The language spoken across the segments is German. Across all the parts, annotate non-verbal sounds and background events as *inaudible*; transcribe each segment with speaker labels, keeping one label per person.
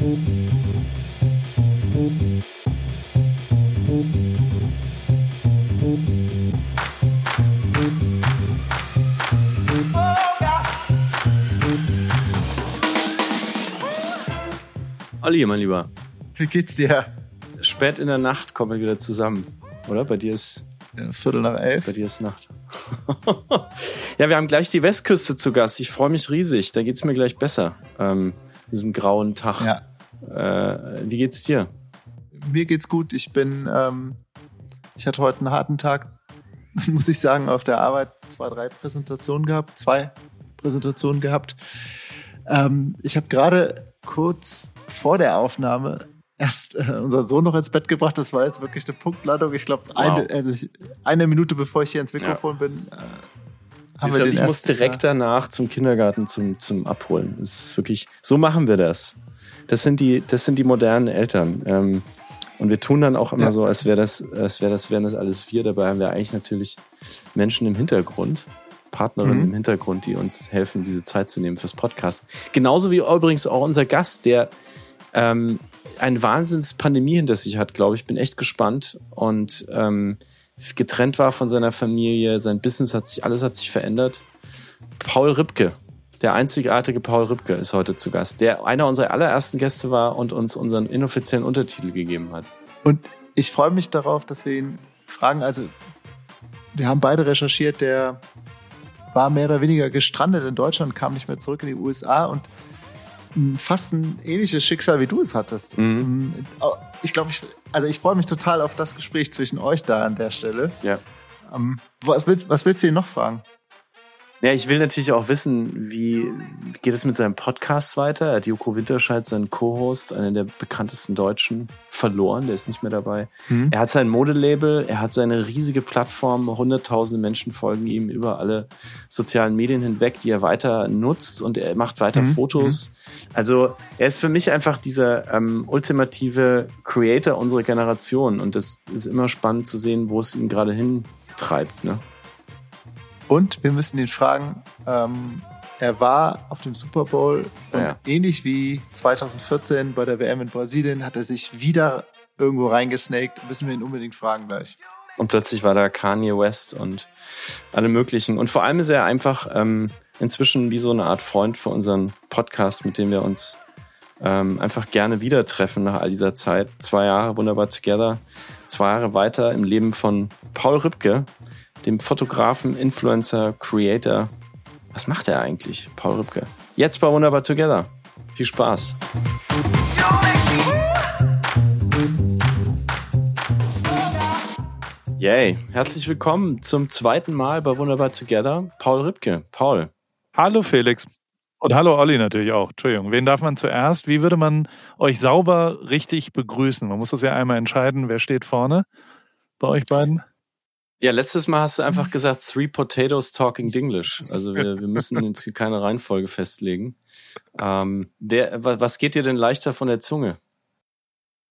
Speaker 1: Olli, mein Lieber.
Speaker 2: Wie geht's dir?
Speaker 1: Spät in der Nacht kommen wir wieder zusammen, oder? Bei dir ist
Speaker 2: ja, Viertel nach elf.
Speaker 1: Bei dir ist Nacht. *laughs* ja, wir haben gleich die Westküste zu Gast. Ich freue mich riesig. Da geht's mir gleich besser. Ähm, diesem grauen Tag.
Speaker 2: Ja.
Speaker 1: Äh, wie geht's dir?
Speaker 2: Mir geht's gut. Ich bin, ähm, ich hatte heute einen harten Tag, *laughs* muss ich sagen, auf der Arbeit zwei, drei Präsentationen gehabt, zwei Präsentationen gehabt. Ähm, ich habe gerade kurz vor der Aufnahme erst äh, unseren Sohn noch ins Bett gebracht. Das war jetzt wirklich eine Punktladung. Ich glaube, wow. eine, äh, eine Minute bevor ich hier ins Mikrofon ja. bin, äh,
Speaker 1: haben wir den Ich muss direkt danach zum Kindergarten zum, zum Abholen. Das ist wirklich, so machen wir das. Das sind die, das sind die modernen Eltern. Ähm, und wir tun dann auch immer ja. so, als wäre das, als wäre das, wären das alles wir. Dabei haben wir eigentlich natürlich Menschen im Hintergrund, Partnerinnen mhm. im Hintergrund, die uns helfen, diese Zeit zu nehmen fürs Podcast. Genauso wie übrigens auch unser Gast, der ähm, ein Wahnsinns-Pandemie hinter sich hat, glaube ich. Bin echt gespannt und ähm, getrennt war von seiner Familie. Sein Business hat sich, alles hat sich verändert. Paul Ripke, der einzigartige Paul Ripke ist heute zu Gast, der einer unserer allerersten Gäste war und uns unseren inoffiziellen Untertitel gegeben hat.
Speaker 2: Und ich freue mich darauf, dass wir ihn fragen. Also, wir haben beide recherchiert, der war mehr oder weniger gestrandet in Deutschland, kam nicht mehr zurück in die USA und fast ein ähnliches Schicksal, wie du es hattest. Mhm. Ich glaube, ich, also ich freue mich total auf das Gespräch zwischen euch da an der Stelle.
Speaker 1: Ja.
Speaker 2: Ähm, was, willst, was willst du ihn noch fragen?
Speaker 1: Ja, ich will natürlich auch wissen, wie geht es mit seinem Podcast weiter? Er hat Joko Winterscheid, seinen Co-Host, einen der bekanntesten Deutschen, verloren. Der ist nicht mehr dabei. Mhm. Er hat sein Modelabel, er hat seine riesige Plattform. Hunderttausende Menschen folgen ihm über alle sozialen Medien hinweg, die er weiter nutzt und er macht weiter mhm. Fotos. Mhm. Also er ist für mich einfach dieser ähm, ultimative Creator unserer Generation und das ist immer spannend zu sehen, wo es ihn gerade hintreibt. Ne?
Speaker 2: Und wir müssen ihn fragen, ähm, er war auf dem Super Bowl und ja. ähnlich wie 2014 bei der WM in Brasilien hat er sich wieder irgendwo reingesnaked. Müssen wir ihn unbedingt fragen gleich.
Speaker 1: Und plötzlich war da Kanye West und alle möglichen. Und vor allem ist er einfach ähm, inzwischen wie so eine Art Freund für unseren Podcast, mit dem wir uns ähm, einfach gerne wieder treffen nach all dieser Zeit. Zwei Jahre wunderbar together, zwei Jahre weiter im Leben von Paul Rübke, dem Fotografen, Influencer, Creator. Was macht er eigentlich, Paul Rübke? Jetzt bei Wunderbar Together. Viel Spaß. Yay, herzlich willkommen zum zweiten Mal bei Wunderbar Together. Paul Rübke. Paul.
Speaker 3: Hallo Felix. Und hallo Olli natürlich auch. Entschuldigung. Wen darf man zuerst? Wie würde man euch sauber richtig begrüßen? Man muss das ja einmal entscheiden, wer steht vorne bei euch beiden?
Speaker 1: Ja, letztes Mal hast du einfach *laughs* gesagt, three potatoes talking Dinglish. Also wir, wir *laughs* müssen jetzt keine Reihenfolge festlegen. Ähm, der, was geht dir denn leichter von der Zunge?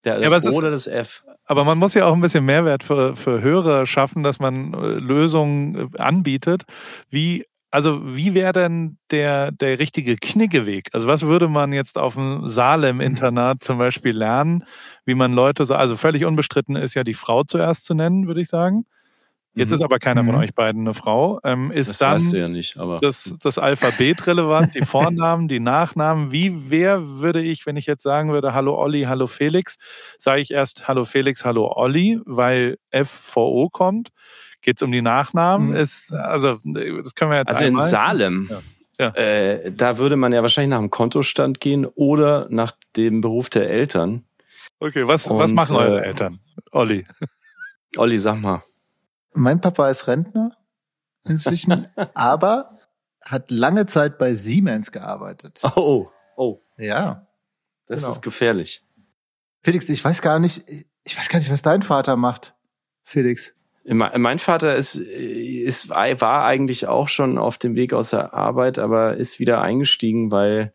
Speaker 1: Der, das ja, O oder das F?
Speaker 3: Aber man muss ja auch ein bisschen Mehrwert für, für Hörer schaffen, dass man äh, Lösungen äh, anbietet. Wie, also wie wäre denn der, der richtige Kniggeweg? Also was würde man jetzt auf dem Salem-Internat zum Beispiel lernen, wie man Leute, also völlig unbestritten ist ja die Frau zuerst zu nennen, würde ich sagen. Jetzt mhm. ist aber keiner von mhm. euch beiden eine Frau. Ähm, ist das dann weißt
Speaker 1: du ja nicht, aber.
Speaker 3: Das, das Alphabet relevant, die Vornamen, die Nachnamen. Wie, wer würde ich, wenn ich jetzt sagen würde, hallo Olli, hallo Felix, sage ich erst hallo Felix, hallo Olli, weil F vor O kommt. Geht es um die Nachnamen? Mhm. Ist, also, das können wir jetzt
Speaker 1: Also einmal. in Salem. Ja. Ja. Äh, da würde man ja wahrscheinlich nach dem Kontostand gehen oder nach dem Beruf der Eltern.
Speaker 3: Okay, was, Und, was machen eure äh, Eltern? Olli.
Speaker 1: Olli, sag mal.
Speaker 2: Mein Papa ist Rentner inzwischen, *laughs* aber hat lange Zeit bei Siemens gearbeitet.
Speaker 1: Oh, oh.
Speaker 2: Ja.
Speaker 1: Das genau. ist gefährlich.
Speaker 2: Felix, ich weiß gar nicht, ich weiß gar nicht, was dein Vater macht. Felix.
Speaker 1: Mein Vater ist, ist, war eigentlich auch schon auf dem Weg aus der Arbeit, aber ist wieder eingestiegen, weil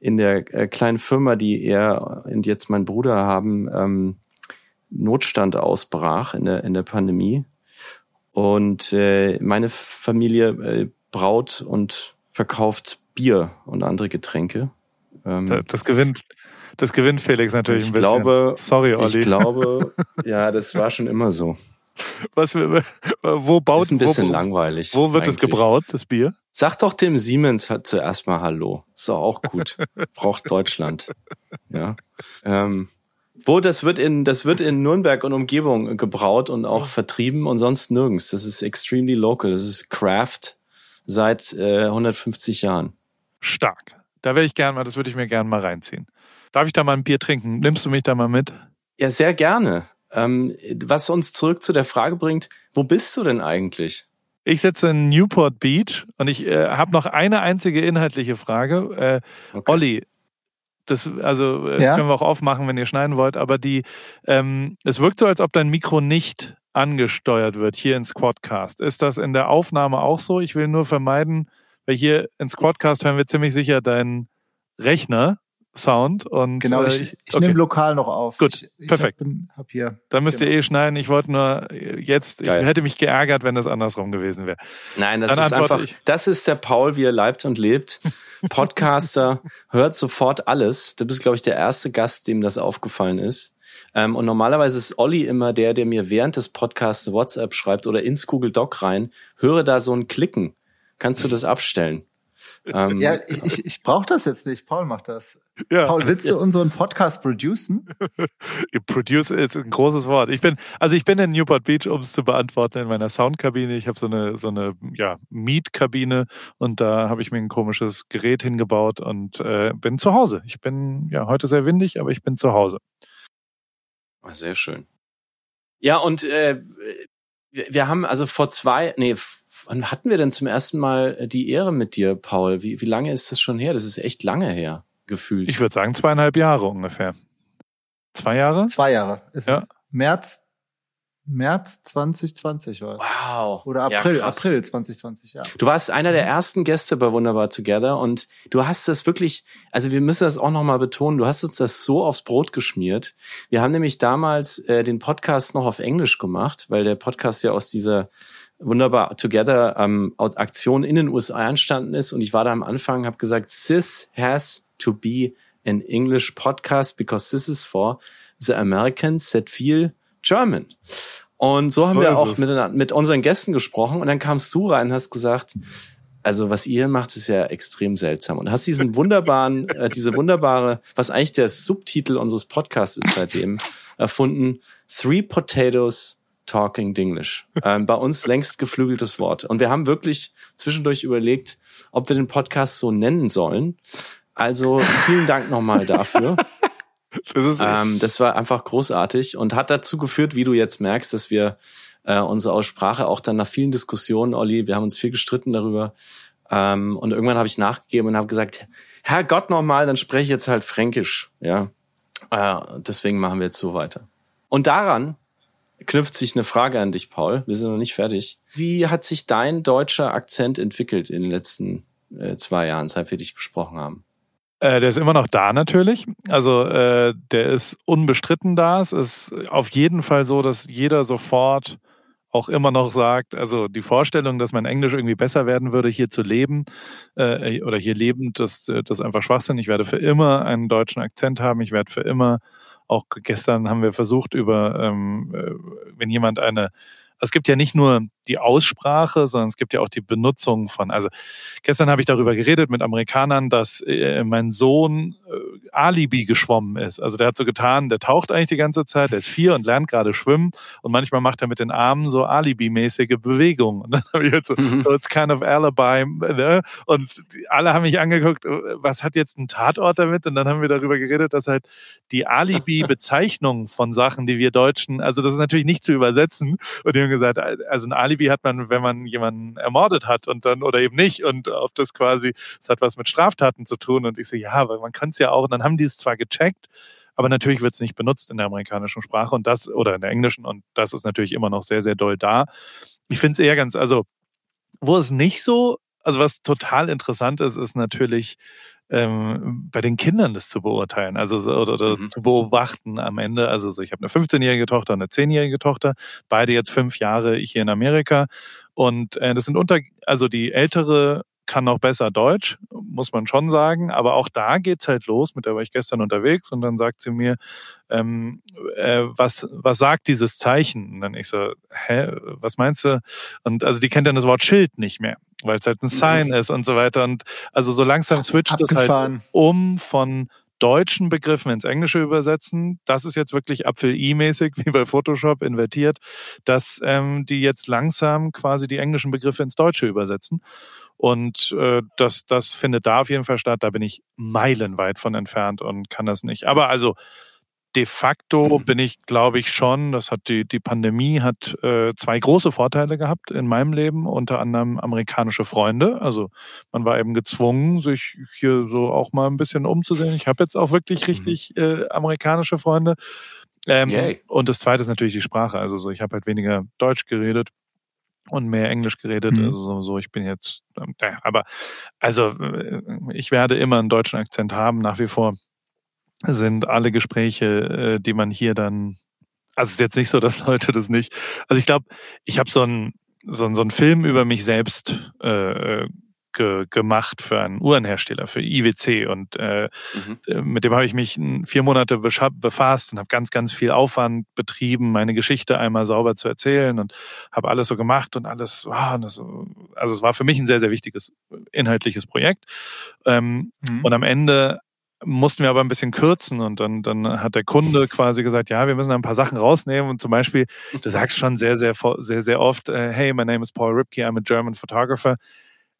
Speaker 1: in der äh, kleinen Firma, die er und jetzt mein Bruder haben, ähm, Notstand ausbrach in der, in der Pandemie. Und äh, meine Familie äh, braut und verkauft Bier und andere Getränke.
Speaker 3: Ähm, das gewinnt, das gewinnt Felix natürlich
Speaker 1: ein
Speaker 3: bisschen.
Speaker 1: Glaube,
Speaker 3: Sorry, Olli.
Speaker 1: Ich glaube, *laughs* ja, das war schon immer so.
Speaker 3: Was, wo baut
Speaker 1: ist ein bisschen
Speaker 3: wo,
Speaker 1: langweilig.
Speaker 3: Wo wird es gebraut, das Bier?
Speaker 1: Sag doch dem Siemens halt zuerst mal Hallo. Ist doch auch gut. *laughs* Braucht Deutschland. Ja. Ähm, wo das wird in das wird in Nürnberg und Umgebung gebraut und auch vertrieben und sonst nirgends. Das ist extremely local. Das ist Craft seit äh, 150 Jahren.
Speaker 3: Stark. Da wäre ich gern mal, das würde ich mir gern mal reinziehen. Darf ich da mal ein Bier trinken? Nimmst du mich da mal mit?
Speaker 1: Ja, sehr gerne. Ähm, was uns zurück zu der Frage bringt, wo bist du denn eigentlich?
Speaker 3: Ich sitze in Newport Beach und ich äh, habe noch eine einzige inhaltliche Frage. Äh, okay. Olli, das also äh, ja? können wir auch aufmachen, wenn ihr schneiden wollt, aber die ähm, es wirkt so, als ob dein Mikro nicht angesteuert wird hier in Squadcast. Ist das in der Aufnahme auch so? Ich will nur vermeiden, weil hier in Squadcast hören wir ziemlich sicher deinen Rechner Sound und
Speaker 2: genau, ich, äh, ich okay. nehme lokal noch auf.
Speaker 3: Gut,
Speaker 2: ich, ich
Speaker 3: perfekt.
Speaker 2: Hab, hab hier,
Speaker 3: Dann müsst genau. ihr eh schneiden. Ich wollte nur jetzt, Geil. ich hätte mich geärgert, wenn das andersrum gewesen wäre.
Speaker 1: Nein, das Dann ist einfach, ich. das ist der Paul, wie er leibt und lebt. *laughs* Podcaster hört sofort alles. Du bist, glaube ich, der erste Gast, dem das aufgefallen ist. Ähm, und normalerweise ist Olli immer der, der mir während des Podcasts WhatsApp schreibt oder ins Google Doc rein. Höre da so ein Klicken. Kannst du das abstellen?
Speaker 2: Ähm, ja, ich, ich, ich brauche das jetzt nicht. Paul macht das. Ja. Paul, willst du unseren Podcast producen? *laughs*
Speaker 3: Produce ist ein großes Wort. Ich bin, also ich bin in Newport Beach, um es zu beantworten, in meiner Soundkabine. Ich habe so eine, so eine, ja, Mietkabine und da habe ich mir ein komisches Gerät hingebaut und äh, bin zu Hause. Ich bin, ja, heute sehr windig, aber ich bin zu Hause.
Speaker 1: Ah, sehr schön. Ja, und äh, wir haben also vor zwei, nee, wann hatten wir denn zum ersten Mal äh, die Ehre mit dir, Paul? Wie, wie lange ist das schon her? Das ist echt lange her, gefühlt.
Speaker 3: Ich würde sagen zweieinhalb Jahre ungefähr. Zwei Jahre?
Speaker 2: Zwei Jahre. Ist ja. März März 2020 war es.
Speaker 1: Wow.
Speaker 2: Oder April, ja, April 2020, ja.
Speaker 1: Du warst einer der ersten Gäste bei Wunderbar Together und du hast das wirklich, also wir müssen das auch nochmal betonen, du hast uns das so aufs Brot geschmiert. Wir haben nämlich damals äh, den Podcast noch auf Englisch gemacht, weil der Podcast ja aus dieser Wunderbar Together ähm, Aktion in den USA entstanden ist. Und ich war da am Anfang, habe gesagt, this has to be an English podcast because this is for the Americans that feel German. Und so, so haben wir auch mit, mit unseren Gästen gesprochen. Und dann kamst du rein und hast gesagt, also was ihr macht, ist ja extrem seltsam. Und hast diesen wunderbaren, *laughs* äh, diese wunderbare, was eigentlich der Subtitel unseres Podcasts ist seitdem, erfunden, Three Potatoes Talking Dinglish. Ähm, bei uns längst geflügeltes Wort. Und wir haben wirklich zwischendurch überlegt, ob wir den Podcast so nennen sollen. Also vielen Dank nochmal dafür. *laughs* Das, ähm, das war einfach großartig und hat dazu geführt, wie du jetzt merkst, dass wir äh, unsere Aussprache auch dann nach vielen Diskussionen, Olli, wir haben uns viel gestritten darüber. Ähm, und irgendwann habe ich nachgegeben und habe gesagt, Herr Gott nochmal, dann spreche ich jetzt halt Fränkisch. Ja, äh, deswegen machen wir jetzt so weiter. Und daran knüpft sich eine Frage an dich, Paul. Wir sind noch nicht fertig. Wie hat sich dein deutscher Akzent entwickelt in den letzten äh, zwei Jahren, seit wir dich gesprochen haben?
Speaker 3: Äh, der ist immer noch da natürlich. Also äh, der ist unbestritten da. Es ist auf jeden Fall so, dass jeder sofort auch immer noch sagt, also die Vorstellung, dass mein Englisch irgendwie besser werden würde, hier zu leben äh, oder hier lebend, das, das ist einfach Schwachsinn. Ich werde für immer einen deutschen Akzent haben. Ich werde für immer, auch gestern haben wir versucht, über, ähm, äh, wenn jemand eine es gibt ja nicht nur die Aussprache, sondern es gibt ja auch die Benutzung von. Also gestern habe ich darüber geredet mit Amerikanern, dass äh, mein Sohn äh, Alibi geschwommen ist. Also der hat so getan, der taucht eigentlich die ganze Zeit, der ist vier und lernt gerade schwimmen und manchmal macht er mit den Armen so Alibi-mäßige Bewegungen. Und dann habe ich jetzt so, mhm. so it's kind of alibi. Ne? Und alle haben mich angeguckt, was hat jetzt ein Tatort damit? Und dann haben wir darüber geredet, dass halt die Alibi-Bezeichnung von Sachen, die wir Deutschen, also das ist natürlich nicht zu übersetzen. Und die haben gesagt, also ein Alibi hat man, wenn man jemanden ermordet hat und dann oder eben nicht und ob das quasi, es hat was mit Straftaten zu tun. Und ich so, ja, weil man kann es ja auch. Und dann haben die es zwar gecheckt, aber natürlich wird es nicht benutzt in der amerikanischen Sprache und das oder in der englischen und das ist natürlich immer noch sehr, sehr doll da. Ich finde es eher ganz, also wo es nicht so, also was total interessant ist, ist natürlich ähm, bei den Kindern das zu beurteilen, also oder, oder mhm. zu beobachten am Ende. Also so, ich habe eine 15-jährige Tochter und eine 10-jährige Tochter, beide jetzt fünf Jahre hier in Amerika und äh, das sind unter, also die ältere kann noch besser Deutsch, muss man schon sagen. Aber auch da geht's halt los. Mit der war ich gestern unterwegs und dann sagt sie mir, ähm, äh, was, was sagt dieses Zeichen? Und dann ich so, hä, was meinst du? Und also die kennt dann das Wort Schild nicht mehr, weil es halt ein Sign mhm. ist und so weiter. Und also so langsam switcht es halt um von deutschen Begriffen ins Englische übersetzen. Das ist jetzt wirklich Apfel-I-mäßig, *laughs* wie bei Photoshop invertiert, dass ähm, die jetzt langsam quasi die englischen Begriffe ins Deutsche übersetzen. Und äh, das, das findet da auf jeden Fall statt. Da bin ich meilenweit von entfernt und kann das nicht. Aber also de facto mhm. bin ich, glaube ich, schon, das hat die, die Pandemie hat äh, zwei große Vorteile gehabt in meinem Leben, unter anderem amerikanische Freunde. Also man war eben gezwungen, sich hier so auch mal ein bisschen umzusehen. Ich habe jetzt auch wirklich mhm. richtig äh, amerikanische Freunde. Ähm, und das zweite ist natürlich die Sprache. Also so, ich habe halt weniger Deutsch geredet und mehr Englisch geredet. Mhm. Also so, so, ich bin jetzt, äh, aber also äh, ich werde immer einen deutschen Akzent haben, nach wie vor sind alle Gespräche, äh, die man hier dann, also es ist jetzt nicht so, dass *laughs* Leute das nicht, also ich glaube, ich habe so ein so, ein so ein Film über mich selbst äh, ge, gemacht für einen Uhrenhersteller, für IWC und äh, mhm. Äh, mit dem habe ich mich vier Monate befasst und habe ganz, ganz viel Aufwand betrieben, meine Geschichte einmal sauber zu erzählen und habe alles so gemacht und alles, wow, das, also es war für mich ein sehr, sehr wichtiges inhaltliches Projekt. Ähm, mhm. Und am Ende mussten wir aber ein bisschen kürzen und dann, dann hat der Kunde quasi gesagt, ja, wir müssen ein paar Sachen rausnehmen und zum Beispiel, du sagst schon sehr, sehr, sehr, sehr oft, äh, hey, my name is Paul Ripke, I'm a German photographer.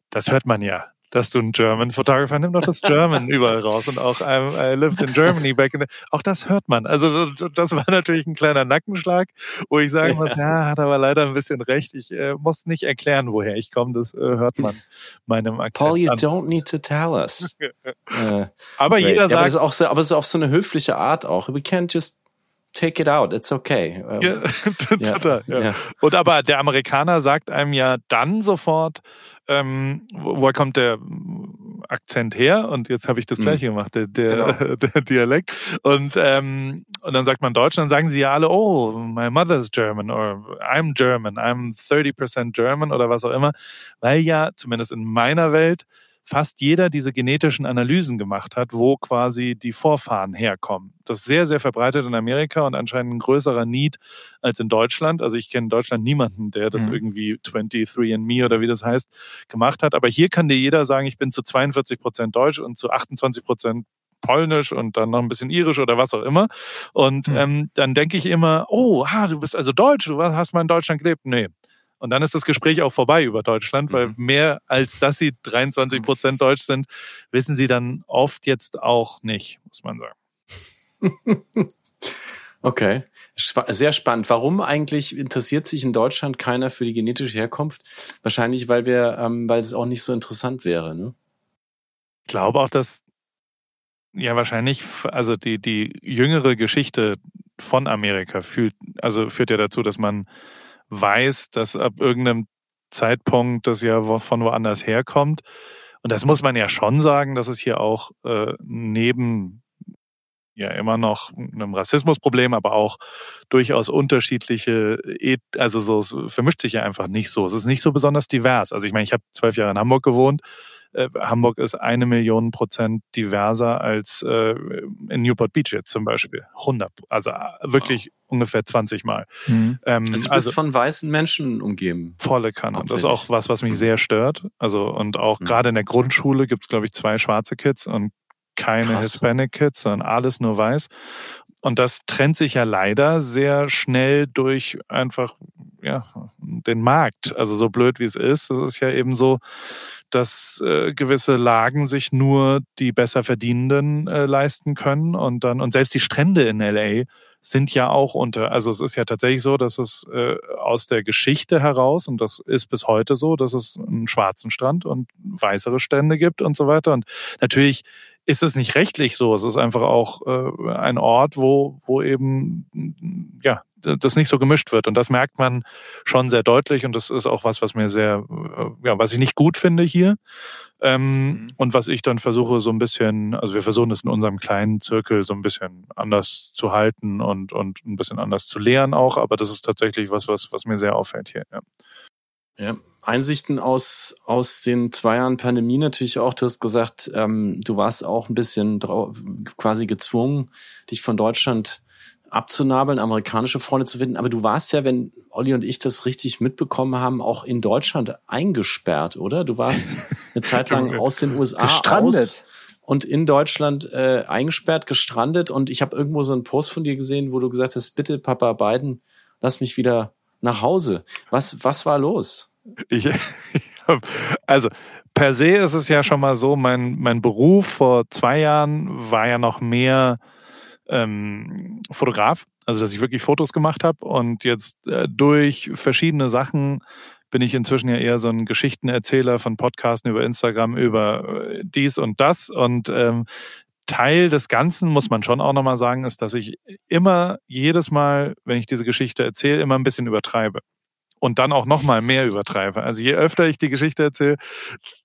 Speaker 3: Das hört man ja dass du ein German Photographer nimm doch das German *laughs* überall raus und auch I, I lived in Germany back in the, auch das hört man. Also das war natürlich ein kleiner Nackenschlag, wo ich sagen muss, ja, hat aber leider ein bisschen recht. Ich äh, muss nicht erklären, woher ich komme. Das äh, hört man meinem Akzent
Speaker 1: Paul, you an. don't need to tell us. *laughs*
Speaker 3: äh, aber jeder sagt, ja, aber, es
Speaker 1: ist auch so, aber es ist auf so eine höfliche Art auch. We can't just take it out, it's okay. *laughs*
Speaker 3: Ja, total, ja. ja. Und aber der Amerikaner sagt einem ja dann sofort, ähm, woher kommt der Akzent her? Und jetzt habe ich das mhm. gleiche mhm. gemacht, der, der, genau. *laughs* der Dialekt. Und, ähm, und dann sagt man Deutsch, dann sagen sie ja alle, oh, my mother's German or I'm German, I'm 30% German oder was auch immer. Weil ja, zumindest in meiner Welt, fast jeder diese genetischen Analysen gemacht hat, wo quasi die Vorfahren herkommen. Das ist sehr, sehr verbreitet in Amerika und anscheinend ein größerer Need als in Deutschland. Also ich kenne in Deutschland niemanden, der das mhm. irgendwie 23 and Me oder wie das heißt, gemacht hat. Aber hier kann dir jeder sagen, ich bin zu 42 Prozent Deutsch und zu 28 Prozent Polnisch und dann noch ein bisschen Irisch oder was auch immer. Und mhm. ähm, dann denke ich immer, oh, ah, du bist also Deutsch, du hast mal in Deutschland gelebt. Nee, und dann ist das Gespräch auch vorbei über Deutschland, weil mhm. mehr als dass sie 23 Prozent Deutsch sind, wissen sie dann oft jetzt auch nicht, muss man sagen. *laughs*
Speaker 1: Okay, sehr spannend. Warum eigentlich interessiert sich in Deutschland keiner für die genetische Herkunft? Wahrscheinlich, weil wir, ähm, weil es auch nicht so interessant wäre. Ne?
Speaker 3: Ich glaube auch, dass ja wahrscheinlich, also die die jüngere Geschichte von Amerika fühlt, also führt ja dazu, dass man weiß, dass ab irgendeinem Zeitpunkt das ja von woanders herkommt. Und das muss man ja schon sagen, dass es hier auch äh, neben ja immer noch einem Rassismusproblem, aber auch durchaus unterschiedliche, also so es vermischt sich ja einfach nicht so. Es ist nicht so besonders divers. Also ich meine, ich habe zwölf Jahre in Hamburg gewohnt äh, Hamburg ist eine Million Prozent diverser als äh, in Newport Beach jetzt zum Beispiel. 100, also äh, wirklich wow. ungefähr 20 Mal.
Speaker 1: Mhm. Ähm, also du bist also, von weißen Menschen umgeben.
Speaker 3: Volle Kanne. Das ist auch was, was mich mhm. sehr stört. Also und auch mhm. gerade in der Grundschule gibt es, glaube ich, zwei schwarze Kids und keine Krass. Hispanic Kids, sondern alles nur weiß. Und das trennt sich ja leider sehr schnell durch einfach ja, den Markt. Also so blöd wie es ist, das ist ja eben so, dass äh, gewisse Lagen sich nur die besser Verdienenden äh, leisten können und dann und selbst die Strände in LA sind ja auch unter also es ist ja tatsächlich so, dass es äh, aus der Geschichte heraus und das ist bis heute so, dass es einen schwarzen Strand und weißere Strände gibt und so weiter und natürlich ist es nicht rechtlich so. Es ist einfach auch äh, ein Ort, wo, wo eben ja das nicht so gemischt wird. Und das merkt man schon sehr deutlich. Und das ist auch was, was mir sehr, äh, ja, was ich nicht gut finde hier. Ähm, mhm. Und was ich dann versuche, so ein bisschen, also wir versuchen es in unserem kleinen Zirkel so ein bisschen anders zu halten und, und ein bisschen anders zu lehren auch. Aber das ist tatsächlich was, was, was mir sehr auffällt hier. Ja.
Speaker 1: Ja, Einsichten aus, aus den zwei Jahren Pandemie natürlich auch. Du hast gesagt, ähm, du warst auch ein bisschen quasi gezwungen, dich von Deutschland abzunabeln, amerikanische Freunde zu finden. Aber du warst ja, wenn Olli und ich das richtig mitbekommen haben, auch in Deutschland eingesperrt, oder? Du warst *laughs* eine Zeit lang aus den USA
Speaker 2: gestrandet.
Speaker 1: Aus und in Deutschland äh, eingesperrt, gestrandet. Und ich habe irgendwo so einen Post von dir gesehen, wo du gesagt hast, bitte Papa Biden, lass mich wieder nach Hause. Was, was war los?
Speaker 3: Ich, *laughs* also per se ist es ja schon mal so, mein, mein Beruf vor zwei Jahren war ja noch mehr ähm, Fotograf, also dass ich wirklich Fotos gemacht habe und jetzt äh, durch verschiedene Sachen bin ich inzwischen ja eher so ein Geschichtenerzähler von Podcasten über Instagram über äh, dies und das. Und ähm, Teil des Ganzen, muss man schon auch nochmal sagen, ist, dass ich immer jedes Mal, wenn ich diese Geschichte erzähle, immer ein bisschen übertreibe und dann auch noch mal mehr übertreibe. Also je öfter ich die Geschichte erzähle,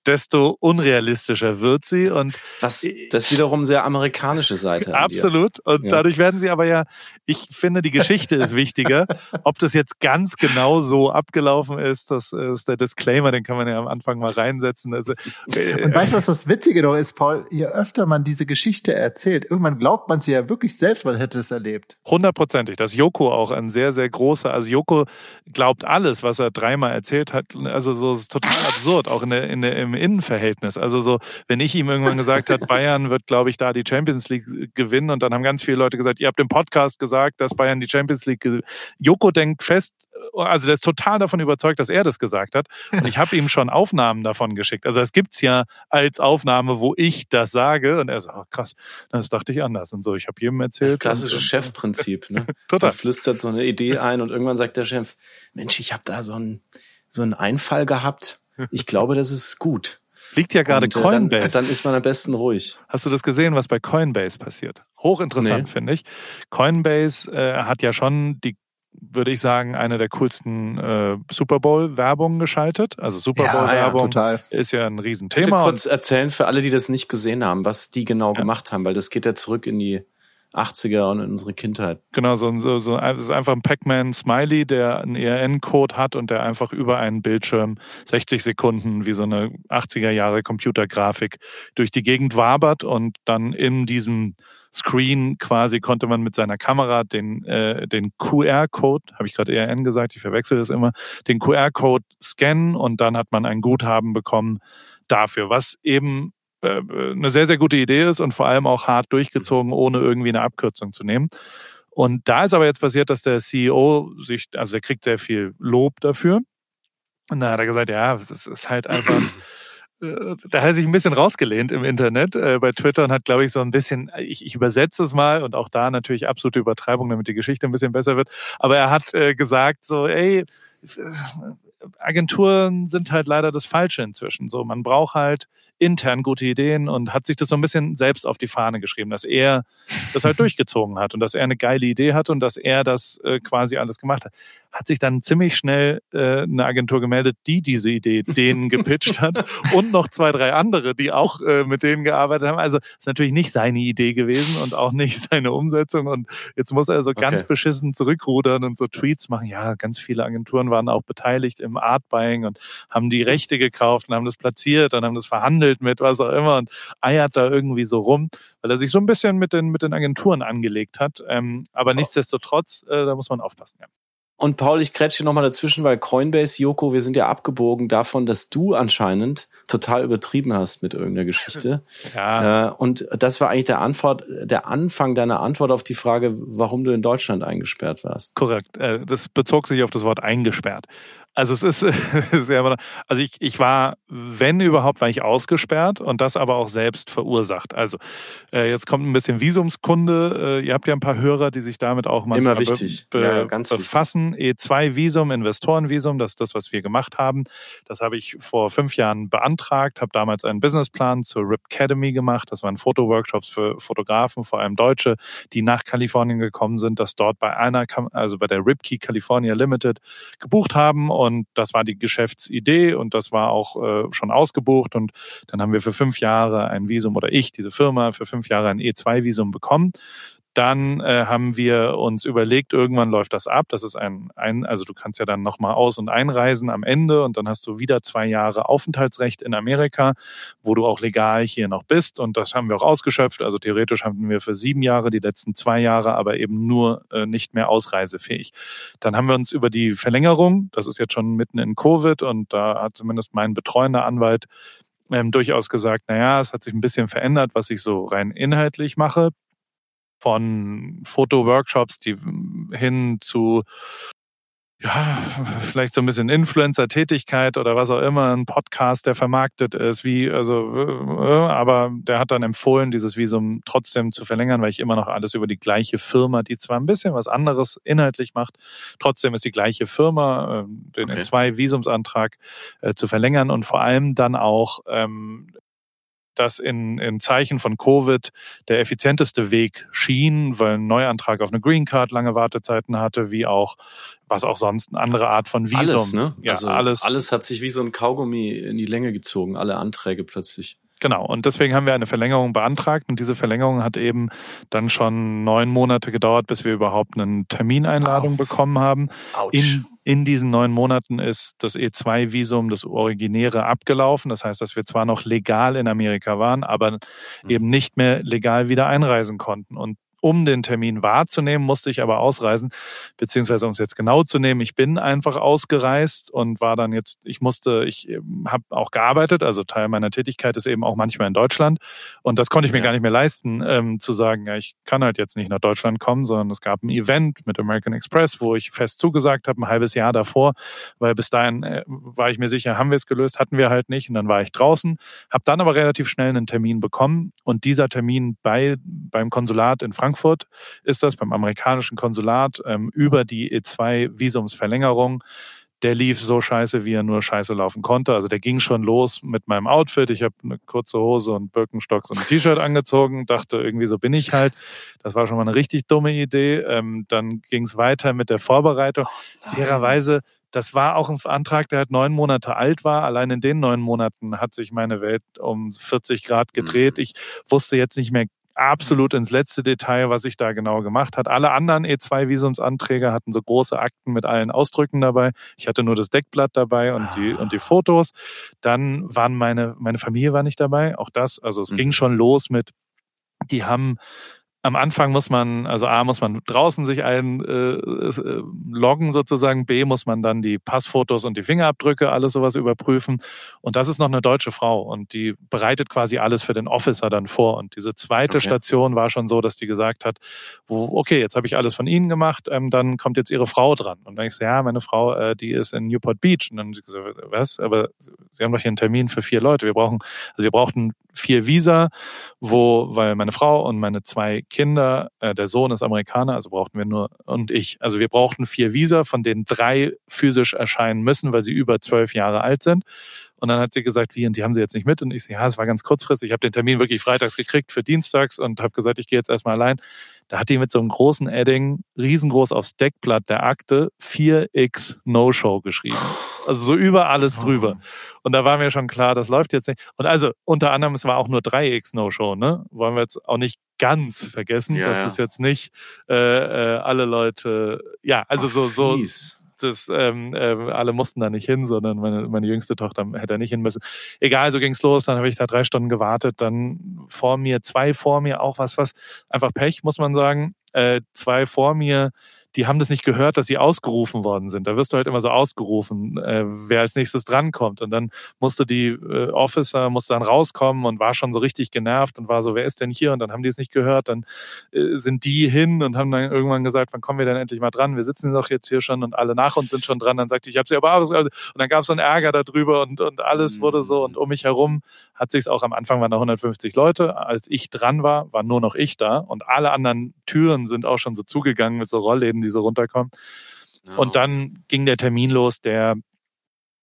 Speaker 3: desto unrealistischer wird sie und
Speaker 1: was das wiederum sehr amerikanische Seite.
Speaker 3: Absolut und ja. dadurch werden sie aber ja ich finde die Geschichte ist wichtiger, ob das jetzt ganz genau so abgelaufen ist, das ist der Disclaimer, den kann man ja am Anfang mal reinsetzen. Also,
Speaker 2: äh, und weißt du, was das witzige doch ist, Paul, je öfter man diese Geschichte erzählt, irgendwann glaubt man sie ja wirklich selbst, man hätte es erlebt.
Speaker 3: Hundertprozentig, dass Joko auch ein sehr sehr großer, also Joko glaubt alles alles, was er dreimal erzählt hat, also so ist total absurd, auch in der, in der, im Innenverhältnis. Also so, wenn ich ihm irgendwann gesagt hat, Bayern wird, glaube ich, da die Champions League gewinnen und dann haben ganz viele Leute gesagt, ihr habt im Podcast gesagt, dass Bayern die Champions League gewinnt. Joko denkt fest, also der ist total davon überzeugt, dass er das gesagt hat. Und ich habe ihm schon Aufnahmen davon geschickt. Also es gibt's ja als Aufnahme, wo ich das sage. Und er so, oh, krass, das dachte ich anders. Und so, ich habe jedem erzählt. Das
Speaker 1: klassische Chefprinzip, ne? *laughs* Total. Man flüstert so eine Idee ein und irgendwann sagt der Chef, Mensch, ich habe da so einen, so einen Einfall gehabt. Ich glaube, das ist gut.
Speaker 3: Liegt ja gerade Coinbase.
Speaker 1: Dann, dann, ist man am besten ruhig.
Speaker 3: Hast du das gesehen, was bei Coinbase passiert? Hochinteressant, nee. finde ich. Coinbase äh, hat ja schon die würde ich sagen, eine der coolsten äh, Super Bowl-Werbungen geschaltet. Also Super Bowl-Werbung ja, ist ja ein Riesenthema.
Speaker 1: Bitte kurz erzählen für alle, die das nicht gesehen haben, was die genau ja. gemacht haben, weil das geht ja zurück in die 80er und in unsere Kindheit.
Speaker 3: Genau, so, so, so es ist einfach ein Pac-Man-Smiley, der einen ERN-Code hat und der einfach über einen Bildschirm 60 Sekunden wie so eine 80er Jahre Computergrafik durch die Gegend wabert und dann in diesem Screen quasi konnte man mit seiner Kamera den, äh, den QR-Code, habe ich gerade ERN gesagt, ich verwechsel das immer, den QR-Code scannen und dann hat man ein Guthaben bekommen dafür, was eben eine sehr, sehr gute Idee ist und vor allem auch hart durchgezogen, ohne irgendwie eine Abkürzung zu nehmen. Und da ist aber jetzt passiert, dass der CEO sich, also er kriegt sehr viel Lob dafür. Und da hat er gesagt, ja, das ist halt einfach *clears throat* äh, da hat er sich ein bisschen rausgelehnt im Internet äh, bei Twitter und hat, glaube ich, so ein bisschen, ich, ich übersetze es mal und auch da natürlich absolute Übertreibung, damit die Geschichte ein bisschen besser wird. Aber er hat äh, gesagt so, ey, Agenturen sind halt leider das Falsche inzwischen. So, man braucht halt intern gute Ideen und hat sich das so ein bisschen selbst auf die Fahne geschrieben, dass er das halt *laughs* durchgezogen hat und dass er eine geile Idee hatte und dass er das äh, quasi alles gemacht hat. Hat sich dann ziemlich schnell äh, eine Agentur gemeldet, die diese Idee denen *laughs* gepitcht hat und noch zwei, drei andere, die auch äh, mit denen gearbeitet haben. Also ist natürlich nicht seine Idee gewesen und auch nicht seine Umsetzung und jetzt muss er so okay. ganz beschissen zurückrudern und so Tweets machen. Ja, ganz viele Agenturen waren auch beteiligt im Art Buying und haben die Rechte gekauft und haben das platziert und haben das verhandelt mit was auch immer und eiert da irgendwie so rum, weil er sich so ein bisschen mit den, mit den Agenturen angelegt hat. Ähm, aber nichtsdestotrotz, äh, da muss man aufpassen, ja.
Speaker 1: Und Paul, ich kretsche nochmal dazwischen, weil Coinbase, Joko, wir sind ja abgebogen davon, dass du anscheinend total übertrieben hast mit irgendeiner Geschichte. *laughs* Ja. Äh, und das war eigentlich der Antwort, der Anfang deiner Antwort auf die Frage, warum du in Deutschland eingesperrt warst.
Speaker 3: Korrekt. Äh, das bezog sich auf das Wort eingesperrt. Also es ist, *laughs* ist ja immer, also ich, ich war, wenn überhaupt, war ich ausgesperrt und das aber auch selbst verursacht. Also äh, jetzt kommt ein bisschen Visumskunde. Äh, ihr habt ja ein paar Hörer, die sich damit auch
Speaker 1: manchmal immer wichtig.
Speaker 3: Be ja, ganz befassen. E2-Visum, Investorenvisum, das ist das, was wir gemacht haben. Das habe ich vor fünf Jahren beantragt, habe damals einen Businessplan zur RIP Academy gemacht. Das waren Fotoworkshops für Fotografen, vor allem Deutsche, die nach Kalifornien gekommen sind, das dort bei einer, also bei der RIPKey California Limited gebucht haben und und das war die Geschäftsidee und das war auch äh, schon ausgebucht. Und dann haben wir für fünf Jahre ein Visum oder ich, diese Firma, für fünf Jahre ein E2-Visum bekommen. Dann äh, haben wir uns überlegt, irgendwann läuft das ab. Das ist ein, ein also du kannst ja dann nochmal aus- und einreisen am Ende und dann hast du wieder zwei Jahre Aufenthaltsrecht in Amerika, wo du auch legal hier noch bist. Und das haben wir auch ausgeschöpft. Also theoretisch hatten wir für sieben Jahre, die letzten zwei Jahre, aber eben nur äh, nicht mehr ausreisefähig. Dann haben wir uns über die Verlängerung, das ist jetzt schon mitten in Covid und da hat zumindest mein betreuender Anwalt ähm, durchaus gesagt, naja, es hat sich ein bisschen verändert, was ich so rein inhaltlich mache von Fotoworkshops die hin zu ja, vielleicht so ein bisschen Influencer-Tätigkeit oder was auch immer, ein Podcast, der vermarktet ist, wie, also, aber der hat dann empfohlen, dieses Visum trotzdem zu verlängern, weil ich immer noch alles über die gleiche Firma, die zwar ein bisschen was anderes inhaltlich macht, trotzdem ist die gleiche Firma, äh, den okay. zwei-Visumsantrag äh, zu verlängern und vor allem dann auch ähm, das in, in Zeichen von Covid der effizienteste Weg schien, weil ein Neuantrag auf eine Green Card lange Wartezeiten hatte, wie auch was auch sonst eine andere Art von Visum.
Speaker 1: Alles, ne? Ja, also alles. Alles hat sich wie so ein Kaugummi in die Länge gezogen, alle Anträge plötzlich.
Speaker 3: Genau, und deswegen haben wir eine Verlängerung beantragt und diese Verlängerung hat eben dann schon neun Monate gedauert, bis wir überhaupt eine Termineinladung oh. bekommen haben. In in diesen neun Monaten ist das E2-Visum, das Originäre, abgelaufen. Das heißt, dass wir zwar noch legal in Amerika waren, aber mhm. eben nicht mehr legal wieder einreisen konnten. Und um den Termin wahrzunehmen, musste ich aber ausreisen, beziehungsweise um es jetzt genau zu nehmen, ich bin einfach ausgereist und war dann jetzt, ich musste, ich ähm, habe auch gearbeitet, also Teil meiner Tätigkeit ist eben auch manchmal in Deutschland und das konnte ich mir ja. gar nicht mehr leisten, ähm, zu sagen, ja, ich kann halt jetzt nicht nach Deutschland kommen, sondern es gab ein Event mit American Express, wo ich fest zugesagt habe, ein halbes Jahr davor, weil bis dahin äh, war ich mir sicher, haben wir es gelöst, hatten wir halt nicht und dann war ich draußen, habe dann aber relativ schnell einen Termin bekommen und dieser Termin bei beim Konsulat in Frankreich Frankfurt ist das, beim amerikanischen Konsulat, ähm, über die E2-Visumsverlängerung. Der lief so scheiße, wie er nur scheiße laufen konnte. Also der ging schon los mit meinem Outfit. Ich habe eine kurze Hose und Birkenstocks und ein T-Shirt angezogen, dachte irgendwie, so bin ich halt. Das war schon mal eine richtig dumme Idee. Ähm, dann ging es weiter mit der Vorbereitung. Fairerweise das war auch ein Antrag, der halt neun Monate alt war. Allein in den neun Monaten hat sich meine Welt um 40 Grad gedreht. Mhm. Ich wusste jetzt nicht mehr absolut ins letzte Detail, was sich da genau gemacht hat. Alle anderen E2-Visumsanträge hatten so große Akten mit allen Ausdrücken dabei. Ich hatte nur das Deckblatt dabei und die, und die Fotos. Dann waren meine, meine Familie war nicht dabei. Auch das, also es mhm. ging schon los mit, die haben am Anfang muss man, also A, muss man draußen sich ein äh, äh, loggen sozusagen, B, muss man dann die Passfotos und die Fingerabdrücke, alles sowas überprüfen. Und das ist noch eine deutsche Frau und die bereitet quasi alles für den Officer dann vor. Und diese zweite okay. Station war schon so, dass die gesagt hat, wo, okay, jetzt habe ich alles von Ihnen gemacht, ähm, dann kommt jetzt Ihre Frau dran. Und dann ich so, ja, meine Frau, äh, die ist in Newport Beach. Und dann so, was? Aber Sie haben doch hier einen Termin für vier Leute. Wir brauchen, also wir brauchten vier Visa, wo, weil meine Frau und meine zwei Kinder, äh, der Sohn ist Amerikaner, also brauchten wir nur, und ich. Also wir brauchten vier Visa, von denen drei physisch erscheinen müssen, weil sie über zwölf Jahre alt sind. Und dann hat sie gesagt, wie, und die haben sie jetzt nicht mit. Und ich so, ja, es war ganz kurzfristig. Ich habe den Termin wirklich freitags gekriegt für dienstags und habe gesagt, ich gehe jetzt erstmal allein. Da hat die mit so einem großen Edding, riesengroß aufs Deckblatt der Akte, 4x No-Show geschrieben. Also so über alles drüber. Und da war mir schon klar, das läuft jetzt nicht. Und also unter anderem, es war auch nur 3x No-Show, ne? Wollen wir jetzt auch nicht ganz vergessen, ja, dass ja. es jetzt nicht äh, äh, alle Leute, ja, also Ach, so, so, das, ähm, äh, alle mussten da nicht hin, sondern meine, meine jüngste Tochter hätte da nicht hin müssen. Egal, so ging's los. Dann habe ich da drei Stunden gewartet. Dann vor mir, zwei vor mir, auch was, was einfach Pech, muss man sagen. Äh, zwei vor mir die haben das nicht gehört, dass sie ausgerufen worden sind. Da wirst du halt immer so ausgerufen, äh, wer als nächstes drankommt. Und dann musste die äh, Officer, musste dann rauskommen und war schon so richtig genervt und war so, wer ist denn hier? Und dann haben die es nicht gehört. Dann äh, sind die hin und haben dann irgendwann gesagt, wann kommen wir denn endlich mal dran? Wir sitzen doch jetzt hier schon und alle nach uns sind schon dran. Dann sagte ich, ich habe sie aber auch. Und dann gab es so einen Ärger darüber und, und alles wurde so. Und um mich herum hat sich auch am Anfang waren da 150 Leute. Als ich dran war, war nur noch ich da und alle anderen Türen sind auch schon so zugegangen mit so Rollläden, die so runterkommen. Ja. Und dann ging der Termin los, der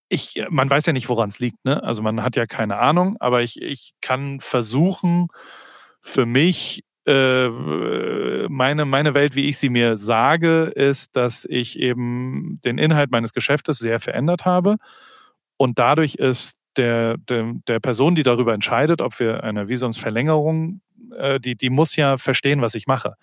Speaker 3: ich, man weiß ja nicht, woran es liegt, ne? Also man hat ja keine Ahnung, aber ich, ich kann versuchen, für mich äh, meine, meine Welt, wie ich sie mir sage, ist, dass ich eben den Inhalt meines Geschäftes sehr verändert habe. Und dadurch ist der, der, der Person, die darüber entscheidet, ob wir eine Visumsverlängerung, äh, die, die muss ja verstehen, was ich mache.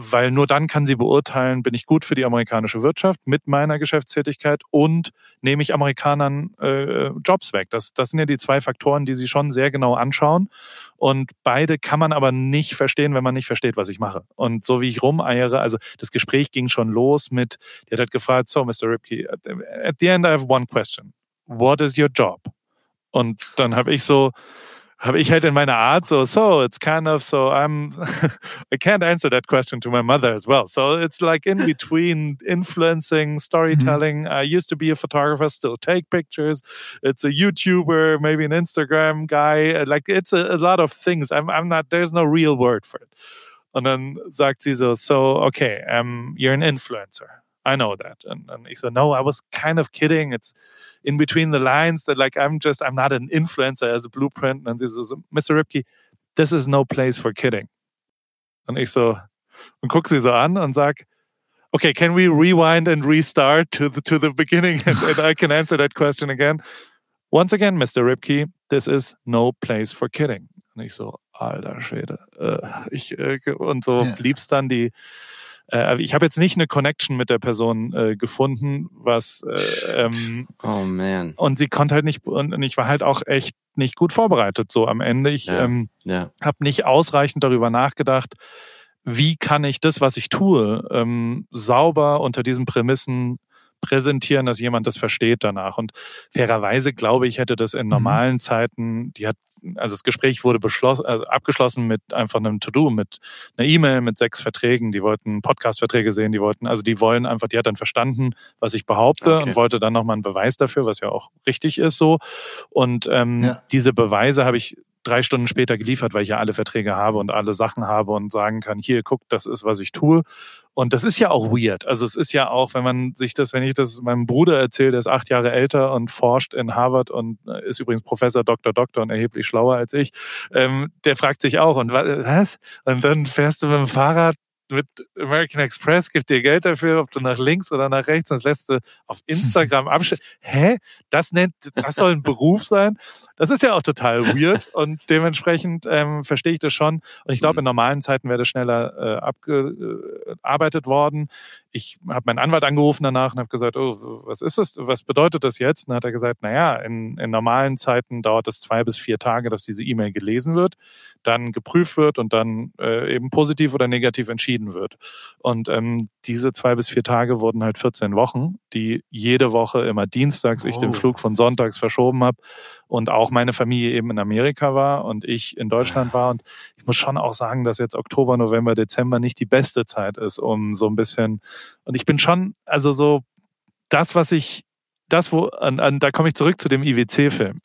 Speaker 3: Weil nur dann kann sie beurteilen, bin ich gut für die amerikanische Wirtschaft mit meiner Geschäftstätigkeit und nehme ich Amerikanern äh, Jobs weg. Das, das sind ja die zwei Faktoren, die sie schon sehr genau anschauen. Und beide kann man aber nicht verstehen, wenn man nicht versteht, was ich mache. Und so wie ich rumeiere, also das Gespräch ging schon los mit, die hat halt gefragt, so Mr. Ripke, at the end I have one question. What is your job? Und dann habe ich so, habe ich halt in meiner Art so, so it's kind of so I'm *laughs* I can't answer that question to my mother as well. So it's like in *laughs* between influencing, storytelling. Mm-hmm. I used to be a photographer, still take pictures. It's a YouTuber, maybe an Instagram guy. Like it's a, a lot of things. I'm I'm not there's no real word for it. Und dann sagt sie so, so okay, um, you're an influencer. I know that. And, and he said, no, I was kind of kidding. It's in between the lines that like, I'm just, I'm not an influencer as a blueprint. And this is, Mr. Ripke, this is no place for kidding. Und ich so, und guck sie so an und sag, okay, can we rewind and restart to the, to the beginning *laughs* and, and I can answer that question again? Once again, Mr. Ripke, this is no place for kidding. Und ich so, alter Schwede. Äh, ich, äh, und so ja. blieb's dann die, äh, ich habe jetzt nicht eine Connection mit der Person äh, gefunden, was äh, ähm,
Speaker 1: Oh man.
Speaker 3: Und sie konnte halt nicht und ich war halt auch echt nicht gut vorbereitet so am Ende. Ich ja, ähm, ja. habe nicht ausreichend darüber nachgedacht, wie kann ich das, was ich tue, ähm, sauber unter diesen Prämissen präsentieren, dass jemand das versteht danach. Und fairerweise glaube ich, hätte das in mhm. normalen mhm. Zeiten, die hat also das Gespräch wurde beschlossen, also abgeschlossen mit einfach einem To-Do, mit einer E-Mail, mit sechs Verträgen. Die wollten Podcast-Verträge sehen, die wollten, also die wollen einfach, die hat dann verstanden, was ich behaupte okay. und wollte dann nochmal einen Beweis dafür, was ja auch richtig ist so. Und ähm, ja. diese Beweise habe ich drei Stunden später geliefert, weil ich ja alle Verträge habe und alle Sachen habe und sagen kann, hier, guck, das ist, was ich tue. Und das ist ja auch weird. Also es ist ja auch, wenn man sich das, wenn ich das meinem Bruder erzähle, der ist acht Jahre älter und forscht in Harvard und äh, ist übrigens Professor, Doktor, Doktor und erheblich schlauer als ich, ähm, der fragt sich auch, und was? Und dann fährst du mit dem Fahrrad mit American Express, gibt dir Geld dafür, ob du nach links oder nach rechts, das lässt du auf Instagram *laughs* abstellen. Hä? Das nennt, das soll ein Beruf sein? Das ist ja auch total weird und dementsprechend ähm, verstehe ich das schon. Und ich glaube, in normalen Zeiten wäre das schneller äh, abgearbeitet worden. Ich habe meinen Anwalt angerufen danach und habe gesagt, oh, was ist das? Was bedeutet das jetzt? Und dann hat er gesagt, naja, in, in normalen Zeiten dauert es zwei bis vier Tage, dass diese E-Mail gelesen wird, dann geprüft wird und dann äh, eben positiv oder negativ entschieden wird. Und ähm, diese zwei bis vier Tage wurden halt 14 Wochen, die jede Woche immer dienstags oh. ich den Flug von sonntags verschoben habe und auch meine Familie eben in Amerika war und ich in Deutschland war. Und ich muss schon auch sagen, dass jetzt Oktober, November, Dezember nicht die beste Zeit ist, um so ein bisschen. Und ich bin schon, also so das, was ich, das, wo, an, an, da komme ich zurück zu dem IWC-Film.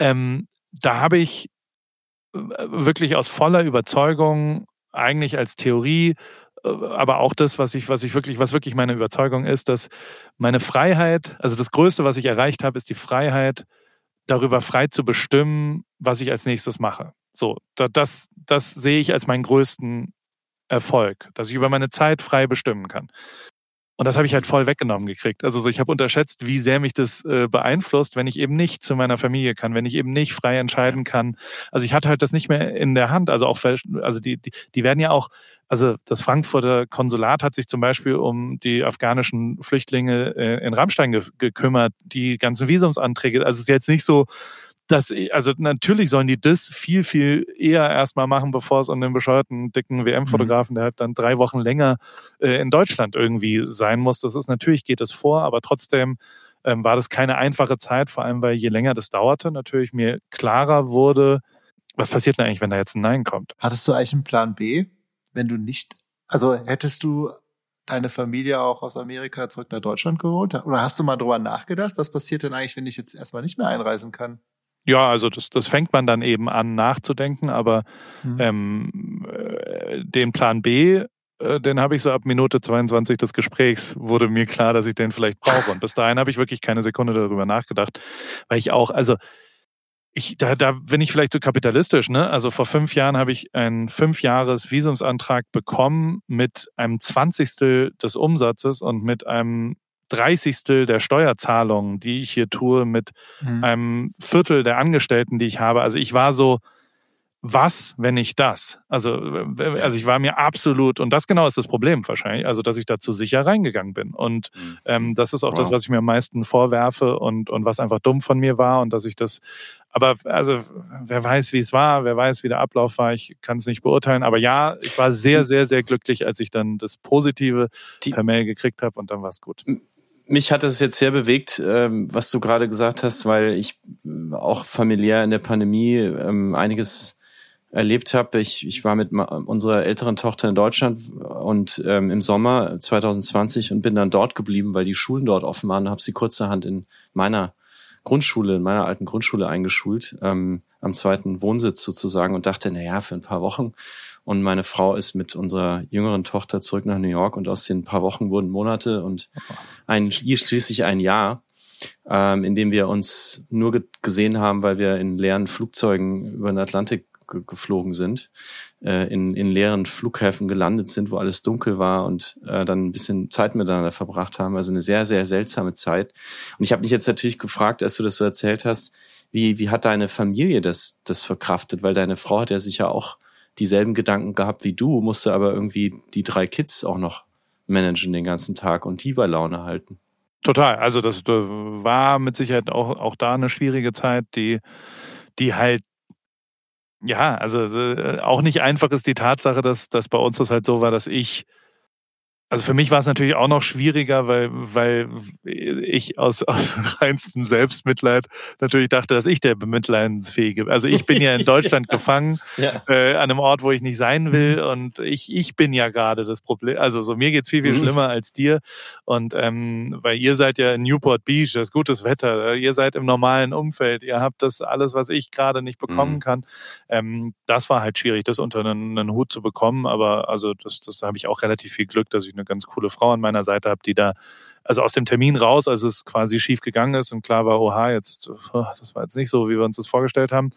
Speaker 3: Ähm, da habe ich äh, wirklich aus voller Überzeugung eigentlich als Theorie aber auch das, was ich, was ich wirklich, was wirklich meine Überzeugung ist, dass meine Freiheit, also das Größte, was ich erreicht habe, ist die Freiheit, darüber frei zu bestimmen, was ich als nächstes mache. So, das, das sehe ich als meinen größten Erfolg, dass ich über meine Zeit frei bestimmen kann. Und das habe ich halt voll weggenommen gekriegt. Also so, ich habe unterschätzt, wie sehr mich das äh, beeinflusst, wenn ich eben nicht zu meiner Familie kann, wenn ich eben nicht frei entscheiden kann. Also ich hatte halt das nicht mehr in der Hand. Also auch, also die, die, die werden ja auch, also das Frankfurter Konsulat hat sich zum Beispiel um die afghanischen Flüchtlinge äh, in Rammstein ge gekümmert, die ganzen Visumsanträge. Also es ist jetzt nicht so, das, also natürlich sollen die das viel, viel eher erstmal machen, bevor es um den bescheuerten, dicken WM-Fotografen, mhm. der halt dann drei Wochen länger äh, in Deutschland irgendwie sein muss. Das ist natürlich, geht es vor, aber trotzdem ähm, war das keine einfache Zeit, vor allem weil je länger das dauerte, natürlich mir klarer wurde, was passiert denn eigentlich, wenn da jetzt ein Nein kommt.
Speaker 2: Hattest du eigentlich einen Plan B, wenn du nicht, also hättest du deine Familie auch aus Amerika zurück nach Deutschland geholt? Oder hast du mal drüber nachgedacht, was passiert denn eigentlich, wenn ich jetzt erstmal nicht mehr einreisen kann?
Speaker 3: Ja, also das, das fängt man dann eben an nachzudenken, aber mhm. ähm, äh, den Plan B, äh, den habe ich so ab Minute 22 des Gesprächs, wurde mir klar, dass ich den vielleicht brauche. Und bis dahin habe ich wirklich keine Sekunde darüber nachgedacht, weil ich auch, also ich, da, da bin ich vielleicht so kapitalistisch, ne? Also vor fünf Jahren habe ich einen fünf Jahres Visumsantrag bekommen mit einem Zwanzigstel des Umsatzes und mit einem Dreißigstel der Steuerzahlungen, die ich hier tue, mit mhm. einem Viertel der Angestellten, die ich habe. Also ich war so, was, wenn nicht das? Also, also ich war mir absolut, und das genau ist das Problem wahrscheinlich, also dass ich dazu sicher reingegangen bin. Und mhm. ähm, das ist auch wow. das, was ich mir am meisten vorwerfe und, und was einfach dumm von mir war und dass ich das, aber also wer weiß, wie es war, wer weiß, wie der Ablauf war, ich kann es nicht beurteilen. Aber ja, ich war sehr, sehr, sehr glücklich, als ich dann das Positive Die, per Mail gekriegt habe und dann war es gut
Speaker 1: mich hat es jetzt sehr bewegt, ähm, was du gerade gesagt hast, weil ich auch familiär in der Pandemie ähm, einiges erlebt habe. Ich, ich war mit unserer älteren Tochter in Deutschland und ähm, im Sommer 2020 und bin dann dort geblieben, weil die Schulen dort offen waren und habe sie kurzerhand in meiner Grundschule, in meiner alten Grundschule eingeschult, ähm, am zweiten Wohnsitz sozusagen und dachte, na ja, für ein paar Wochen. Und meine Frau ist mit unserer jüngeren Tochter zurück nach New York und aus den paar Wochen wurden Monate und ein, schließlich ein Jahr, ähm, in dem wir uns nur gesehen haben, weil wir in leeren Flugzeugen über den Atlantik geflogen sind, äh, in, in leeren Flughäfen gelandet sind, wo alles dunkel war und äh, dann ein bisschen Zeit miteinander verbracht haben. Also eine sehr, sehr seltsame Zeit. Und ich habe mich jetzt natürlich gefragt, als du das so erzählt hast, wie, wie hat deine Familie das, das verkraftet? Weil deine Frau hat ja sicher auch dieselben Gedanken gehabt wie du, musste aber irgendwie die drei Kids auch noch managen den ganzen Tag und die bei Laune halten.
Speaker 3: Total. Also das war mit Sicherheit auch, auch da eine schwierige Zeit, die, die halt ja, also äh, auch nicht einfach ist die Tatsache, dass, dass bei uns das halt so war, dass ich also für mich war es natürlich auch noch schwieriger, weil, weil ich aus, aus *laughs* reinstem Selbstmitleid natürlich dachte, dass ich der Bemitleidensfähige bin. Also ich bin ja in *laughs* Deutschland gefangen, ja. äh, an einem Ort, wo ich nicht sein will. Mhm. Und ich, ich bin ja gerade das Problem. Also so mir geht's viel, viel mhm. schlimmer als dir. Und ähm, weil ihr seid ja in Newport Beach, das ist gutes Wetter, ihr seid im normalen Umfeld, ihr habt das alles, was ich gerade nicht bekommen mhm. kann. Ähm, das war halt schwierig, das unter einen, einen Hut zu bekommen. Aber also das, das habe ich auch relativ viel Glück, dass ich eine ganz coole Frau an meiner Seite habe, die da also aus dem Termin raus, als es quasi schief gegangen ist und klar war, oha, jetzt, oh, das war jetzt nicht so, wie wir uns das vorgestellt haben.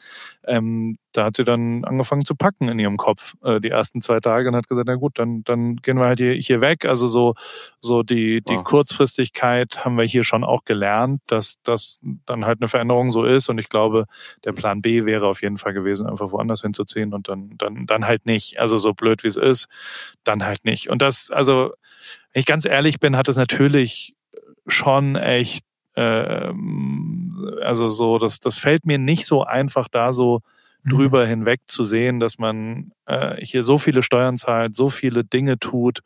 Speaker 3: Ähm, da hat sie dann angefangen zu packen in ihrem Kopf äh, die ersten zwei Tage und hat gesagt, na gut, dann, dann gehen wir halt hier, hier weg. Also so, so die, die wow. Kurzfristigkeit haben wir hier schon auch gelernt, dass das dann halt eine Veränderung so ist. Und ich glaube, der Plan B wäre auf jeden Fall gewesen, einfach woanders hinzuziehen und dann, dann, dann halt nicht. Also so blöd wie es ist, dann halt nicht. Und das, also wenn ich ganz ehrlich bin, hat es natürlich schon echt, äh, also so, das, das fällt mir nicht so einfach, da so mhm. drüber hinweg zu sehen, dass man äh, hier so viele Steuern zahlt, so viele Dinge tut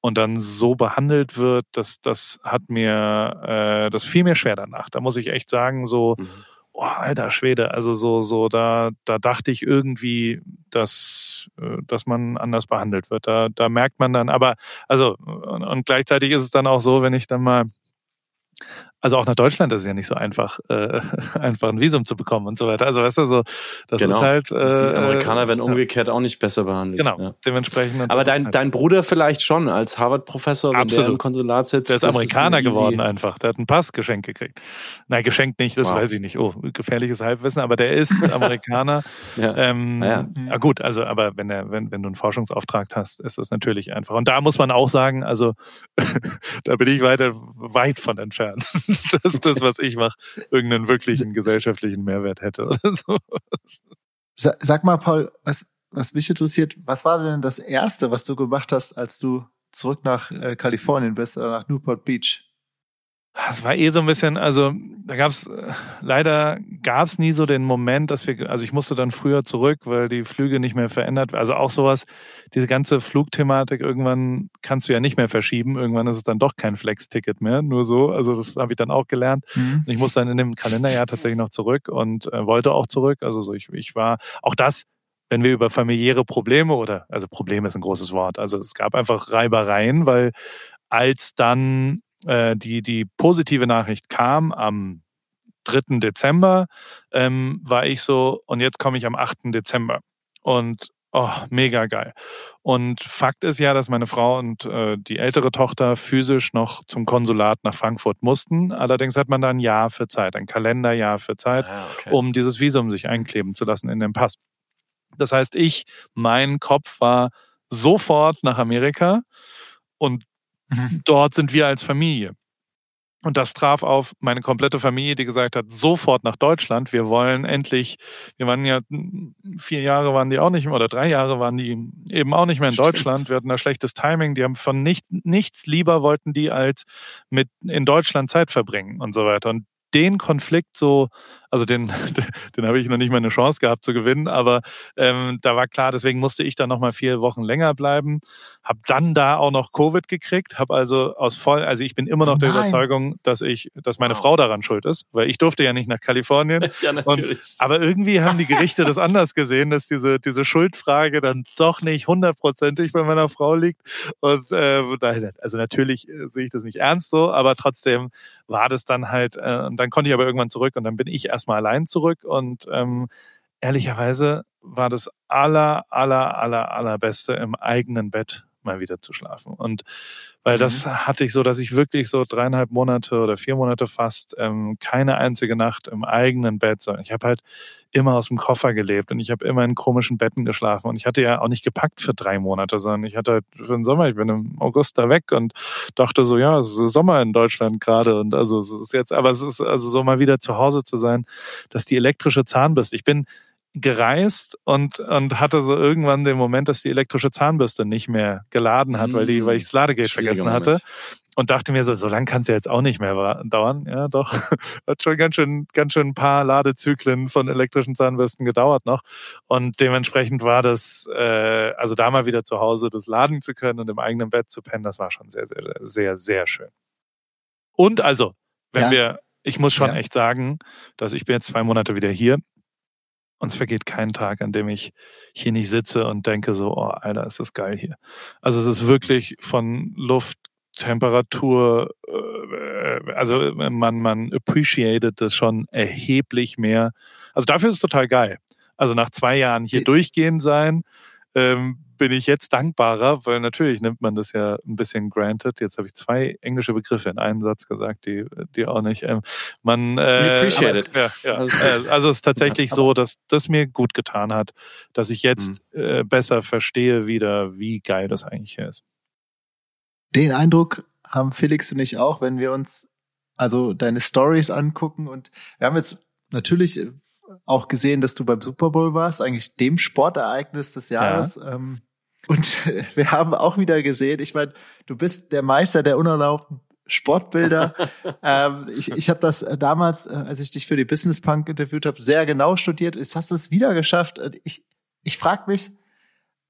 Speaker 3: und dann so behandelt wird, dass das hat mir, äh, das fiel mir schwer danach. Da muss ich echt sagen, so, mhm oh, alter Schwede, also so, so, da, da dachte ich irgendwie, dass, äh, dass man anders behandelt wird. Da, da merkt man dann, aber, also, und, und gleichzeitig ist es dann auch so, wenn ich dann mal also auch nach Deutschland ist es ja nicht so einfach, äh, *laughs* einfach ein Visum zu bekommen und so weiter. Also weißt du, so das genau. ist halt. Äh,
Speaker 1: die Amerikaner werden umgekehrt ja. auch nicht besser behandelt.
Speaker 3: Genau, ja. dementsprechend.
Speaker 1: Aber dein, halt dein Bruder vielleicht schon als Harvard-Professor, wenn Absolut. der im Konsulat sitzt.
Speaker 3: Der ist Amerikaner ist geworden einfach. Der hat ein Pass geschenkt gekriegt. Nein, geschenkt nicht, das wow. weiß ich nicht. Oh, gefährliches Halbwissen, aber der ist *laughs* Amerikaner. ja. Ähm, ah, ja. ja. gut, also aber wenn er, wenn, wenn du einen Forschungsauftrag hast, ist das natürlich einfach. Und da muss man auch sagen, also *laughs* da bin ich weiter weit von entfernt. *laughs* dass das, was ich mache, irgendeinen wirklichen gesellschaftlichen Mehrwert hätte oder *laughs* so.
Speaker 2: Sag mal, Paul, was, was mich interessiert, was war denn das Erste, was du gemacht hast, als du zurück nach äh, Kalifornien bist, oder nach Newport Beach?
Speaker 3: Es war eh so ein bisschen, also da gab's leider gab's nie so den Moment, dass wir, also ich musste dann früher zurück, weil die Flüge nicht mehr verändert, also auch sowas, diese ganze Flugthematik, irgendwann kannst du ja nicht mehr verschieben, irgendwann ist es dann doch kein Flex-Ticket mehr, nur so, also das habe ich dann auch gelernt. Mhm. Ich musste dann in dem Kalenderjahr tatsächlich noch zurück und äh, wollte auch zurück, also so ich, ich war, auch das wenn wir über familiäre Probleme oder, also Probleme ist ein großes Wort, also es gab einfach Reibereien, weil als dann äh, die, die positive Nachricht kam am 3. Dezember, ähm, war ich so, und jetzt komme ich am 8. Dezember. Und oh, mega geil. Und Fakt ist ja, dass meine Frau und äh, die ältere Tochter physisch noch zum Konsulat nach Frankfurt mussten. Allerdings hat man da ein Jahr für Zeit, ein Kalenderjahr für Zeit, ah, okay. um dieses Visum sich einkleben zu lassen in den Pass. Das heißt, ich, mein Kopf war sofort nach Amerika und Mhm. Dort sind wir als Familie. Und das traf auf meine komplette Familie, die gesagt hat, sofort nach Deutschland. Wir wollen endlich, wir waren ja vier Jahre waren die auch nicht mehr oder drei Jahre waren die eben auch nicht mehr in Stimmt. Deutschland. Wir hatten da schlechtes Timing. Die haben von nichts, nichts lieber wollten die als mit in Deutschland Zeit verbringen und so weiter. Und den Konflikt so, also den, *laughs* den habe ich noch nicht mal eine Chance gehabt zu gewinnen, aber ähm, da war klar, deswegen musste ich dann noch mal vier Wochen länger bleiben, habe dann da auch noch Covid gekriegt, habe also aus voll, also ich bin immer noch oh der Überzeugung, dass ich, dass meine wow. Frau daran schuld ist, weil ich durfte ja nicht nach Kalifornien. *laughs* ja, natürlich. Und, aber irgendwie haben die Gerichte das anders gesehen, dass diese diese Schuldfrage dann doch nicht hundertprozentig bei meiner Frau liegt und äh, also natürlich äh, sehe ich das nicht ernst so, aber trotzdem war das dann halt, äh, und dann konnte ich aber irgendwann zurück und dann bin ich erstmal allein zurück und ähm, ehrlicherweise war das aller, aller, aller, allerbeste im eigenen Bett mal wieder zu schlafen. Und weil mhm. das hatte ich so, dass ich wirklich so dreieinhalb Monate oder vier Monate fast ähm, keine einzige Nacht im eigenen Bett, sondern ich habe halt immer aus dem Koffer gelebt und ich habe immer in komischen Betten geschlafen und ich hatte ja auch nicht gepackt für drei Monate, sondern ich hatte halt für den Sommer, ich bin im August da weg und dachte so, ja, es ist Sommer in Deutschland gerade und also es ist jetzt, aber es ist also so mal wieder zu Hause zu sein, dass die elektrische Zahnbürste, ich bin gereist und, und hatte so irgendwann den Moment, dass die elektrische Zahnbürste nicht mehr geladen hat, weil die, weil ich das Ladegate vergessen hatte. Moment. Und dachte mir so, so lange kann es ja jetzt auch nicht mehr dauern. Ja, doch. *laughs* Hat schon ganz schön, ganz schön ein paar Ladezyklen von elektrischen Zahnbürsten gedauert noch. Und dementsprechend war das, äh, also da mal wieder zu Hause das laden zu können und im eigenen Bett zu pennen, das war schon sehr, sehr, sehr, sehr schön. Und also, wenn ja. wir, ich muss schon ja. echt sagen, dass ich bin jetzt zwei Monate wieder hier und es vergeht kein Tag, an dem ich hier nicht sitze und denke so, oh, Alter, ist das geil hier. Also es ist wirklich von Luft, Temperatur, äh, also man, man appreciated das schon erheblich mehr. Also dafür ist es total geil. Also nach zwei Jahren hier durchgehend sein, ähm, bin ich jetzt dankbarer, weil natürlich nimmt man das ja ein bisschen granted. Jetzt habe ich zwei englische Begriffe in einem Satz gesagt, die, die auch nicht. Ähm, man äh, appreciate it. Ja, ja. Äh, also es ist tatsächlich so, dass das mir gut getan hat, dass ich jetzt mhm. äh, besser verstehe wieder, wie geil das eigentlich hier ist.
Speaker 2: Den Eindruck haben Felix und ich auch, wenn wir uns also deine Stories angucken und wir haben jetzt natürlich auch gesehen, dass du beim Super Bowl warst, eigentlich dem Sportereignis des Jahres. Ja. Ähm, und *laughs* wir haben auch wieder gesehen, ich meine, du bist der Meister der unerlaubten Sportbilder. *laughs* ähm, ich ich habe das damals, äh, als ich dich für die Business Punk interviewt habe, sehr genau studiert. Jetzt hast du es wieder geschafft. Ich, ich frage mich,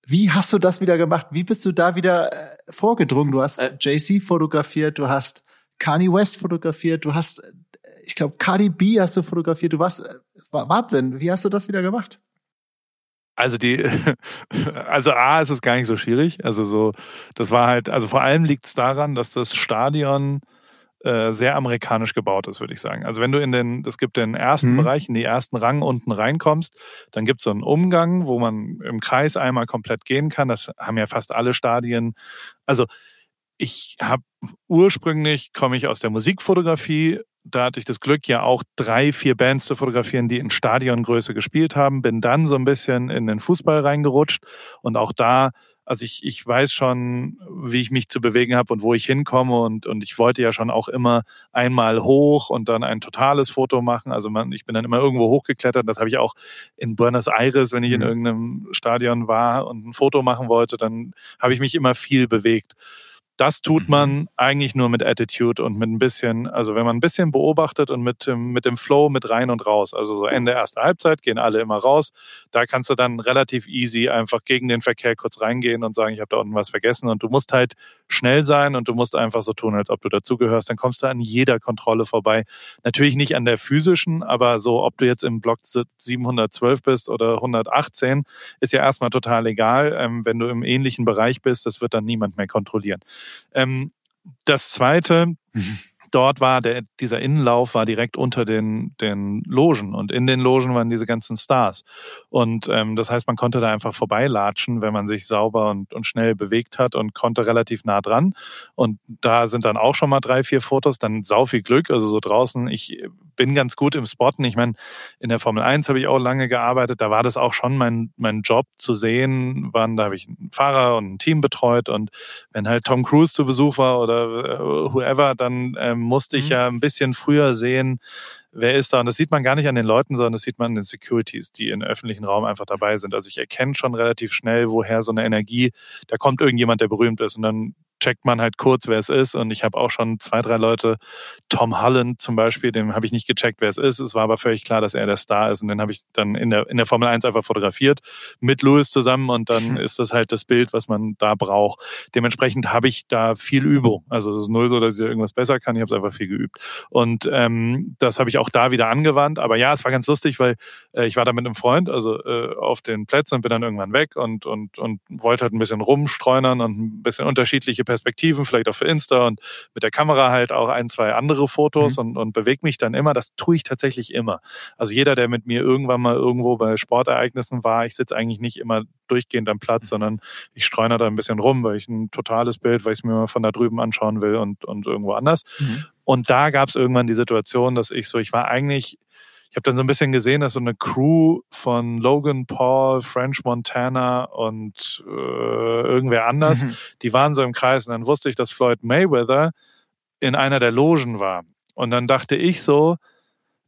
Speaker 2: wie hast du das wieder gemacht? Wie bist du da wieder äh, vorgedrungen? Du hast äh, JC fotografiert, du hast Kanye West fotografiert, du hast, äh, ich glaube, Cardi B hast du fotografiert. Du warst, äh, warte denn, wie hast du das wieder gemacht?
Speaker 3: Also die, *laughs* also A ist es gar nicht so schwierig. Also so, das war halt, also vor allem liegt es daran, dass das Stadion äh, sehr amerikanisch gebaut ist, würde ich sagen. Also wenn du in den, es gibt den ersten mhm. Bereich, in die ersten Rang unten reinkommst, dann gibt es so einen Umgang, wo man im Kreis einmal komplett gehen kann. Das haben ja fast alle Stadien. Also ich habe ursprünglich komme ich aus der Musikfotografie da hatte ich das Glück, ja auch drei, vier Bands zu fotografieren, die in Stadiongröße gespielt haben. Bin dann so ein bisschen in den Fußball reingerutscht und auch da, also ich, ich weiß schon, wie ich mich zu bewegen habe und wo ich hinkomme und, und ich wollte ja schon auch immer einmal hoch und dann ein totales Foto machen. Also man, ich bin dann immer irgendwo hochgeklettert. Das habe ich auch in Buenos Aires, wenn ich in mhm. irgendeinem Stadion war und ein Foto machen wollte, dann habe ich mich immer viel bewegt. Das tut mhm. man eigentlich nur mit Attitude und mit ein bisschen, also wenn man ein bisschen beobachtet und mit, mit dem Flow mit rein und raus. Also so Ende erster Halbzeit gehen alle immer raus. Da kannst du dann relativ easy einfach gegen den Verkehr kurz reingehen und sagen, ich habe da unten was vergessen. Und du musst halt schnell sein und du musst einfach so tun, als ob du dazugehörst. Dann kommst du an jeder Kontrolle vorbei. Natürlich nicht an der physischen, aber so, ob du jetzt im Block 712 bist oder 118, ist ja erstmal total egal. Ähm, wenn du im ähnlichen Bereich bist, das wird dann niemand mehr kontrollieren. Ähm, das zweite, mhm. dort war der, dieser Innenlauf war direkt unter den, den Logen und in den Logen waren diese ganzen Stars. Und ähm, das heißt, man konnte da einfach vorbeilatschen, wenn man sich sauber und, und schnell bewegt hat und konnte relativ nah dran. Und da sind dann auch schon mal drei, vier Fotos, dann sau viel Glück. Also so draußen, ich bin ganz gut im Spotten. Ich meine, in der Formel 1 habe ich auch lange gearbeitet. Da war das auch schon mein, mein Job zu sehen, wann da habe ich einen Fahrer und ein Team betreut. Und wenn halt Tom Cruise zu Besuch war oder äh, whoever, dann ähm, musste ich mhm. ja ein bisschen früher sehen, wer ist da? Und das sieht man gar nicht an den Leuten, sondern das sieht man an den Securities, die im öffentlichen Raum einfach dabei sind. Also ich erkenne schon relativ schnell, woher so eine Energie, da kommt irgendjemand, der berühmt ist und dann checkt man halt kurz, wer es ist. Und ich habe auch schon zwei, drei Leute, Tom Holland zum Beispiel, dem habe ich nicht gecheckt, wer es ist. Es war aber völlig klar, dass er der Star ist. Und den habe ich dann in der, in der Formel 1 einfach fotografiert mit Louis zusammen. Und dann hm. ist das halt das Bild, was man da braucht. Dementsprechend habe ich da viel Übung. Also es ist null so, dass ich irgendwas besser kann. Ich habe es einfach viel geübt. Und ähm, das habe ich auch da wieder angewandt. Aber ja, es war ganz lustig, weil äh, ich war da mit einem Freund, also äh, auf den Plätzen und bin dann irgendwann weg und, und, und wollte halt ein bisschen rumstreunern und ein bisschen unterschiedliche Perspektiven, vielleicht auch für Insta und mit der Kamera halt auch ein, zwei andere Fotos mhm. und, und bewege mich dann immer. Das tue ich tatsächlich immer. Also jeder, der mit mir irgendwann mal irgendwo bei Sportereignissen war, ich sitze eigentlich nicht immer durchgehend am Platz, mhm. sondern ich streune da ein bisschen rum, weil ich ein totales Bild, weil ich es mir mal von da drüben anschauen will und, und irgendwo anders. Mhm. Und da gab es irgendwann die Situation, dass ich so, ich war eigentlich ich habe dann so ein bisschen gesehen, dass so eine Crew von Logan Paul, French Montana und äh, irgendwer anders, mhm. die waren so im Kreis. Und dann wusste ich, dass Floyd Mayweather in einer der Logen war. Und dann dachte ich so,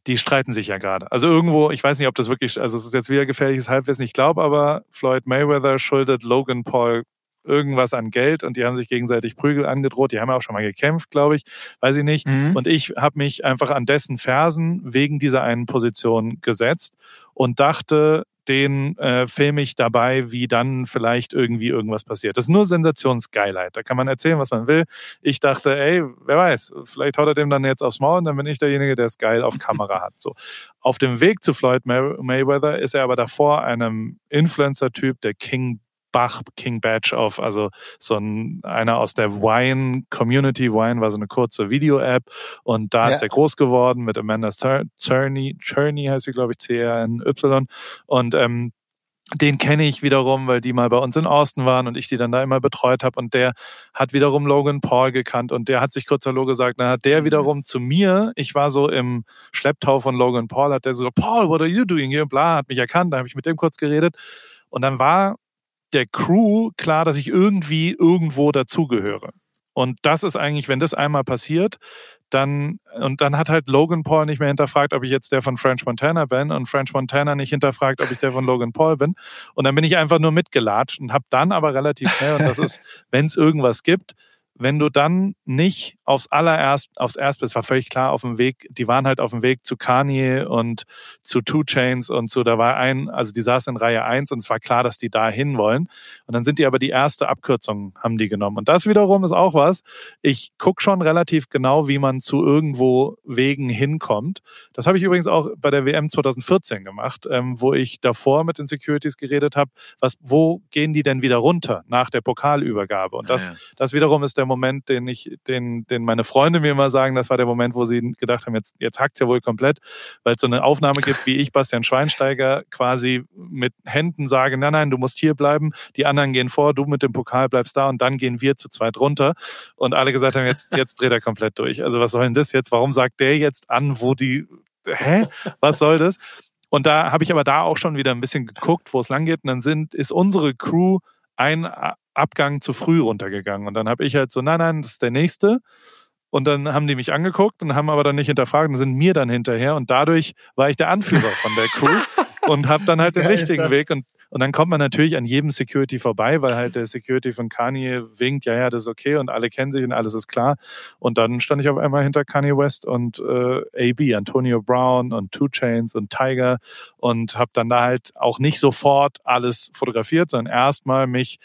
Speaker 3: die streiten sich ja gerade. Also irgendwo, ich weiß nicht, ob das wirklich, also es ist jetzt wieder gefährliches Halbwissen, ich glaube aber, Floyd Mayweather schuldet Logan Paul irgendwas an Geld und die haben sich gegenseitig Prügel angedroht. Die haben auch schon mal gekämpft, glaube ich, weiß ich nicht. Mhm. Und ich habe mich einfach an dessen Fersen wegen dieser einen Position gesetzt und dachte, den äh, filme ich dabei, wie dann vielleicht irgendwie irgendwas passiert. Das ist nur Sensationsgeilheit. Da kann man erzählen, was man will. Ich dachte, ey, wer weiß, vielleicht haut er dem dann jetzt aufs Maul und dann bin ich derjenige, der es geil auf Kamera hat. So. Auf dem Weg zu Floyd Mayweather ist er aber davor einem Influencer-Typ, der King Bach King Badge auf, also so ein, einer aus der Wine Community. Wine war so eine kurze Video-App und da ja. ist er groß geworden mit Amanda Czerny, Czerny heißt sie, glaube ich, C-R-N-Y. Und ähm, den kenne ich wiederum, weil die mal bei uns in Austin waren und ich die dann da immer betreut habe. Und der hat wiederum Logan Paul gekannt und der hat sich kurz Hallo gesagt. Dann hat der mhm. wiederum zu mir, ich war so im Schlepptau von Logan Paul, hat der so, Paul, what are you doing here? Bla, hat mich erkannt, da habe ich mit dem kurz geredet. Und dann war der Crew klar, dass ich irgendwie irgendwo dazugehöre. Und das ist eigentlich, wenn das einmal passiert, dann, und dann hat halt Logan Paul nicht mehr hinterfragt, ob ich jetzt der von French Montana bin und French Montana nicht hinterfragt, ob ich der von Logan Paul bin. Und dann bin ich einfach nur mitgelatscht und habe dann aber relativ schnell, und das *laughs* ist, wenn es irgendwas gibt, wenn du dann nicht aufs allererst, aufs erst bist, war völlig klar auf dem Weg, die waren halt auf dem Weg zu Kanye und zu Two Chains und so, da war ein, also die saßen in Reihe eins und es war klar, dass die da hin wollen. Und dann sind die aber die erste Abkürzung haben die genommen. Und das wiederum ist auch was. Ich guck schon relativ genau, wie man zu irgendwo Wegen hinkommt. Das habe ich übrigens auch bei der WM 2014 gemacht, ähm, wo ich davor mit den Securities geredet habe, was, wo gehen die denn wieder runter nach der Pokalübergabe? Und das, ja, ja. das wiederum ist der Moment, den ich, den, den meine Freunde mir immer sagen, das war der Moment, wo sie gedacht haben, jetzt, jetzt hackt's ja wohl komplett, weil es so eine Aufnahme gibt, wie ich, Bastian Schweinsteiger, quasi mit Händen sage, nein, nein, du musst hier bleiben, die anderen gehen vor, du mit dem Pokal bleibst da und dann gehen wir zu zweit runter. Und alle gesagt haben, jetzt, jetzt dreht er komplett durch. Also was soll denn das jetzt? Warum sagt der jetzt an, wo die, hä? Was soll das? Und da habe ich aber da auch schon wieder ein bisschen geguckt, wo es lang geht. Und dann sind, ist unsere Crew ein Abgang zu früh runtergegangen. Und dann habe ich halt so, nein, nein, das ist der nächste. Und dann haben die mich angeguckt und haben aber dann nicht hinterfragt und sind mir dann hinterher. Und dadurch war ich der Anführer von der Crew *laughs* und habe dann halt den Geil richtigen Weg. Und, und dann kommt man natürlich an jedem Security vorbei, weil halt der Security von Kanye winkt, ja, ja, das ist okay und alle kennen sich und alles ist klar. Und dann stand ich auf einmal hinter Kanye West und äh, AB, Antonio Brown und Two Chains und Tiger und habe dann da halt auch nicht sofort alles fotografiert, sondern erstmal mich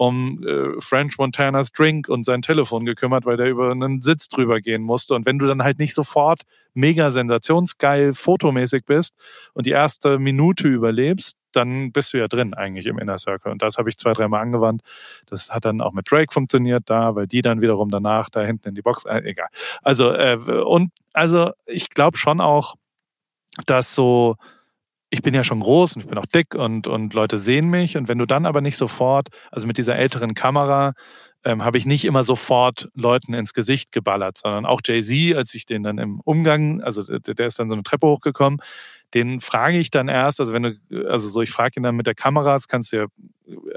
Speaker 3: um äh, French Montanas Drink und sein Telefon gekümmert, weil der über einen Sitz drüber gehen musste. Und wenn du dann halt nicht sofort mega sensationsgeil fotomäßig bist und die erste Minute überlebst, dann bist du ja drin eigentlich im Inner Circle. Und das habe ich zwei, dreimal angewandt. Das hat dann auch mit Drake funktioniert da, weil die dann wiederum danach da hinten in die Box, äh, egal. Also, äh, und also ich glaube schon auch, dass so ich bin ja schon groß und ich bin auch dick und, und Leute sehen mich. Und wenn du dann aber nicht sofort, also mit dieser älteren Kamera, ähm, habe ich nicht immer sofort Leuten ins Gesicht geballert, sondern auch Jay-Z, als ich den dann im Umgang, also der ist dann so eine Treppe hochgekommen, den frage ich dann erst, also wenn du, also so, ich frage ihn dann mit der Kamera, das kannst du ja,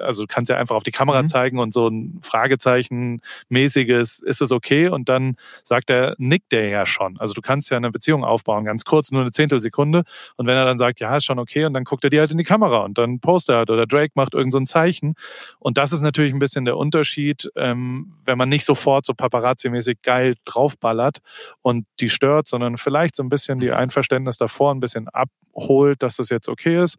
Speaker 3: also du kannst ja einfach auf die Kamera mhm. zeigen und so ein Fragezeichen mäßiges, ist es okay? Und dann sagt er, nickt der ja schon. Also du kannst ja eine Beziehung aufbauen, ganz kurz, nur eine Zehntelsekunde. Und wenn er dann sagt, ja, ist schon okay, und dann guckt er dir halt in die Kamera und dann postet er halt oder Drake macht irgend so ein Zeichen. Und das ist natürlich ein bisschen der Unterschied, ähm, wenn man nicht sofort so paparazzi-mäßig geil draufballert und die stört, sondern vielleicht so ein bisschen die Einverständnis davor ein bisschen abholt, dass das jetzt okay ist,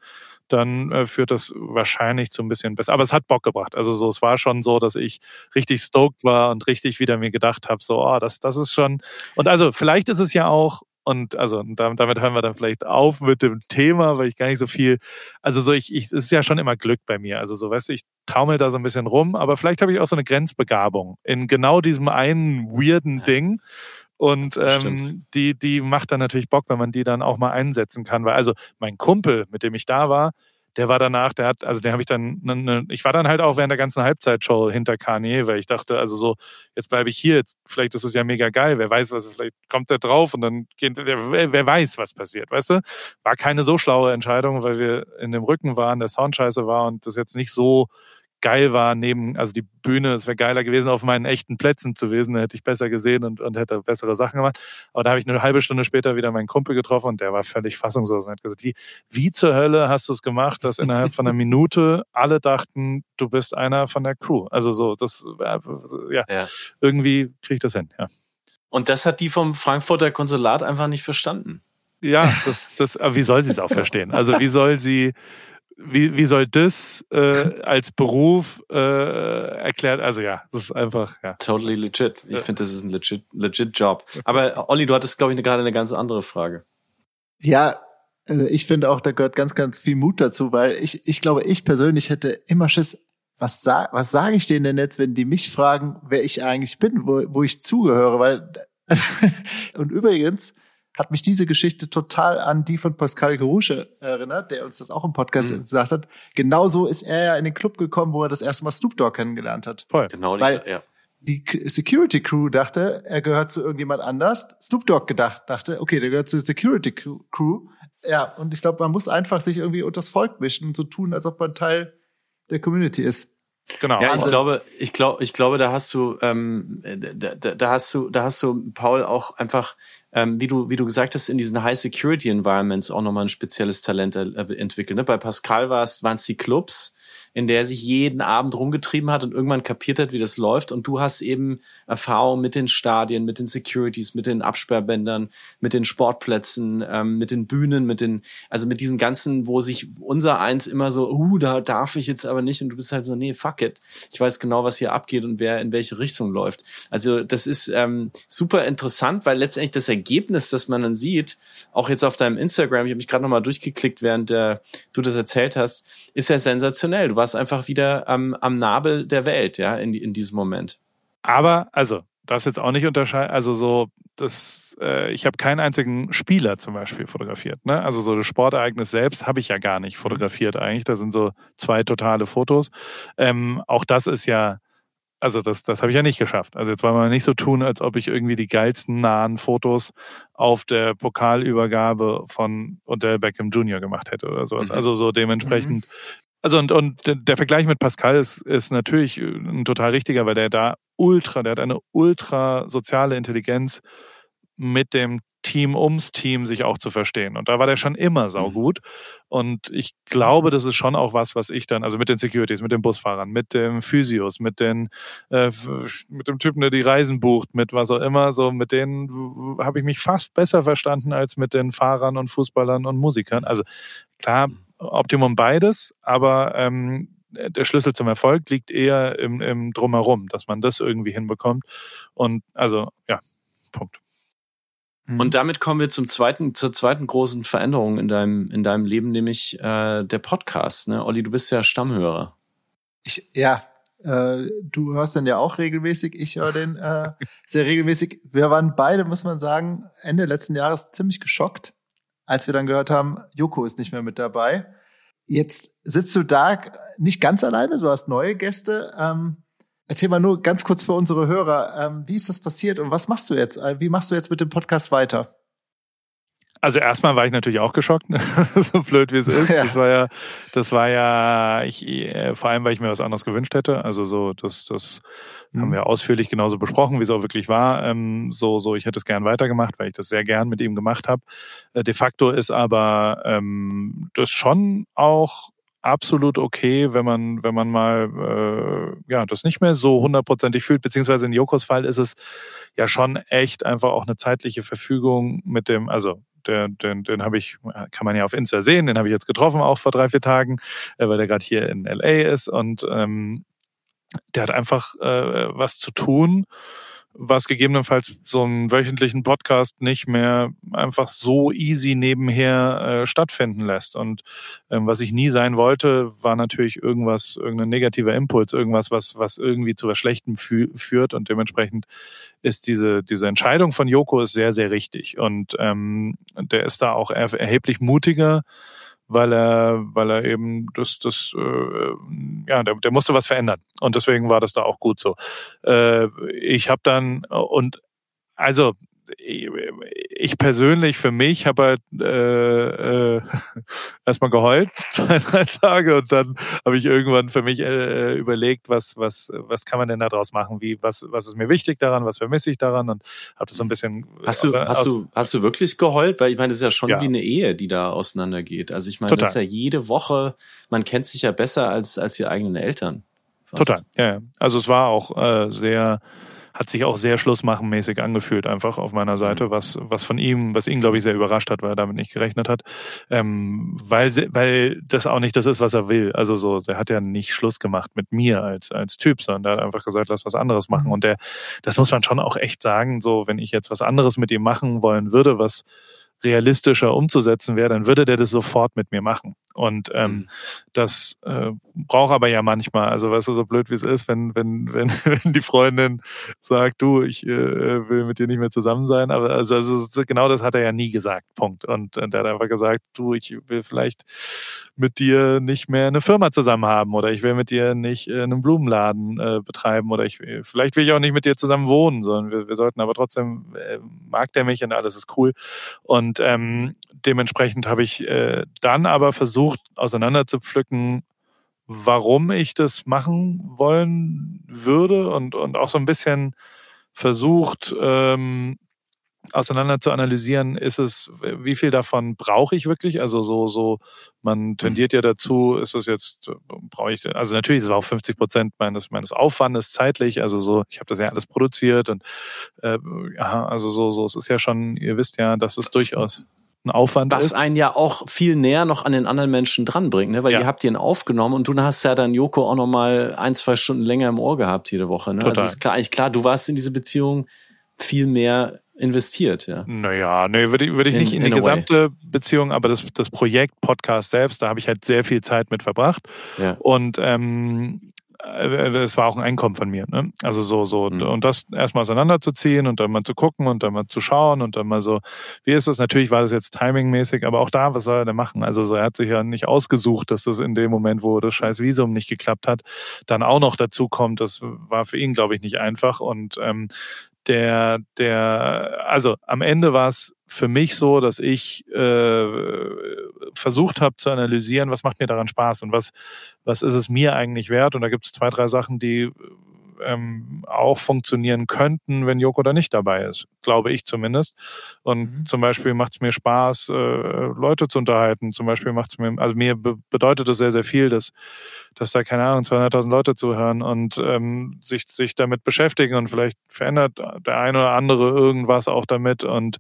Speaker 3: dann äh, führt das wahrscheinlich zu ein bisschen besser. Aber es hat Bock gebracht. Also so, es war schon so, dass ich richtig stoked war und richtig wieder mir gedacht habe, so, oh, das, das ist schon. Und also vielleicht ist es ja auch, und also damit hören wir dann vielleicht auf mit dem Thema, weil ich gar nicht so viel, also so ich, ich es ist ja schon immer Glück bei mir. Also so weißt du, ich taumel da so ein bisschen rum, aber vielleicht habe ich auch so eine Grenzbegabung in genau diesem einen weirden Ding und ähm, die, die macht dann natürlich Bock, wenn man die dann auch mal einsetzen kann. Weil also mein Kumpel, mit dem ich da war, der war danach, der hat, also den habe ich dann, ne, ne, ich war dann halt auch während der ganzen Halbzeitshow hinter Kanye, weil ich dachte, also so, jetzt bleibe ich hier, jetzt, vielleicht ist es ja mega geil, wer weiß, was, vielleicht kommt der drauf und dann geht, wer, wer weiß, was passiert, weißt du? War keine so schlaue Entscheidung, weil wir in dem Rücken waren, der Sound scheiße war und das jetzt nicht so geil war, neben, also die Bühne, es wäre geiler gewesen, auf meinen echten Plätzen zu gewesen, da hätte ich besser gesehen und, und hätte bessere Sachen gemacht. Aber da habe ich eine halbe Stunde später wieder meinen Kumpel getroffen und der war völlig fassungslos und hat gesagt, wie, wie zur Hölle hast du es gemacht, dass innerhalb von einer Minute alle dachten, du bist einer von der Crew. Also so, das, ja, ja. irgendwie kriege ich das hin, ja.
Speaker 1: Und das hat die vom Frankfurter Konsulat einfach nicht verstanden.
Speaker 3: Ja, das, das, aber wie soll sie es auch verstehen? Also wie soll sie, wie, wie soll das äh, *laughs* als Beruf äh, erklärt? Also ja, das ist einfach ja.
Speaker 1: Totally legit. Ich finde, das ist ein legit, legit Job. Aber Olli, du hattest, glaube ich, gerade eine ganz andere Frage.
Speaker 2: Ja, also ich finde auch, da gehört ganz, ganz viel Mut dazu, weil ich, ich glaube, ich persönlich hätte immer Schiss, was, sa was sage ich denen denn jetzt, wenn die mich fragen, wer ich eigentlich bin, wo, wo ich zugehöre, weil *laughs* und übrigens, hat mich diese Geschichte total an die von Pascal Gerouche erinnert, der uns das auch im Podcast mhm. gesagt hat. Genauso ist er ja in den Club gekommen, wo er das erste Mal Snoop Dogg kennengelernt hat.
Speaker 1: Voll. Genau,
Speaker 2: Weil ja. die Security Crew dachte, er gehört zu irgendjemand anders. Snoop Dogg gedacht, dachte, okay, der gehört zur Security Crew. Ja, und ich glaube, man muss einfach sich irgendwie unters Volk mischen und so tun, als ob man Teil der Community ist.
Speaker 1: Genau. Ja, ich also, glaube, ich glaube, ich glaube, da hast du, ähm, da, da, da hast du, da hast du Paul auch einfach ähm, wie du wie du gesagt hast, in diesen High Security Environments auch nochmal ein spezielles Talent entwickelt. Ne? Bei Pascal war es waren es die Clubs, in der er sich jeden Abend rumgetrieben hat und irgendwann kapiert hat, wie das läuft. Und du hast eben Erfahrung mit den Stadien, mit den Securities, mit den Absperrbändern, mit den Sportplätzen, ähm, mit den Bühnen, mit den, also mit diesem ganzen, wo sich unser eins immer so, uh, da darf ich jetzt aber nicht. Und du bist halt so, nee, fuck it. Ich weiß genau, was hier abgeht und wer in welche Richtung läuft. Also das ist ähm, super interessant, weil letztendlich das Ergebnis, das man dann sieht, auch jetzt auf deinem Instagram, ich habe mich gerade nochmal durchgeklickt, während äh, du das erzählt hast, ist ja sensationell. Du warst einfach wieder am, am Nabel der Welt, ja, in, in diesem Moment.
Speaker 3: Aber, also, das jetzt auch nicht unterscheiden, also so, das, äh, ich habe keinen einzigen Spieler zum Beispiel fotografiert. Ne? Also so das Sportereignis selbst habe ich ja gar nicht fotografiert eigentlich. Da sind so zwei totale Fotos. Ähm, auch das ist ja also das, das habe ich ja nicht geschafft. Also jetzt wollen wir nicht so tun, als ob ich irgendwie die geilsten nahen Fotos auf der Pokalübergabe von Odell Beckham Jr. gemacht hätte oder sowas. Mhm. Also so dementsprechend. Mhm. Also und, und der Vergleich mit Pascal ist, ist natürlich ein total richtiger, weil der da ultra, der hat eine ultra soziale Intelligenz mit dem Team ums Team sich auch zu verstehen. Und da war der schon immer saugut. Und ich glaube, das ist schon auch was, was ich dann, also mit den Securities, mit den Busfahrern, mit dem Physios, mit den, äh, mit dem Typen, der die Reisen bucht, mit was auch immer, so mit denen habe ich mich fast besser verstanden als mit den Fahrern und Fußballern und Musikern. Also klar, Optimum beides, aber ähm, der Schlüssel zum Erfolg liegt eher im, im Drumherum, dass man das irgendwie hinbekommt. Und also, ja, Punkt.
Speaker 1: Mhm. Und damit kommen wir zum zweiten, zur zweiten großen Veränderung in deinem, in deinem Leben, nämlich äh, der Podcast. Ne? Olli, du bist ja Stammhörer.
Speaker 2: Ich, ja, äh, du hörst den ja auch regelmäßig. Ich höre den äh, *laughs* sehr regelmäßig. Wir waren beide, muss man sagen, Ende letzten Jahres ziemlich geschockt, als wir dann gehört haben, Joko ist nicht mehr mit dabei. Jetzt sitzt du da nicht ganz alleine, du hast neue Gäste. Ähm, Erzähl mal nur ganz kurz für unsere Hörer, ähm, wie ist das passiert und was machst du jetzt? Äh, wie machst du jetzt mit dem Podcast weiter?
Speaker 3: Also erstmal war ich natürlich auch geschockt, *laughs* so blöd wie es ist. Ja. Das war ja, das war ja, ich, äh, vor allem, weil ich mir was anderes gewünscht hätte. Also so, das, das mhm. haben wir ausführlich genauso besprochen, wie es auch wirklich war. Ähm, so, so, ich hätte es gern weitergemacht, weil ich das sehr gern mit ihm gemacht habe. Äh, de facto ist aber ähm, das schon auch absolut okay, wenn man, wenn man mal äh, ja das nicht mehr so hundertprozentig fühlt, beziehungsweise in Jokos Fall ist es ja schon echt einfach auch eine zeitliche Verfügung mit dem, also den, den, den habe ich, kann man ja auf Insta sehen, den habe ich jetzt getroffen, auch vor drei, vier Tagen, äh, weil der gerade hier in LA ist. Und ähm, der hat einfach äh, was zu tun was gegebenenfalls so einen wöchentlichen Podcast nicht mehr einfach so easy nebenher äh, stattfinden lässt. Und ähm, was ich nie sein wollte, war natürlich irgendwas, irgendein negativer Impuls, irgendwas, was, was irgendwie zu was Schlechtem fü führt. Und dementsprechend ist diese, diese Entscheidung von Joko ist sehr, sehr richtig. Und ähm, der ist da auch erheblich mutiger weil er, weil er eben das, das, äh, ja, der, der musste was verändern. Und deswegen war das da auch gut so. Äh, ich habe dann und also ich persönlich für mich habe halt äh, äh, *laughs* erstmal geheult *laughs* zwei, drei Tage und dann habe ich irgendwann für mich äh, überlegt, was was was kann man denn daraus machen? Wie was was ist mir wichtig daran? Was vermisse ich daran? Und habe das so ein bisschen.
Speaker 1: Hast du hast du hast du wirklich geheult? Weil ich meine, das ist ja schon ja. wie eine Ehe, die da auseinandergeht. Also ich meine, Total. das ist ja jede Woche. Man kennt sich ja besser als als die eigenen Eltern.
Speaker 3: Fast. Total. Ja, ja. Also es war auch äh, sehr hat sich auch sehr schlussmachenmäßig angefühlt, einfach auf meiner Seite, mhm. was, was von ihm, was ihn, glaube ich, sehr überrascht hat, weil er damit nicht gerechnet hat. Ähm, weil, weil das auch nicht das ist, was er will. Also so, der hat ja nicht Schluss gemacht mit mir als, als Typ, sondern er hat einfach gesagt, lass was anderes machen. Mhm. Und der, das muss man schon auch echt sagen, so, wenn ich jetzt was anderes mit ihm machen wollen würde, was, realistischer umzusetzen wäre, dann würde der das sofort mit mir machen. Und ähm, mhm. das äh, braucht aber ja manchmal, also weißt du, so blöd wie es ist, wenn, wenn, *laughs* wenn, wenn die Freundin sagt, du, ich äh, will mit dir nicht mehr zusammen sein, aber also, also genau das hat er ja nie gesagt. Punkt. Und, und er hat einfach gesagt, du, ich will vielleicht mit dir nicht mehr eine Firma zusammen haben oder ich will mit dir nicht äh, einen Blumenladen äh, betreiben oder ich vielleicht will ich auch nicht mit dir zusammen wohnen, sondern wir, wir sollten aber trotzdem äh, mag der mich und alles ist cool. Und ähm, dementsprechend habe ich äh, dann aber versucht, auseinanderzupflücken, warum ich das machen wollen würde und, und auch so ein bisschen versucht, ähm, auseinander zu analysieren, ist es, wie viel davon brauche ich wirklich? Also so, so, man mhm. tendiert ja dazu, ist es jetzt, brauche ich, also natürlich ist es auch 50 Prozent meines, meines Aufwandes zeitlich, also so, ich habe das ja alles produziert und äh, ja, also so, so, es ist ja schon, ihr wisst ja, dass es durchaus ein Aufwand
Speaker 1: Was
Speaker 3: ist.
Speaker 1: einen ja auch viel näher noch an den anderen Menschen dranbringt, ne? weil ja. ihr habt ihn aufgenommen und du hast ja dann Joko auch noch mal ein, zwei Stunden länger im Ohr gehabt jede Woche. Ne? Also Total. Also ist klar, klar, du warst in diese Beziehung viel mehr investiert, ja.
Speaker 3: Naja, nee, würde ich, würd ich in, nicht in, in die gesamte way. Beziehung, aber das, das Projekt Podcast selbst, da habe ich halt sehr viel Zeit mit verbracht. Ja. Und ähm, äh, es war auch ein Einkommen von mir. Ne? Also so, so, mhm. und das erstmal auseinanderzuziehen und dann mal zu gucken und dann mal zu schauen und dann mal so, wie ist das? Natürlich war das jetzt timingmäßig, aber auch da, was soll er denn machen? Also so, er hat sich ja nicht ausgesucht, dass das in dem Moment, wo das scheiß Visum nicht geklappt hat, dann auch noch dazu kommt. Das war für ihn, glaube ich, nicht einfach. Und ähm, der, der, also am Ende war es für mich so, dass ich äh, versucht habe zu analysieren, was macht mir daran Spaß und was, was ist es mir eigentlich wert. Und da gibt es zwei, drei Sachen, die ähm, auch funktionieren könnten, wenn Joko da nicht dabei ist, glaube ich zumindest. Und mhm. zum Beispiel macht es mir Spaß, äh, Leute zu unterhalten. Zum Beispiel macht es mir, also mir be bedeutet es sehr, sehr viel, dass, dass da, keine Ahnung, 200.000 Leute zuhören und ähm, sich, sich damit beschäftigen und vielleicht verändert der eine oder andere irgendwas auch damit. Und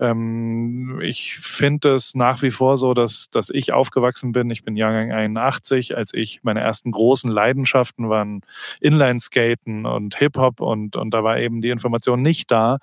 Speaker 3: ähm, ich finde es nach wie vor so, dass, dass ich aufgewachsen bin. Ich bin Jahrgang 81, als ich meine ersten großen Leidenschaften waren Inline-Skate Skaten und Hip-Hop und, und da war eben die Information nicht da,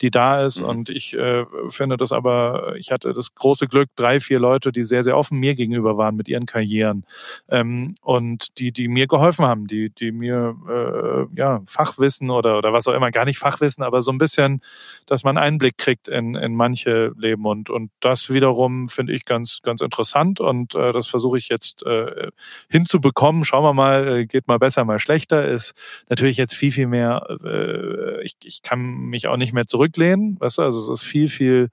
Speaker 3: die da ist. Mhm. Und ich äh, finde das aber, ich hatte das große Glück, drei, vier Leute, die sehr, sehr offen mir gegenüber waren mit ihren Karrieren ähm, und die, die mir geholfen haben, die, die mir äh, ja, Fachwissen oder, oder was auch immer, gar nicht Fachwissen, aber so ein bisschen, dass man Einblick kriegt in, in manche Leben. Und, und das wiederum finde ich ganz, ganz interessant und äh, das versuche ich jetzt äh, hinzubekommen. Schauen wir mal, äh, geht mal besser, mal schlechter. Ist natürlich jetzt viel, viel mehr, äh, ich, ich kann mich auch nicht mehr zurücklehnen, weißt du, also es ist viel, viel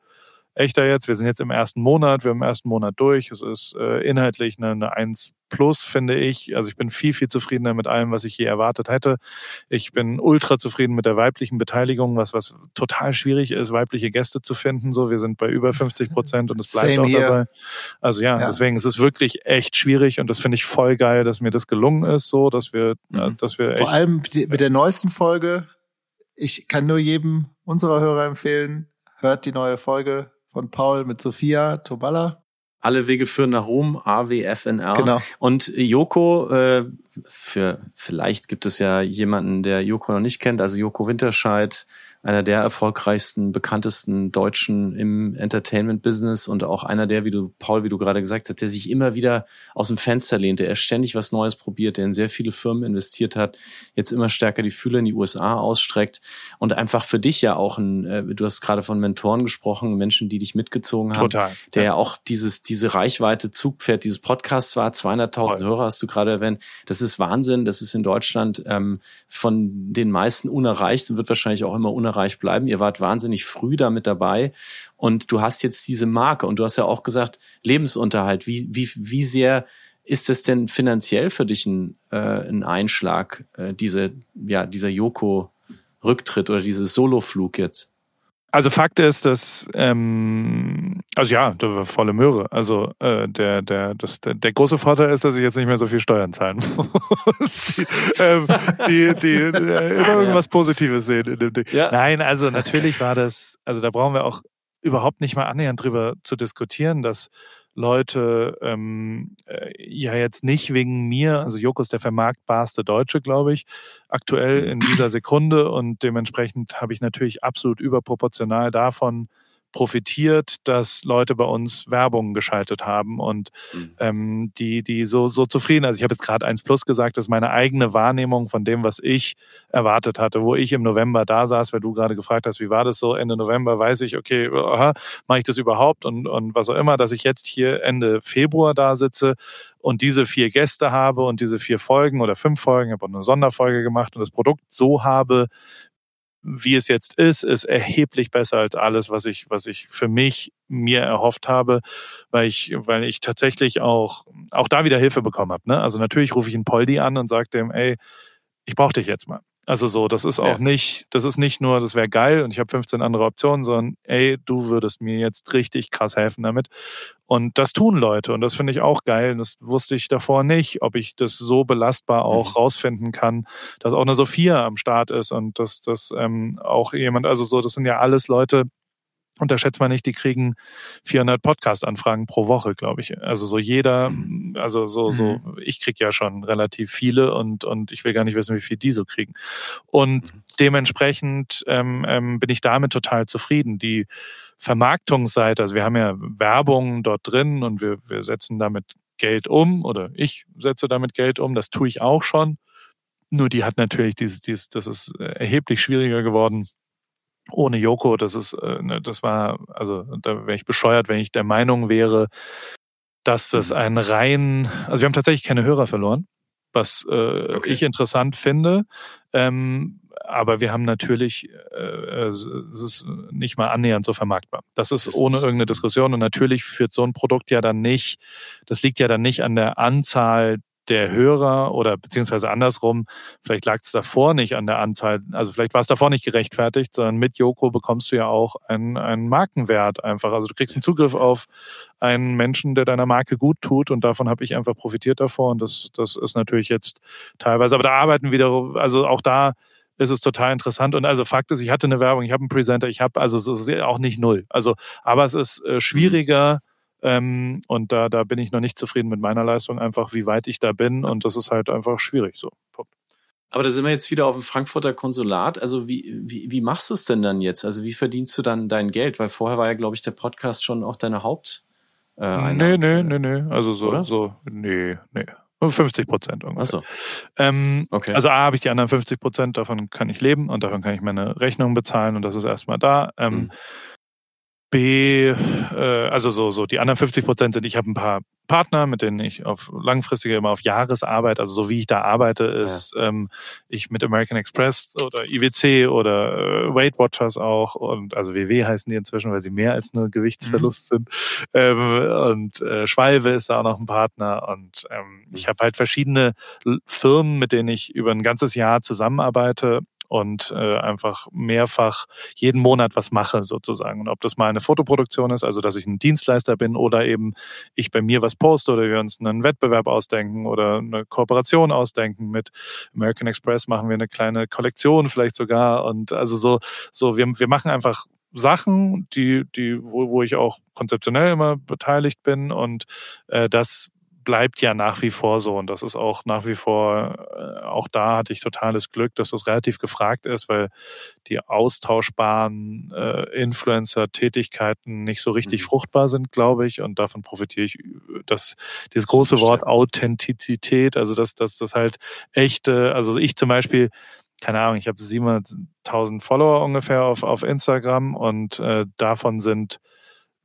Speaker 3: echter jetzt. Wir sind jetzt im ersten Monat, wir haben im ersten Monat durch. Es ist äh, inhaltlich eine, eine 1 plus, finde ich. Also ich bin viel, viel zufriedener mit allem, was ich je erwartet hätte. Ich bin ultra zufrieden mit der weiblichen Beteiligung, was, was total schwierig ist, weibliche Gäste zu finden. So, wir sind bei über 50 Prozent und es bleibt Same auch here. dabei. Also ja, ja, deswegen ist es wirklich echt schwierig und das finde ich voll geil, dass mir das gelungen ist, so, dass wir, mhm. äh, dass wir
Speaker 2: echt, Vor allem mit der neuesten Folge. Ich kann nur jedem unserer Hörer empfehlen, hört die neue Folge von Paul mit Sophia Toballa.
Speaker 1: Alle Wege führen nach Rom, AWFNR.
Speaker 2: Genau.
Speaker 1: Und Joko, äh, für vielleicht gibt es ja jemanden, der Joko noch nicht kennt, also Joko Winterscheid, einer der erfolgreichsten, bekanntesten Deutschen im Entertainment-Business und auch einer der, wie du, Paul, wie du gerade gesagt hast, der sich immer wieder aus dem Fenster lehnt, der ständig was Neues probiert, der in sehr viele Firmen investiert hat, jetzt immer stärker die Fühler in die USA ausstreckt und einfach für dich ja auch ein, äh, du hast gerade von Mentoren gesprochen, Menschen, die dich mitgezogen haben,
Speaker 3: Total,
Speaker 1: der ja. auch dieses, diese Reichweite Zugpferd dieses Podcasts war, 200.000 Hörer hast du gerade erwähnt, das ist Wahnsinn, das ist in Deutschland ähm, von den meisten unerreicht und wird wahrscheinlich auch immer unerreicht Bereich bleiben. Ihr wart wahnsinnig früh damit dabei und du hast jetzt diese Marke und du hast ja auch gesagt, Lebensunterhalt. Wie, wie, wie sehr ist es denn finanziell für dich ein, äh, ein Einschlag, äh, diese, ja, dieser Joko-Rücktritt oder dieses Soloflug jetzt?
Speaker 3: Also Fakt ist, dass ähm, also ja, da war volle Möhre. Also äh, der der das der, der große Vorteil ist, dass ich jetzt nicht mehr so viel Steuern zahlen *laughs* muss. die, ähm, die, die äh, immer irgendwas Positives sehen in dem Ding. Ja. Nein, also natürlich war das. Also da brauchen wir auch überhaupt nicht mal annähernd drüber zu diskutieren, dass Leute ähm, äh, ja jetzt nicht wegen mir, also Joko ist der vermarktbarste Deutsche, glaube ich, aktuell in dieser Sekunde und dementsprechend habe ich natürlich absolut überproportional davon profitiert, dass Leute bei uns Werbung geschaltet haben und mhm. ähm, die, die so, so zufrieden. Also ich habe jetzt gerade eins plus gesagt, das ist meine eigene Wahrnehmung von dem, was ich erwartet hatte, wo ich im November da saß, weil du gerade gefragt hast, wie war das so? Ende November weiß ich, okay, mache ich das überhaupt und, und was auch immer, dass ich jetzt hier Ende Februar da sitze und diese vier Gäste habe und diese vier Folgen oder fünf Folgen, ich habe auch eine Sonderfolge gemacht und das Produkt so habe, wie es jetzt ist, ist erheblich besser als alles, was ich, was ich für mich mir erhofft habe, weil ich, weil ich tatsächlich auch, auch da wieder Hilfe bekommen habe. Ne? Also natürlich rufe ich einen Poldi an und sage dem, ey, ich brauche dich jetzt mal. Also so, das ist auch ja. nicht, das ist nicht nur, das wäre geil und ich habe 15 andere Optionen, sondern ey, du würdest mir jetzt richtig krass helfen damit. Und das tun Leute und das finde ich auch geil. Das wusste ich davor nicht, ob ich das so belastbar auch mhm. rausfinden kann, dass auch eine Sophia am Start ist und dass das ähm, auch jemand, also so, das sind ja alles Leute, unterschätzt man nicht, die kriegen 400 Podcast-Anfragen pro Woche, glaube ich. Also so jeder, mhm. also so, so, mhm. ich krieg ja schon relativ viele und, und ich will gar nicht wissen, wie viel die so kriegen. Und mhm. dementsprechend ähm, ähm, bin ich damit total zufrieden. Die Vermarktungsseite, also wir haben ja Werbung dort drin und wir, wir setzen damit Geld um oder ich setze damit Geld um, das tue ich auch schon. Nur die hat natürlich dieses, dieses, das ist erheblich schwieriger geworden, ohne Joko, das ist, äh, ne, das war, also da wäre ich bescheuert, wenn ich der Meinung wäre, dass das mhm. ein rein, also wir haben tatsächlich keine Hörer verloren, was äh, okay. ich interessant finde. Ähm, aber wir haben natürlich, äh, es ist nicht mal annähernd so vermarktbar. Das ist das ohne ist irgendeine Diskussion und natürlich führt so ein Produkt ja dann nicht, das liegt ja dann nicht an der Anzahl der Hörer oder beziehungsweise andersrum, vielleicht lag es davor nicht an der Anzahl, also vielleicht war es davor nicht gerechtfertigt, sondern mit Joko bekommst du ja auch einen, einen Markenwert einfach. Also du kriegst einen Zugriff auf einen Menschen, der deiner Marke gut tut und davon habe ich einfach profitiert davor und das, das ist natürlich jetzt teilweise, aber da arbeiten wieder, also auch da ist es total interessant. Und also Fakt ist, ich hatte eine Werbung, ich habe einen Presenter, ich habe, also es ist auch nicht null. Also, aber es ist äh, schwieriger, ähm, und da, da bin ich noch nicht zufrieden mit meiner Leistung, einfach wie weit ich da bin. Und das ist halt einfach schwierig so. Punkt.
Speaker 1: Aber da sind wir jetzt wieder auf dem Frankfurter Konsulat. Also wie, wie, wie machst du es denn dann jetzt? Also wie verdienst du dann dein Geld? Weil vorher war ja, glaube ich, der Podcast schon auch deine Haupt.
Speaker 3: Äh, nee, nee, nee, nee. Also so, Oder? so, nee, nee. 50 Prozent ungefähr. So. Ähm, okay. Also A habe ich die anderen 50 Prozent, davon kann ich leben und davon kann ich meine Rechnung bezahlen und das ist erstmal da. Ähm, mhm. B, äh, also so, so die anderen 50 Prozent sind, ich habe ein paar Partner, mit denen ich auf langfristige, immer auf Jahresarbeit, also so wie ich da arbeite, ist ja. ähm, ich mit American Express oder IWC oder äh, Weight Watchers auch und also WW heißen die inzwischen, weil sie mehr als nur Gewichtsverlust mhm. sind. Ähm, und äh, Schwalbe ist da auch noch ein Partner und ähm, ich mhm. habe halt verschiedene Firmen, mit denen ich über ein ganzes Jahr zusammenarbeite und äh, einfach mehrfach jeden Monat was mache sozusagen. Und ob das mal eine Fotoproduktion ist, also dass ich ein Dienstleister bin oder eben ich bei mir was poste oder wir uns einen Wettbewerb ausdenken oder eine Kooperation ausdenken. Mit American Express machen wir eine kleine Kollektion vielleicht sogar und also so, so wir, wir machen einfach Sachen, die, die, wo, wo ich auch konzeptionell immer beteiligt bin und äh, das bleibt ja nach wie vor so. Und das ist auch nach wie vor, äh, auch da hatte ich totales Glück, dass das relativ gefragt ist, weil die austauschbaren äh, Influencer-Tätigkeiten nicht so richtig mhm. fruchtbar sind, glaube ich. Und davon profitiere ich, dass dieses große Wort Authentizität, also dass das, das halt echte, also ich zum Beispiel, keine Ahnung, ich habe 700.000 Follower ungefähr auf, auf Instagram und äh, davon sind,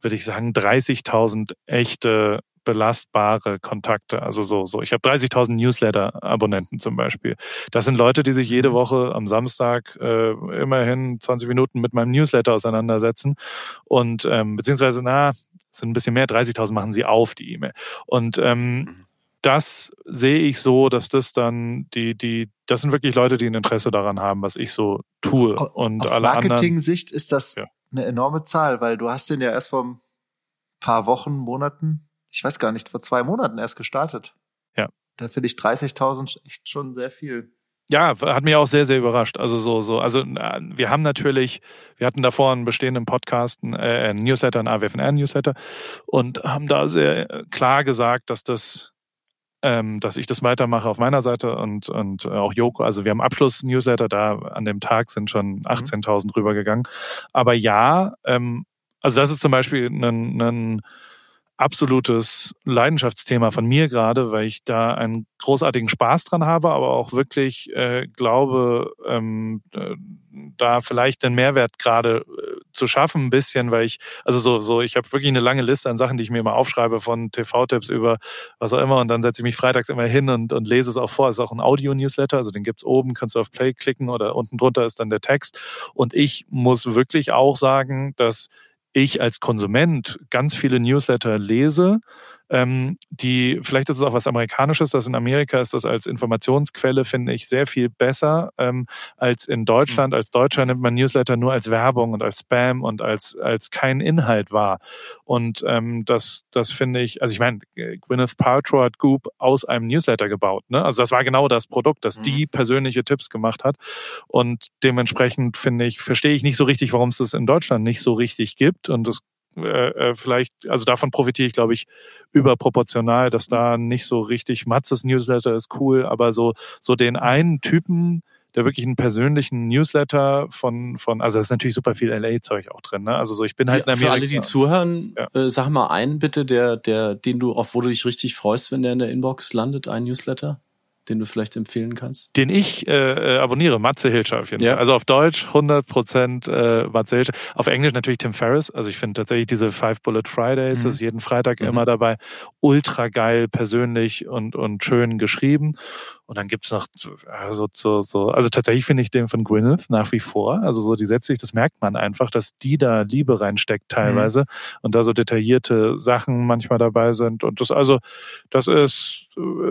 Speaker 3: würde ich sagen, 30.000 echte belastbare Kontakte. Also so, so. Ich habe 30.000 Newsletter-Abonnenten zum Beispiel. Das sind Leute, die sich jede mhm. Woche am Samstag äh, immerhin 20 Minuten mit meinem Newsletter auseinandersetzen und ähm, beziehungsweise na sind ein bisschen mehr, 30.000 machen sie auf die E-Mail und ähm, mhm. das sehe ich so, dass das dann die, die, das sind wirklich Leute, die ein Interesse daran haben, was ich so tue. Und
Speaker 2: Aus
Speaker 3: alle
Speaker 2: Marketing-Sicht ist das ja. eine enorme Zahl, weil du hast den ja erst vor ein paar Wochen, Monaten ich weiß gar nicht, vor zwei Monaten erst gestartet.
Speaker 3: Ja.
Speaker 2: Da finde ich 30.000 echt schon sehr viel.
Speaker 3: Ja, hat mich auch sehr, sehr überrascht. Also so, so, also wir haben natürlich, wir hatten davor einen bestehenden Podcast, einen, äh, einen Newsletter, einen AWFNR-Newsletter und haben da sehr klar gesagt, dass das ähm, dass ich das weitermache auf meiner Seite und, und auch Joko. Also wir haben Abschluss-Newsletter, da an dem Tag sind schon 18.000 mhm. rübergegangen. Aber ja, ähm, also das ist zum Beispiel ein, ein absolutes Leidenschaftsthema von mir gerade, weil ich da einen großartigen Spaß dran habe, aber auch wirklich äh, glaube, ähm, äh, da vielleicht den Mehrwert gerade äh, zu schaffen, ein bisschen, weil ich, also so, so, ich habe wirklich eine lange Liste an Sachen, die ich mir immer aufschreibe, von TV-Tipps über was auch immer und dann setze ich mich freitags immer hin und, und lese es auch vor. Es ist auch ein Audio-Newsletter, also den gibt's oben, kannst du auf Play klicken oder unten drunter ist dann der Text. Und ich muss wirklich auch sagen, dass ich als Konsument ganz viele Newsletter lese, ähm, die, vielleicht ist es auch was Amerikanisches, das in Amerika ist das als Informationsquelle, finde ich, sehr viel besser ähm, als in Deutschland. Als Deutscher nimmt man Newsletter nur als Werbung und als Spam und als, als kein Inhalt wahr. Und ähm, das, das finde ich, also ich meine, Gwyneth Paltrow hat Goop aus einem Newsletter gebaut. Ne? Also das war genau das Produkt, das mhm. die persönliche Tipps gemacht hat. Und dementsprechend finde ich, verstehe ich nicht so richtig, warum es das in Deutschland nicht so richtig gibt. Und das äh, äh, vielleicht, also davon profitiere ich, glaube ich, überproportional, dass da nicht so richtig, Matzes Newsletter ist cool, aber so, so den einen Typen, der wirklich einen persönlichen Newsletter von, von also da ist natürlich super viel LA-Zeug auch drin, ne? Also so, ich bin halt
Speaker 1: in Amerika. Für alle, die zuhören, ja. äh, sag mal einen bitte, der, der, den du, auf wo du dich richtig freust, wenn der in der Inbox landet, ein Newsletter den du vielleicht empfehlen kannst?
Speaker 3: Den ich äh, äh abonniere, Matze Hilscher auf jeden ja. Fall. Also auf Deutsch 100 Prozent äh, Matze Hilscher. Auf Englisch natürlich Tim Ferriss. Also ich finde tatsächlich diese Five Bullet Fridays, mhm. das ist jeden Freitag mhm. immer dabei. Ultra geil, persönlich und, und schön geschrieben. Und dann gibt's noch also so, so, also tatsächlich finde ich den von Gwyneth nach wie vor. Also so die setzt sich, das merkt man einfach, dass die da Liebe reinsteckt teilweise mhm. und da so detaillierte Sachen manchmal dabei sind. Und das also, das ist,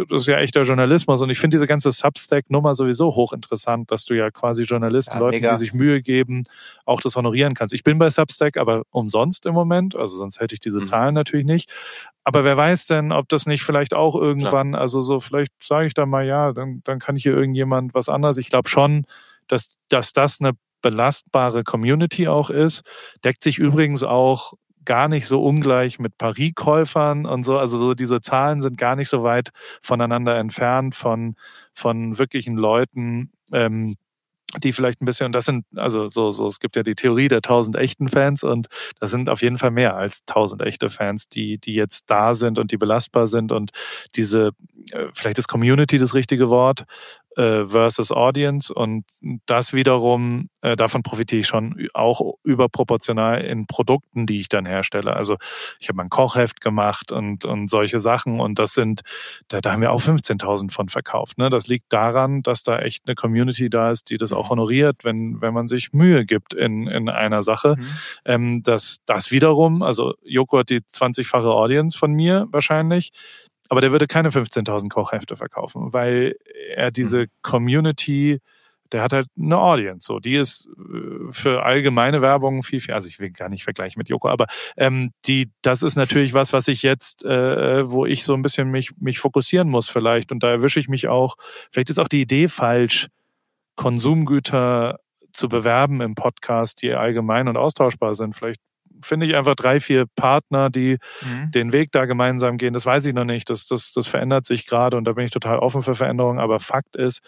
Speaker 3: das ist ja echter Journalismus. Und ich finde diese ganze Substack-Nummer sowieso hochinteressant, dass du ja quasi Journalisten, ja, Leuten, mega. die sich Mühe geben, auch das honorieren kannst. Ich bin bei Substack, aber umsonst im Moment. Also sonst hätte ich diese mhm. Zahlen natürlich nicht. Aber wer weiß denn, ob das nicht vielleicht auch irgendwann, Klar. also so, vielleicht sage ich da mal, ja, dann, dann kann hier irgendjemand was anderes. Ich glaube schon, dass, dass das eine belastbare Community auch ist. Deckt sich übrigens auch gar nicht so ungleich mit Paris-Käufern und so. Also so diese Zahlen sind gar nicht so weit voneinander entfernt von, von wirklichen Leuten, ähm, die vielleicht ein bisschen, und das sind, also so, so, es gibt ja die Theorie der tausend echten Fans und das sind auf jeden Fall mehr als tausend echte Fans, die, die jetzt da sind und die belastbar sind und diese, äh, vielleicht ist Community das richtige Wort, versus Audience und das wiederum, äh, davon profitiere ich schon auch überproportional in Produkten, die ich dann herstelle. Also ich habe ein Kochheft gemacht und, und solche Sachen und das sind, da, da haben wir auch 15.000 von verkauft. Ne? Das liegt daran, dass da echt eine Community da ist, die das auch mhm. honoriert, wenn, wenn man sich Mühe gibt in, in einer Sache. Mhm. Ähm, dass das wiederum, also Joko hat die 20-fache Audience von mir wahrscheinlich, aber der würde keine 15.000 Kochhefte verkaufen, weil er diese mhm. Community, der hat halt eine Audience. So, die ist äh, für allgemeine Werbung viel, viel. Also ich will gar nicht vergleichen mit Joko, aber ähm, die, das ist natürlich was, was ich jetzt, äh, wo ich so ein bisschen mich mich fokussieren muss vielleicht. Und da erwische ich mich auch. Vielleicht ist auch die Idee falsch, Konsumgüter zu bewerben im Podcast, die allgemein und austauschbar sind. Vielleicht finde ich einfach drei, vier Partner, die mhm. den Weg da gemeinsam gehen. Das weiß ich noch nicht. Das, das, das verändert sich gerade und da bin ich total offen für Veränderungen. Aber Fakt ist,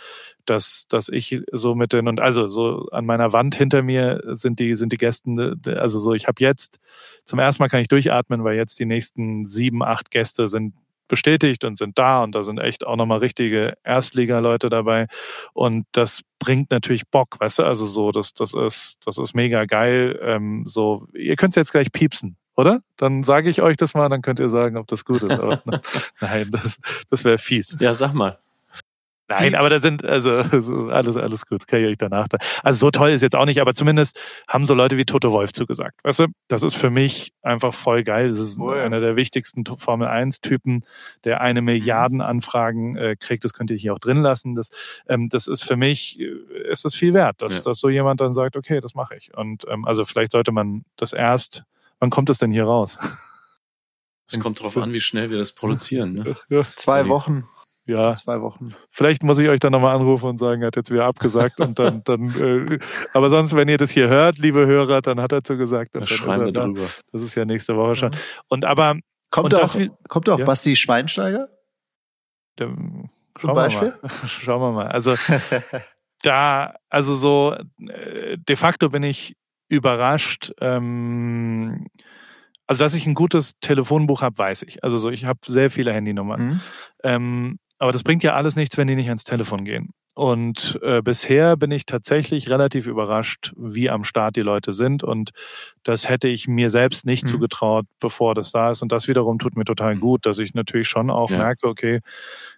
Speaker 3: dass, dass ich so mit den und also so an meiner Wand hinter mir sind die, sind die Gästen, also so, ich habe jetzt zum ersten Mal kann ich durchatmen, weil jetzt die nächsten sieben, acht Gäste sind bestätigt und sind da und da sind echt auch nochmal richtige Erstliga-Leute dabei. Und das bringt natürlich Bock, weißt du? Also so, das, das ist, das ist mega geil. Ähm, so, ihr könnt jetzt gleich piepsen, oder? Dann sage ich euch das mal, dann könnt ihr sagen, ob das gut ist. Aber, *laughs* nein, das, das wäre fies.
Speaker 1: Ja, sag mal.
Speaker 3: Nein, aber da sind, also *laughs* alles, alles gut, kann ich euch danach. Da. Also so toll ist jetzt auch nicht, aber zumindest haben so Leute wie Toto Wolf zugesagt. Weißt du, das ist für mich einfach voll geil. Das ist oh ja. einer der wichtigsten Formel 1-Typen, der eine Milliarden Anfragen äh, kriegt. Das könnt ihr hier auch drin lassen. Das, ähm, das ist für mich, äh, ist es viel wert, dass, ja. dass so jemand dann sagt, okay, das mache ich. Und ähm, also vielleicht sollte man das erst, wann kommt es denn hier raus?
Speaker 1: Es kommt drauf an, wie schnell wir das produzieren. Ne? *laughs*
Speaker 2: Ja. Zwei Wochen.
Speaker 3: Ja.
Speaker 2: Zwei Wochen.
Speaker 3: Vielleicht muss ich euch dann nochmal anrufen und sagen, er hat jetzt wieder abgesagt und dann, *laughs* dann, äh, aber sonst, wenn ihr das hier hört, liebe Hörer, dann hat er zugesagt. Und
Speaker 1: dann schreiben wir
Speaker 3: drüber. Das ist ja nächste Woche schon. Und aber,
Speaker 2: kommt und auch, das, kommt auch ja? Basti Schweinsteiger?
Speaker 3: Der, schauen Beispiel? Wir mal. *laughs* schauen wir mal. Also, *laughs* da, also so, äh, de facto bin ich überrascht, ähm, also, dass ich ein gutes Telefonbuch habe, weiß ich. Also so, ich habe sehr viele Handynummern. Mhm. Ähm, aber das bringt ja alles nichts, wenn die nicht ans Telefon gehen. Und äh, bisher bin ich tatsächlich relativ überrascht, wie am Start die Leute sind. Und das hätte ich mir selbst nicht mhm. zugetraut, bevor das da ist. Und das wiederum tut mir total mhm. gut, dass ich natürlich schon auch ja. merke, okay,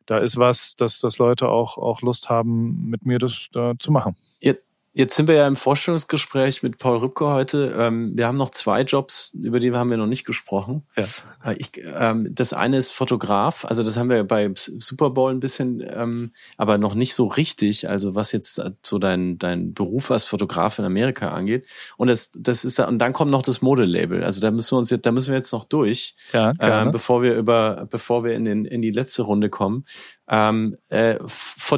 Speaker 3: da ist was, dass, dass Leute auch, auch Lust haben, mit mir das da zu machen.
Speaker 1: Ihr, Jetzt sind wir ja im Vorstellungsgespräch mit Paul Rübke heute. Ähm, wir haben noch zwei Jobs, über die haben wir noch nicht gesprochen. Ja. Äh, ich, ähm, das eine ist Fotograf, also das haben wir bei Super Bowl ein bisschen, ähm, aber noch nicht so richtig. Also was jetzt so dein dein Beruf als Fotograf in Amerika angeht. Und das das ist da und dann kommt noch das Modelabel. Also da müssen wir uns jetzt, da müssen wir jetzt noch durch, ja, ähm, bevor wir über bevor wir in den in die letzte Runde kommen. Ähm, äh,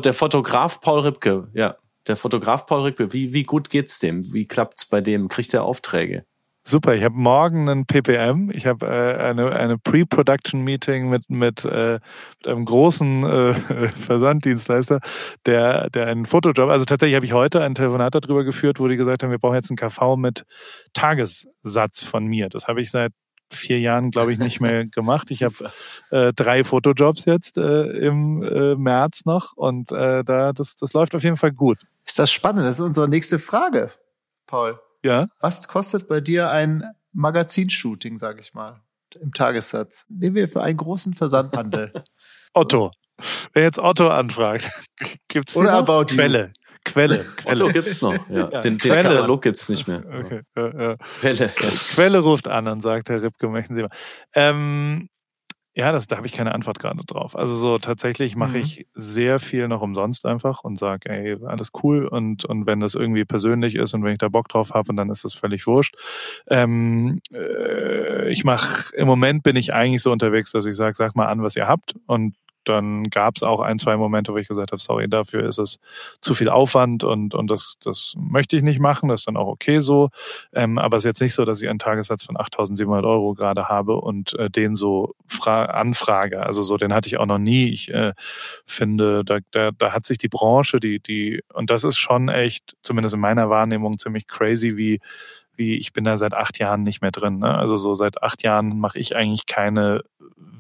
Speaker 1: der Fotograf Paul Rübke, ja der Fotograf Paul Rickbe, wie, wie gut geht's dem? Wie klappt's bei dem? Kriegt er Aufträge?
Speaker 3: Super, ich habe morgen einen PPM. Ich habe äh, eine, eine Pre-Production-Meeting mit, mit, äh, mit einem großen äh, *laughs* Versanddienstleister, der, der einen Fotojob, also tatsächlich habe ich heute ein Telefonat darüber geführt, wo die gesagt haben, wir brauchen jetzt einen KV mit Tagessatz von mir. Das habe ich seit vier Jahren, glaube ich, nicht mehr gemacht. Ich habe *laughs* äh, drei Fotojobs jetzt äh, im äh, März noch und äh, da das, das läuft auf jeden Fall gut.
Speaker 2: Ist das spannend? Das ist unsere nächste Frage, Paul.
Speaker 3: Ja.
Speaker 2: Was kostet bei dir ein Magazinshooting, sage ich mal, im Tagessatz? Nehmen wir für einen großen Versandhandel. *laughs*
Speaker 3: Otto. Wer jetzt Otto anfragt, *laughs* gibt's Oder
Speaker 2: About
Speaker 3: Quelle. Quelle. *laughs*
Speaker 1: Quelle. Otto gibt's noch. Ja. ja. Den, den Quelle. Katalog gibt's nicht mehr. Okay. Ja,
Speaker 3: ja. Quelle. Quelle ruft an und sagt, Herr Ripke, möchten Sie mal. Ähm, ja, das, da habe ich keine Antwort gerade drauf. Also so tatsächlich mache mhm. ich sehr viel noch umsonst einfach und sage, ey, alles cool und, und wenn das irgendwie persönlich ist und wenn ich da Bock drauf habe, dann ist das völlig wurscht. Ähm, äh, ich mache, im Moment bin ich eigentlich so unterwegs, dass ich sage, sag mal an, was ihr habt und dann gab es auch ein, zwei Momente, wo ich gesagt habe, sorry, dafür ist es zu viel Aufwand und, und das, das möchte ich nicht machen, das ist dann auch okay so. Ähm, aber es ist jetzt nicht so, dass ich einen Tagessatz von 8.700 Euro gerade habe und äh, den so anfrage. Also so, den hatte ich auch noch nie. Ich äh, finde, da, da, da hat sich die Branche, die, die, und das ist schon echt, zumindest in meiner Wahrnehmung, ziemlich crazy, wie wie ich bin da seit acht Jahren nicht mehr drin. Ne? Also so seit acht Jahren mache ich eigentlich keine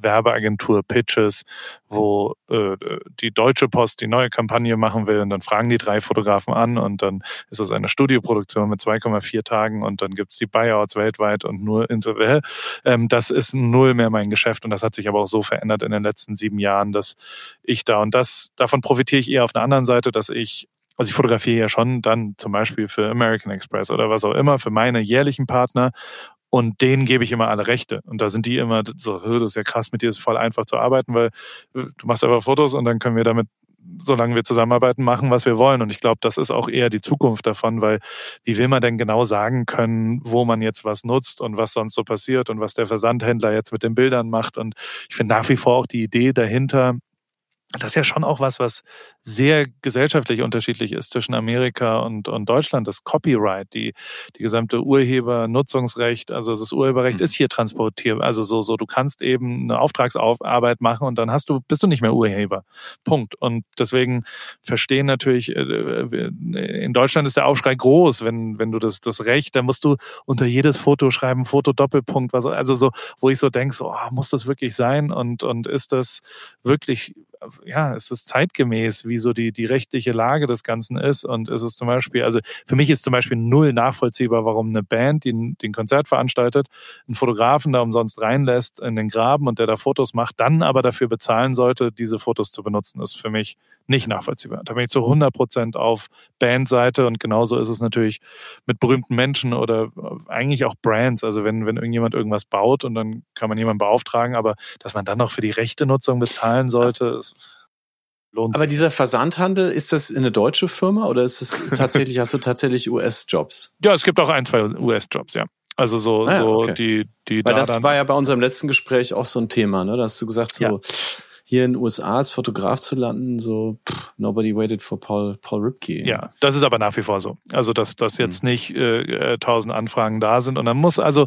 Speaker 3: Werbeagentur-Pitches, wo äh, die Deutsche Post die neue Kampagne machen will und dann fragen die drei Fotografen an und dann ist es eine Studioproduktion mit 2,4 Tagen und dann gibt's die Buyouts weltweit und nur in ähm, das ist null mehr mein Geschäft und das hat sich aber auch so verändert in den letzten sieben Jahren, dass ich da und das davon profitiere ich eher auf der anderen Seite, dass ich also ich fotografiere ja schon dann zum Beispiel für American Express oder was auch immer, für meine jährlichen Partner und denen gebe ich immer alle Rechte. Und da sind die immer so, das ist ja krass, mit dir ist voll einfach zu arbeiten, weil äh, du machst einfach Fotos und dann können wir damit, solange wir zusammenarbeiten, machen, was wir wollen. Und ich glaube, das ist auch eher die Zukunft davon, weil wie will man denn genau sagen können, wo man jetzt was nutzt und was sonst so passiert und was der Versandhändler jetzt mit den Bildern macht. Und ich finde nach wie vor auch die Idee dahinter, das ist ja schon auch was, was sehr gesellschaftlich unterschiedlich ist zwischen Amerika und, und Deutschland. Das Copyright, die, die gesamte Urhebernutzungsrecht, also das Urheberrecht mhm. ist hier transportierbar. Also so, so, du kannst eben eine Auftragsarbeit machen und dann hast du, bist du nicht mehr Urheber. Punkt. Und deswegen verstehen natürlich, äh, in Deutschland ist der Aufschrei groß, wenn, wenn du das, das Recht, da musst du unter jedes Foto schreiben, Foto Doppelpunkt, was, also so, wo ich so denke, so, oh, muss das wirklich sein? Und, und ist das wirklich ja, ist es zeitgemäß, wie so die, die rechtliche Lage des Ganzen ist. Und ist es zum Beispiel, also für mich ist zum Beispiel null nachvollziehbar, warum eine Band, die ein, Konzert veranstaltet, einen Fotografen da umsonst reinlässt in den Graben und der da Fotos macht, dann aber dafür bezahlen sollte, diese Fotos zu benutzen, ist für mich nicht nachvollziehbar. Da bin ich zu 100 Prozent auf Bandseite und genauso ist es natürlich mit berühmten Menschen oder eigentlich auch Brands. Also wenn, wenn irgendjemand irgendwas baut und dann kann man jemanden beauftragen, aber dass man dann noch für die rechte Nutzung bezahlen sollte, ist
Speaker 1: lohnt Aber dieser Versandhandel, ist das eine deutsche Firma oder ist es *laughs* tatsächlich, hast du tatsächlich US-Jobs?
Speaker 3: Ja, es gibt auch ein, zwei US-Jobs, ja. Also so, ah, ja, so okay. die, die.
Speaker 1: Weil da das war ja bei unserem letzten Gespräch auch so ein Thema, ne? Da hast du gesagt, so ja. hier in den USA als Fotograf zu landen, so pff, nobody waited for Paul, Paul Ripke.
Speaker 3: Ja, das ist aber nach wie vor so. Also dass, dass jetzt mhm. nicht äh, tausend Anfragen da sind und dann muss also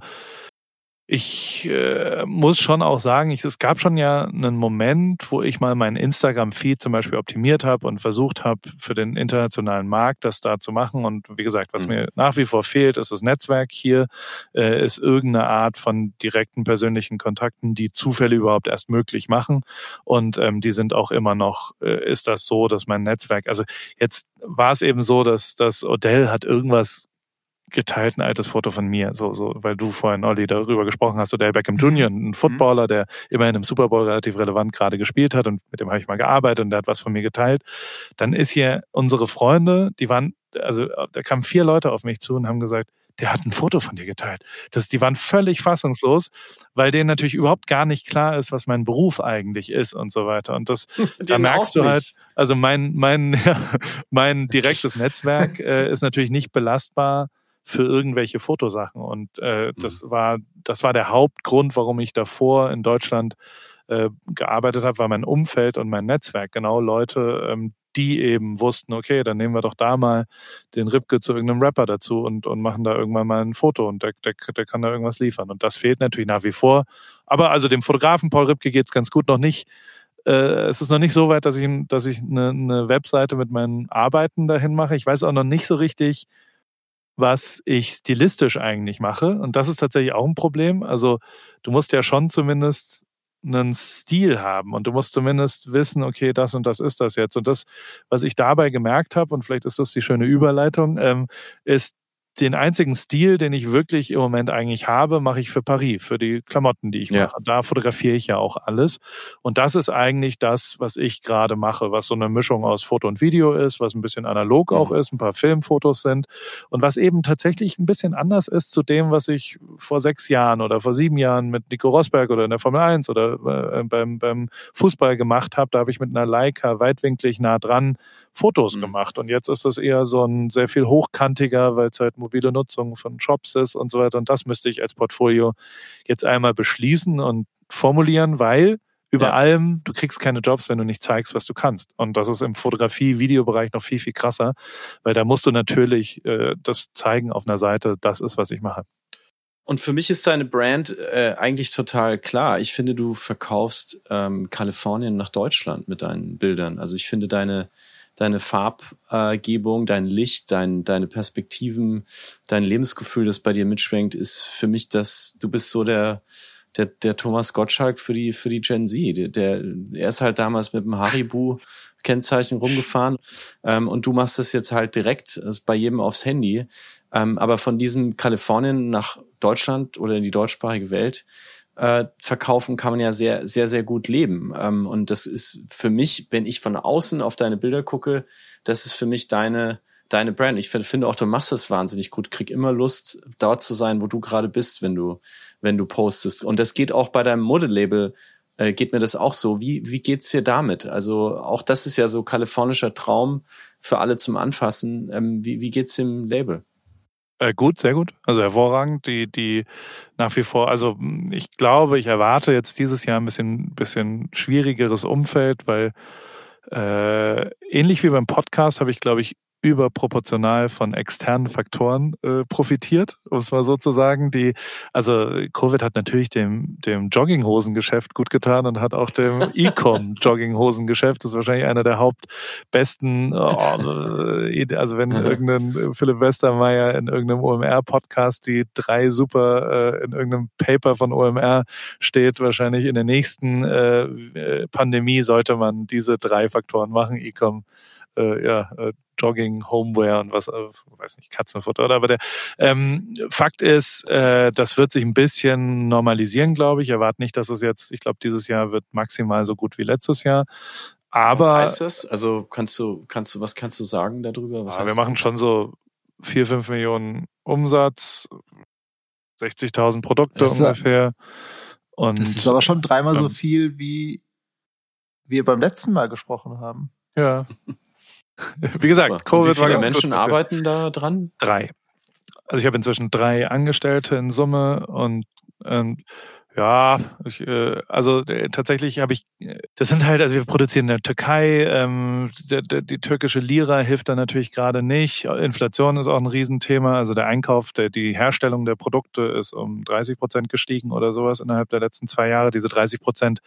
Speaker 3: ich äh, muss schon auch sagen, ich, es gab schon ja einen Moment, wo ich mal meinen Instagram-Feed zum Beispiel optimiert habe und versucht habe, für den internationalen Markt das da zu machen. Und wie gesagt, was mhm. mir nach wie vor fehlt, ist das Netzwerk hier, äh, ist irgendeine Art von direkten persönlichen Kontakten, die Zufälle überhaupt erst möglich machen. Und ähm, die sind auch immer noch, äh, ist das so, dass mein Netzwerk, also jetzt war es eben so, dass, dass Odell hat irgendwas geteilt ein altes Foto von mir, so, so, weil du vorhin, Olli, darüber gesprochen hast, der Beckham Jr., ein mhm. Footballer, der immerhin im Super Bowl relativ relevant gerade gespielt hat und mit dem habe ich mal gearbeitet und der hat was von mir geteilt. Dann ist hier unsere Freunde, die waren, also da kamen vier Leute auf mich zu und haben gesagt, der hat ein Foto von dir geteilt. Das, die waren völlig fassungslos, weil denen natürlich überhaupt gar nicht klar ist, was mein Beruf eigentlich ist und so weiter. Und das, *laughs* da merkst du halt, also mein, mein, *laughs* ja, mein direktes Netzwerk äh, ist natürlich nicht belastbar für irgendwelche Fotosachen. Und äh, das mhm. war, das war der Hauptgrund, warum ich davor in Deutschland äh, gearbeitet habe, war mein Umfeld und mein Netzwerk. Genau Leute, ähm, die eben wussten, okay, dann nehmen wir doch da mal den Ripke zu irgendeinem Rapper dazu und, und machen da irgendwann mal ein Foto und der, der, der kann da irgendwas liefern. Und das fehlt natürlich nach wie vor. Aber also dem Fotografen Paul Ripke geht's ganz gut noch nicht. Äh, es ist noch nicht so weit, dass ich, dass ich eine, eine Webseite mit meinen Arbeiten dahin mache. Ich weiß auch noch nicht so richtig, was ich stilistisch eigentlich mache. Und das ist tatsächlich auch ein Problem. Also du musst ja schon zumindest einen Stil haben und du musst zumindest wissen, okay, das und das ist das jetzt. Und das, was ich dabei gemerkt habe, und vielleicht ist das die schöne Überleitung, ähm, ist, den einzigen Stil, den ich wirklich im Moment eigentlich habe, mache ich für Paris, für die Klamotten, die ich ja. mache. Da fotografiere ich ja auch alles. Und das ist eigentlich das, was ich gerade mache, was so eine Mischung aus Foto und Video ist, was ein bisschen analog auch mhm. ist, ein paar Filmfotos sind und was eben tatsächlich ein bisschen anders ist zu dem, was ich vor sechs Jahren oder vor sieben Jahren mit Nico Rosberg oder in der Formel 1 oder äh, beim, beim Fußball gemacht habe. Da habe ich mit einer Leica weitwinklig nah dran Fotos mhm. gemacht. Und jetzt ist das eher so ein sehr viel hochkantiger, weil es halt mobile Nutzung von Shops ist und so weiter. Und das müsste ich als Portfolio jetzt einmal beschließen und formulieren, weil über ja. allem, du kriegst keine Jobs, wenn du nicht zeigst, was du kannst. Und das ist im Fotografie-Videobereich noch viel, viel krasser, weil da musst du natürlich äh, das zeigen auf einer Seite, das ist, was ich mache.
Speaker 1: Und für mich ist deine Brand äh, eigentlich total klar. Ich finde, du verkaufst ähm, Kalifornien nach Deutschland mit deinen Bildern. Also ich finde deine deine Farbgebung, dein Licht, dein, deine Perspektiven, dein Lebensgefühl, das bei dir mitschwenkt, ist für mich das, du bist so der, der, der Thomas Gottschalk für die, für die Gen Z. Der, der, er ist halt damals mit dem Haribu Kennzeichen rumgefahren ähm, und du machst das jetzt halt direkt also bei jedem aufs Handy. Ähm, aber von diesem Kalifornien nach Deutschland oder in die deutschsprachige Welt äh, verkaufen kann man ja sehr, sehr, sehr gut leben. Ähm, und das ist für mich, wenn ich von außen auf deine Bilder gucke, das ist für mich deine, deine Brand. Ich finde auch, du machst das wahnsinnig gut. Krieg immer Lust, dort zu sein, wo du gerade bist, wenn du, wenn du postest. Und das geht auch bei deinem Modelabel, äh, geht mir das auch so. Wie, wie geht's dir damit? Also auch das ist ja so kalifornischer Traum für alle zum Anfassen. Ähm, wie, wie geht's dem Label?
Speaker 3: Äh, gut, sehr gut. Also hervorragend. Die, die nach wie vor, also ich glaube, ich erwarte jetzt dieses Jahr ein bisschen, bisschen schwierigeres Umfeld, weil äh, ähnlich wie beim Podcast habe ich, glaube ich, überproportional von externen Faktoren äh, profitiert, um es mal so zu sagen. Die, also Covid hat natürlich dem, dem Jogginghosengeschäft gut getan und hat auch dem *laughs* E-Com Jogginghosengeschäft, das ist wahrscheinlich einer der hauptbesten, äh, also wenn irgendein Philipp Westermeier in irgendeinem OMR-Podcast die drei super äh, in irgendeinem Paper von OMR steht, wahrscheinlich in der nächsten äh, äh, Pandemie sollte man diese drei Faktoren machen, E-Com äh, ja, äh, Jogging, Homeware und was, äh, weiß nicht, Katzenfutter oder, aber der ähm, Fakt ist, äh, das wird sich ein bisschen normalisieren, glaube ich. Erwarte nicht, dass es jetzt, ich glaube, dieses Jahr wird maximal so gut wie letztes Jahr. Aber
Speaker 1: was heißt das? Also kannst du, kannst du, was kannst du sagen darüber? Was
Speaker 3: ja, wir machen schon so vier, fünf Millionen Umsatz, 60.000 Produkte das ungefähr. Und,
Speaker 2: das ist aber schon dreimal ähm, so viel, wie wir beim letzten Mal gesprochen haben.
Speaker 3: Ja. *laughs* *laughs* Wie gesagt,
Speaker 1: Covid Wie viele war Menschen arbeiten da dran?
Speaker 3: Drei. Also ich habe inzwischen drei Angestellte in Summe und ähm, ja, ich, äh, also äh, tatsächlich habe ich, äh, das sind halt, also wir produzieren in der Türkei, ähm, der, der, die türkische Lira hilft da natürlich gerade nicht. Inflation ist auch ein Riesenthema. Also der Einkauf, der, die Herstellung der Produkte ist um 30 Prozent gestiegen oder sowas innerhalb der letzten zwei Jahre. Diese 30 Prozent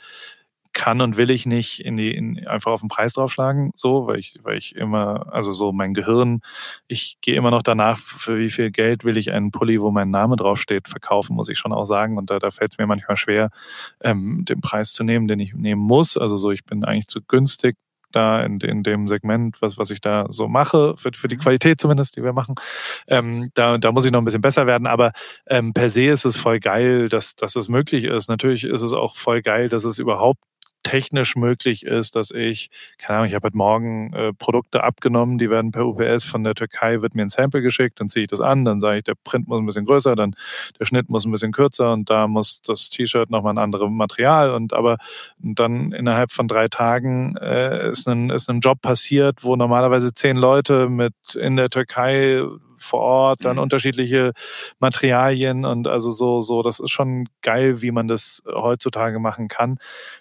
Speaker 3: kann und will ich nicht in die in, einfach auf den Preis draufschlagen, so, weil ich, weil ich immer, also so mein Gehirn, ich gehe immer noch danach, für wie viel Geld will ich einen Pulli, wo mein Name draufsteht, verkaufen, muss ich schon auch sagen. Und da, da fällt es mir manchmal schwer, ähm, den Preis zu nehmen, den ich nehmen muss. Also so, ich bin eigentlich zu günstig da in, in dem Segment, was, was ich da so mache, für, für die mhm. Qualität zumindest, die wir machen. Ähm, da, da muss ich noch ein bisschen besser werden, aber ähm, per se ist es voll geil, dass, dass es möglich ist. Natürlich ist es auch voll geil, dass es überhaupt technisch möglich ist, dass ich, keine Ahnung, ich habe heute Morgen äh, Produkte abgenommen, die werden per UPS von der Türkei, wird mir ein Sample geschickt, dann ziehe ich das an, dann sage ich, der Print muss ein bisschen größer, dann der Schnitt muss ein bisschen kürzer und da muss das T-Shirt nochmal ein anderes Material und aber dann innerhalb von drei Tagen äh, ist, ein, ist ein Job passiert, wo normalerweise zehn Leute mit in der Türkei vor Ort, dann mhm. unterschiedliche Materialien und also so, so, das ist schon geil, wie man das heutzutage machen kann.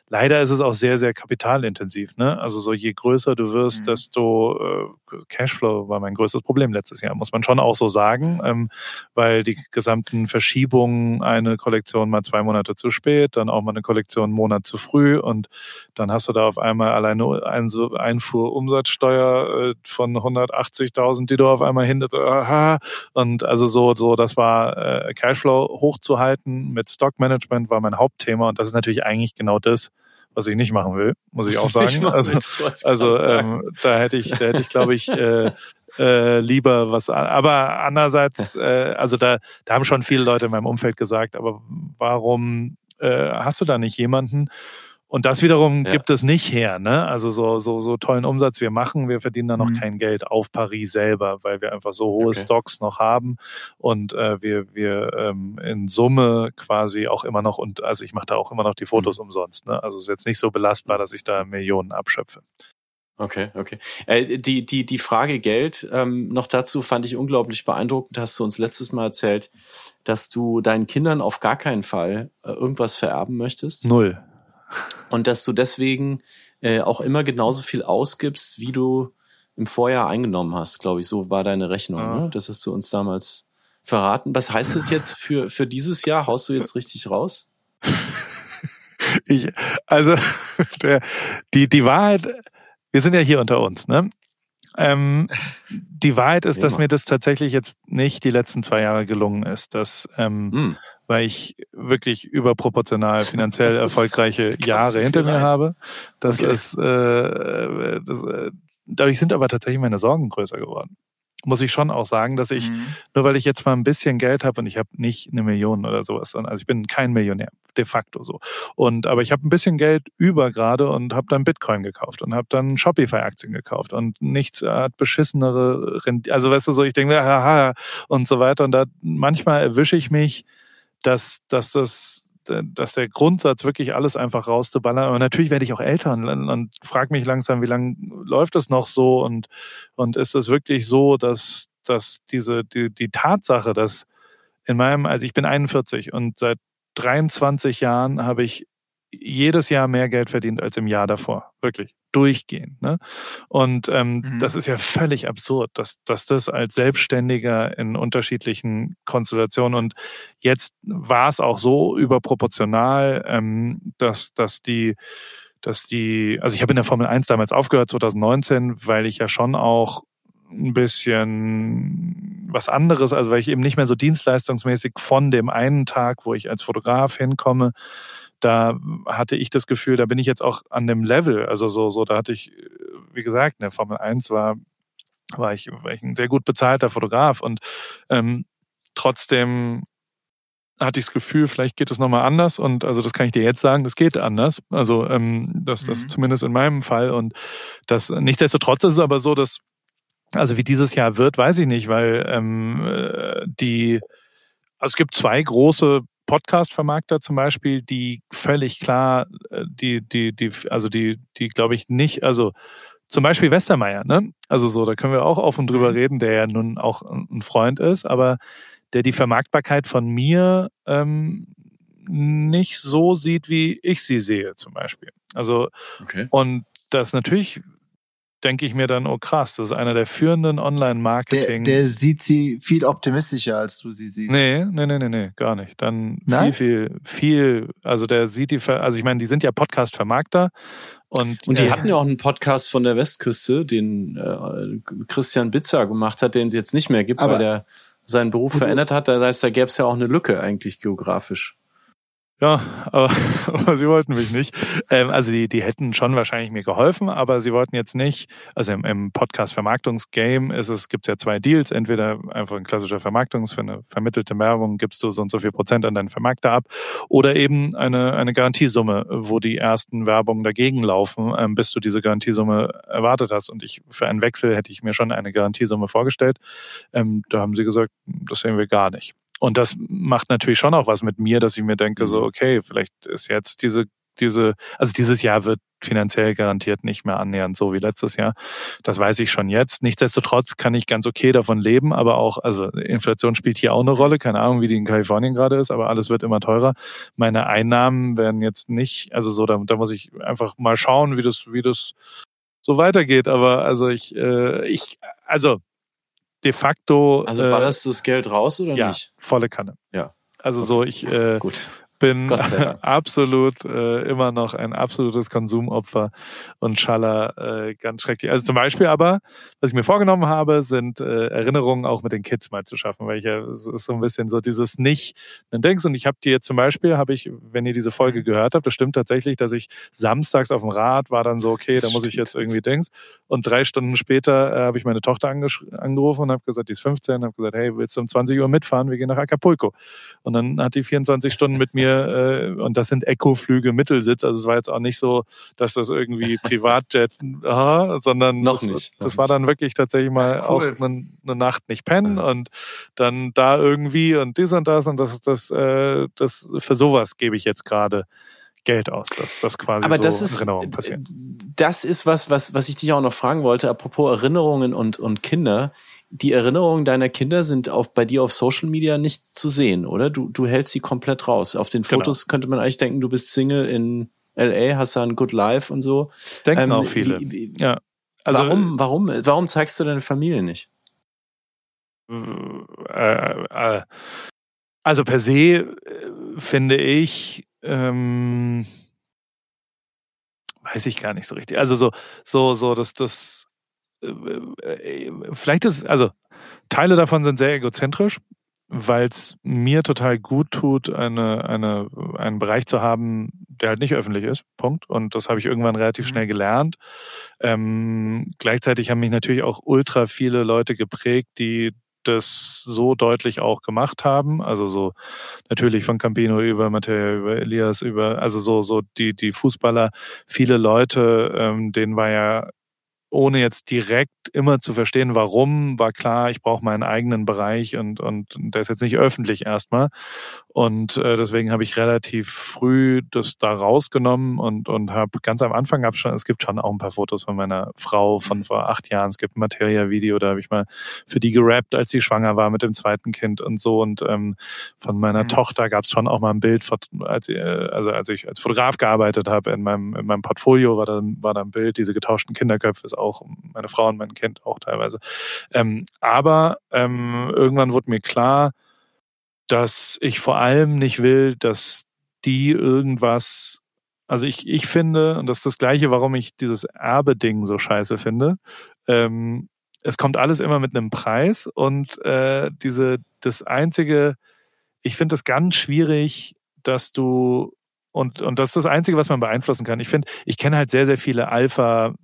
Speaker 3: Leider ist es auch sehr, sehr kapitalintensiv. Ne? Also so je größer du wirst, mhm. desto äh, Cashflow war mein größtes Problem letztes Jahr, muss man schon auch so sagen, ähm, weil die gesamten Verschiebungen, eine Kollektion mal zwei Monate zu spät, dann auch mal eine Kollektion einen Monat zu früh und dann hast du da auf einmal alleine Einfuhrumsatzsteuer äh, von 180.000, die du auf einmal hin, aha, und also so, so, das war äh, Cashflow hochzuhalten. Mit Stockmanagement war mein Hauptthema und das ist natürlich eigentlich genau das, was ich nicht machen will, muss ich auch sagen. Also, also ähm, da hätte ich, da hätte ich, glaube ich, äh, äh, lieber was. Aber andererseits, *laughs* äh, also da, da haben schon viele Leute in meinem Umfeld gesagt, aber warum äh, hast du da nicht jemanden, und das wiederum ja. gibt es nicht her, ne? Also so, so, so tollen Umsatz wir machen, wir verdienen da noch mhm. kein Geld auf Paris selber, weil wir einfach so hohe okay. Stocks noch haben und äh, wir, wir ähm, in Summe quasi auch immer noch und also ich mache da auch immer noch die Fotos mhm. umsonst, ne? Also es ist jetzt nicht so belastbar, dass ich da Millionen abschöpfe.
Speaker 1: Okay, okay. Äh, die, die, die Frage Geld, ähm, noch dazu fand ich unglaublich beeindruckend. Hast du uns letztes Mal erzählt, dass du deinen Kindern auf gar keinen Fall äh, irgendwas vererben möchtest?
Speaker 3: Null.
Speaker 1: Und dass du deswegen äh, auch immer genauso viel ausgibst, wie du im Vorjahr eingenommen hast, glaube ich. So war deine Rechnung. Ja. Ne? Das hast du uns damals verraten. Was heißt das jetzt für, für dieses Jahr? Haust du jetzt richtig raus? *laughs*
Speaker 3: ich, also, *laughs* der, die, die Wahrheit, wir sind ja hier unter uns, ne? Ähm, die Wahrheit ist, dass mir das tatsächlich jetzt nicht die letzten zwei Jahre gelungen ist. Dass, ähm, hm. Weil ich wirklich überproportional finanziell *laughs* erfolgreiche Jahre hinter mir habe. Das okay. ist, äh, das, äh, dadurch sind aber tatsächlich meine Sorgen größer geworden muss ich schon auch sagen, dass ich, mhm. nur weil ich jetzt mal ein bisschen Geld habe und ich habe nicht eine Million oder sowas, sondern also ich bin kein Millionär, de facto so. Und aber ich habe ein bisschen Geld über gerade und habe dann Bitcoin gekauft und habe dann Shopify-Aktien gekauft und nichts hat beschissenere Rendite. Also weißt du so, ich denke, haha, und so weiter. Und da manchmal erwische ich mich, dass, dass das dass der Grundsatz wirklich alles einfach rauszuballern. Aber natürlich werde ich auch älter und, und frage mich langsam, wie lange läuft das noch so und, und ist es wirklich so, dass, dass diese, die, die Tatsache, dass in meinem, also ich bin 41 und seit 23 Jahren habe ich jedes Jahr mehr Geld verdient als im Jahr davor. Wirklich durchgehen. Ne? Und ähm, mhm. das ist ja völlig absurd, dass, dass das als Selbstständiger in unterschiedlichen Konstellationen und jetzt war es auch so überproportional, ähm, dass, dass die dass die, also ich habe in der Formel 1 damals aufgehört, 2019, weil ich ja schon auch ein bisschen was anderes, also weil ich eben nicht mehr so dienstleistungsmäßig von dem einen Tag, wo ich als Fotograf hinkomme, da hatte ich das Gefühl, da bin ich jetzt auch an dem Level. Also so, so, da hatte ich, wie gesagt, in der Formel 1 war, war ich, war ich ein sehr gut bezahlter Fotograf und ähm, trotzdem hatte ich das Gefühl, vielleicht geht es nochmal anders und also das kann ich dir jetzt sagen, das geht anders. Also ähm, das, das mhm. zumindest in meinem Fall und das nichtsdestotrotz ist es aber so, dass also wie dieses Jahr wird, weiß ich nicht, weil ähm, äh, die also es gibt zwei große Podcast-Vermarkter zum Beispiel, die völlig klar, äh, die, die, die, also die, die glaube ich nicht, also zum Beispiel Westermeier, ne? Also so, da können wir auch offen drüber mhm. reden, der ja nun auch ein Freund ist, aber der die Vermarktbarkeit von mir ähm, nicht so sieht, wie ich sie sehe, zum Beispiel. Also okay. und das natürlich denke ich mir dann, oh krass, das ist einer der führenden Online-Marketing.
Speaker 2: Der, der, sieht sie viel optimistischer, als du sie siehst.
Speaker 3: Nee, nee, nee, nee, nee gar nicht. Dann Nein? viel, viel, viel, also der sieht die, also ich meine, die sind ja Podcast-Vermarkter und,
Speaker 1: und die äh, hatten ja auch einen Podcast von der Westküste, den äh, Christian Bitzer gemacht hat, den es jetzt nicht mehr gibt, weil der seinen Beruf verändert hat. Das heißt, da gäbe es ja auch eine Lücke eigentlich geografisch.
Speaker 3: Ja, aber, *laughs* aber sie wollten mich nicht. Ähm, also die, die hätten schon wahrscheinlich mir geholfen, aber sie wollten jetzt nicht, also im, im Podcast-Vermarktungsgame ist es, gibt es ja zwei Deals, entweder einfach ein klassischer Vermarktungs, für eine vermittelte Werbung gibst du so und so viel Prozent an deinen Vermarkter ab, oder eben eine, eine Garantiesumme, wo die ersten Werbungen dagegen laufen, ähm, bis du diese Garantiesumme erwartet hast. Und ich für einen Wechsel hätte ich mir schon eine Garantiesumme vorgestellt. Ähm, da haben sie gesagt, das sehen wir gar nicht. Und das macht natürlich schon auch was mit mir, dass ich mir denke, so, mhm. okay, vielleicht ist jetzt diese, diese, also dieses Jahr wird finanziell garantiert nicht mehr annähernd so wie letztes Jahr. Das weiß ich schon jetzt. Nichtsdestotrotz kann ich ganz okay davon leben, aber auch, also Inflation spielt hier auch eine Rolle. Keine Ahnung, wie die in Kalifornien gerade ist, aber alles wird immer teurer. Meine Einnahmen werden jetzt nicht, also so, da, da muss ich einfach mal schauen, wie das, wie das so weitergeht. Aber also ich, äh, ich, also de facto.
Speaker 1: Also ballerst äh, du das Geld raus oder
Speaker 3: ja,
Speaker 1: nicht?
Speaker 3: Volle Kanne.
Speaker 1: Ja.
Speaker 3: Also okay. so, ich äh, Gut bin *laughs* absolut äh, immer noch ein absolutes Konsumopfer und Schaller äh, ganz schrecklich. Also zum Beispiel aber, was ich mir vorgenommen habe, sind äh, Erinnerungen auch mit den Kids mal zu schaffen, weil ich ja, es ist so ein bisschen so dieses nicht, dann denkst und ich habe dir zum Beispiel, habe ich, wenn ihr diese Folge gehört habt, das stimmt tatsächlich, dass ich samstags auf dem Rad war dann so, okay, da muss ich jetzt irgendwie denkst und drei Stunden später äh, habe ich meine Tochter angerufen und habe gesagt, die ist 15, habe gesagt, hey, willst du um 20 Uhr mitfahren? Wir gehen nach Acapulco. Und dann hat die 24 Stunden mit mir mir, äh, und das sind Eco-Flüge Mittelsitz, also es war jetzt auch nicht so, dass das irgendwie *laughs* Privatjet, aha, sondern
Speaker 1: noch
Speaker 3: das,
Speaker 1: nicht.
Speaker 3: Das war dann wirklich tatsächlich mal Ach, cool. auch eine, eine, Nacht nicht pennen und dann da irgendwie und dies und das und das, das, äh, das für sowas gebe ich jetzt gerade. Geld aus, dass das quasi
Speaker 1: Aber
Speaker 3: so
Speaker 1: das ist,
Speaker 3: Erinnerungen passieren.
Speaker 1: Das ist was, was, was ich dich auch noch fragen wollte, apropos Erinnerungen und, und Kinder die Erinnerungen deiner Kinder sind auf, bei dir auf Social Media nicht zu sehen, oder? Du, du hältst sie komplett raus. Auf den genau. Fotos genau. könnte man eigentlich denken, du bist Single in LA, hast da ein Good Life und so.
Speaker 3: Denken ähm, auch viele. Wie, wie,
Speaker 1: ja. Also, warum, warum, warum zeigst du deine Familie nicht?
Speaker 3: Äh, äh, also per se äh, finde ich, ähm, weiß ich gar nicht so richtig. Also so, so, so, dass das äh, vielleicht ist, also Teile davon sind sehr egozentrisch, weil es mir total gut tut, eine, eine, einen Bereich zu haben, der halt nicht öffentlich ist. Punkt. Und das habe ich irgendwann relativ mhm. schnell gelernt. Ähm, gleichzeitig haben mich natürlich auch ultra viele Leute geprägt, die das so deutlich auch gemacht haben. Also so natürlich von Campino über Matteo, über Elias, über, also so, so die, die Fußballer, viele Leute, ähm, denen war ja ohne jetzt direkt immer zu verstehen, warum, war klar, ich brauche meinen eigenen Bereich und, und der ist jetzt nicht öffentlich erstmal. Und äh, deswegen habe ich relativ früh das da rausgenommen und, und habe ganz am Anfang gab schon, es gibt schon auch ein paar Fotos von meiner Frau von vor acht Jahren. Es gibt ein Materia-Video, da habe ich mal für die gerappt, als sie schwanger war mit dem zweiten Kind und so. Und ähm, von meiner mhm. Tochter gab es schon auch mal ein Bild, als, äh, also als ich als Fotograf gearbeitet habe, in meinem, in meinem Portfolio war da, war da ein Bild, diese getauschten Kinderköpfe ist auch meine Frau und mein Kind auch teilweise. Ähm, aber ähm, irgendwann wurde mir klar, dass ich vor allem nicht will, dass die irgendwas, also ich, ich finde, und das ist das Gleiche, warum ich dieses Erbe-Ding so scheiße finde, ähm, es kommt alles immer mit einem Preis und äh, diese, das einzige, ich finde es ganz schwierig, dass du und, und das ist das Einzige, was man beeinflussen kann. Ich finde, ich kenne halt sehr, sehr viele Alpha,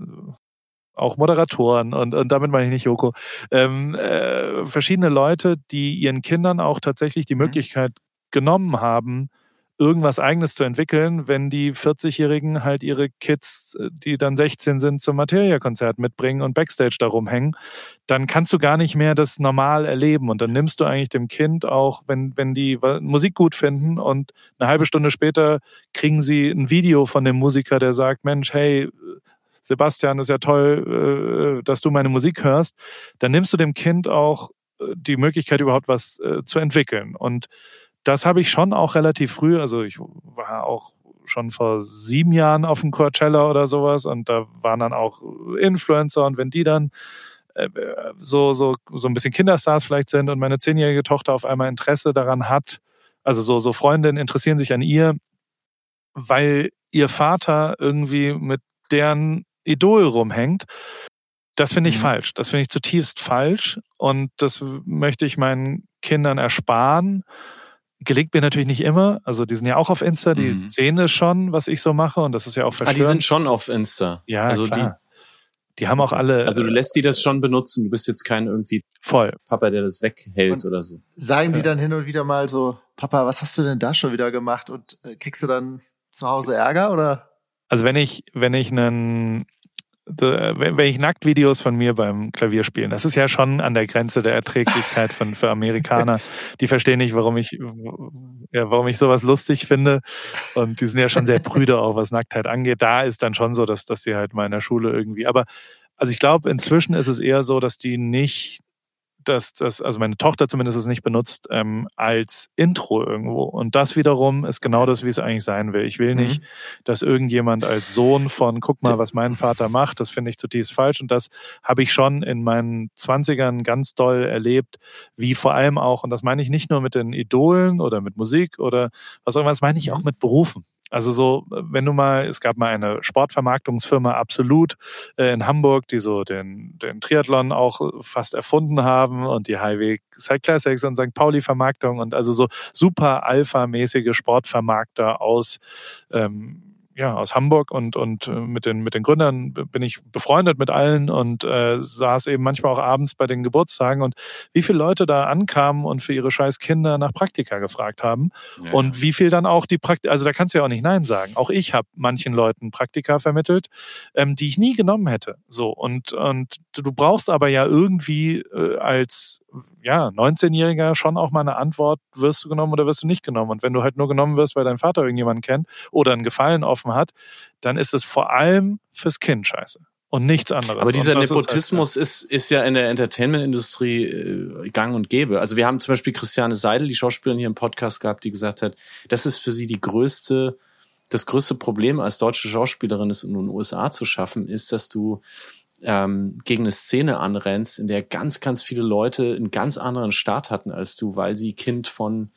Speaker 3: auch Moderatoren und, und damit meine ich nicht Joko, ähm, äh, verschiedene Leute, die ihren Kindern auch tatsächlich die mhm. Möglichkeit genommen haben, irgendwas Eigenes zu entwickeln, wenn die 40-Jährigen halt ihre Kids, die dann 16 sind, zum Materia-Konzert mitbringen und Backstage da rumhängen, dann kannst du gar nicht mehr das normal erleben. Und dann nimmst du eigentlich dem Kind auch, wenn, wenn die Musik gut finden und eine halbe Stunde später kriegen sie ein Video von dem Musiker, der sagt, Mensch, hey, Sebastian, ist ja toll, äh, dass du meine Musik hörst, dann nimmst du dem Kind auch äh, die Möglichkeit, überhaupt was äh, zu entwickeln. Und das habe ich schon auch relativ früh, also ich war auch schon vor sieben Jahren auf dem Coachella oder sowas und da waren dann auch Influencer und wenn die dann so, so, so ein bisschen Kinderstars vielleicht sind und meine zehnjährige Tochter auf einmal Interesse daran hat, also so, so Freundinnen interessieren sich an ihr, weil ihr Vater irgendwie mit deren Idol rumhängt. Das finde ich mhm. falsch. Das finde ich zutiefst falsch. Und das möchte ich meinen Kindern ersparen. Gelingt mir natürlich nicht immer. Also die sind ja auch auf Insta, die mhm. sehen es schon, was ich so mache. Und das ist ja auch verstörend.
Speaker 1: Ah, die sind schon auf Insta.
Speaker 3: Ja, also klar. Die, die haben auch alle.
Speaker 1: Also du lässt sie das schon benutzen. Du bist jetzt kein irgendwie
Speaker 3: voll
Speaker 1: Papa, der das weghält und oder so.
Speaker 2: Sagen die dann hin und wieder mal so, Papa, was hast du denn da schon wieder gemacht? Und äh, kriegst du dann zu Hause Ärger oder?
Speaker 3: Also wenn ich, wenn ich einen wenn ich Nacktvideos von mir beim Klavierspielen, das ist ja schon an der Grenze der Erträglichkeit von, für Amerikaner. *laughs* Die verstehen nicht, warum ich, ja, warum ich sowas lustig finde. Und die sind ja schon sehr prüde auch, was Nacktheit angeht. Da ist dann schon so, dass, dass die halt mal in der Schule irgendwie, aber also ich glaube, inzwischen ist es eher so, dass die nicht dass das, also meine Tochter zumindest es nicht benutzt, ähm, als Intro irgendwo. Und das wiederum ist genau das, wie es eigentlich sein will. Ich will mhm. nicht, dass irgendjemand als Sohn von, guck mal, was mein Vater macht, das finde ich zutiefst falsch. Und das habe ich schon in meinen Zwanzigern ganz doll erlebt, wie vor allem auch, und das meine ich nicht nur mit den Idolen oder mit Musik oder was auch immer, das meine ich auch mit Berufen. Also so, wenn du mal, es gab mal eine Sportvermarktungsfirma Absolut äh, in Hamburg, die so den, den Triathlon auch fast erfunden haben und die Highway Cycle Classics und St. Pauli Vermarktung und also so super alpha-mäßige Sportvermarkter aus ähm, ja, aus Hamburg und, und äh, mit, den, mit den Gründern bin ich befreundet mit allen und äh, saß eben manchmal auch abends bei den Geburtstagen und wie viele Leute da ankamen und für ihre scheiß Kinder nach Praktika gefragt haben ja. und wie viel dann auch die Praktika, also da kannst du ja auch nicht Nein sagen. Auch ich habe manchen Leuten Praktika vermittelt, ähm, die ich nie genommen hätte. So und, und du brauchst aber ja irgendwie äh, als ja, 19-Jähriger schon auch mal eine Antwort, wirst du genommen oder wirst du nicht genommen. Und wenn du halt nur genommen wirst, weil dein Vater irgendjemanden kennt oder einen Gefallen offen hat, dann ist es vor allem fürs Kind scheiße und nichts anderes.
Speaker 1: Aber dieser Nepotismus ist, halt, ist, ist ja in der Entertainment-Industrie äh, gang und gäbe. Also wir haben zum Beispiel Christiane Seidel, die Schauspielerin hier im Podcast gehabt, die gesagt hat, das ist für sie die größte, das größte Problem als deutsche Schauspielerin ist in den USA zu schaffen, ist, dass du ähm, gegen eine Szene anrennst, in der ganz, ganz viele Leute einen ganz anderen Start hatten als du, weil sie Kind von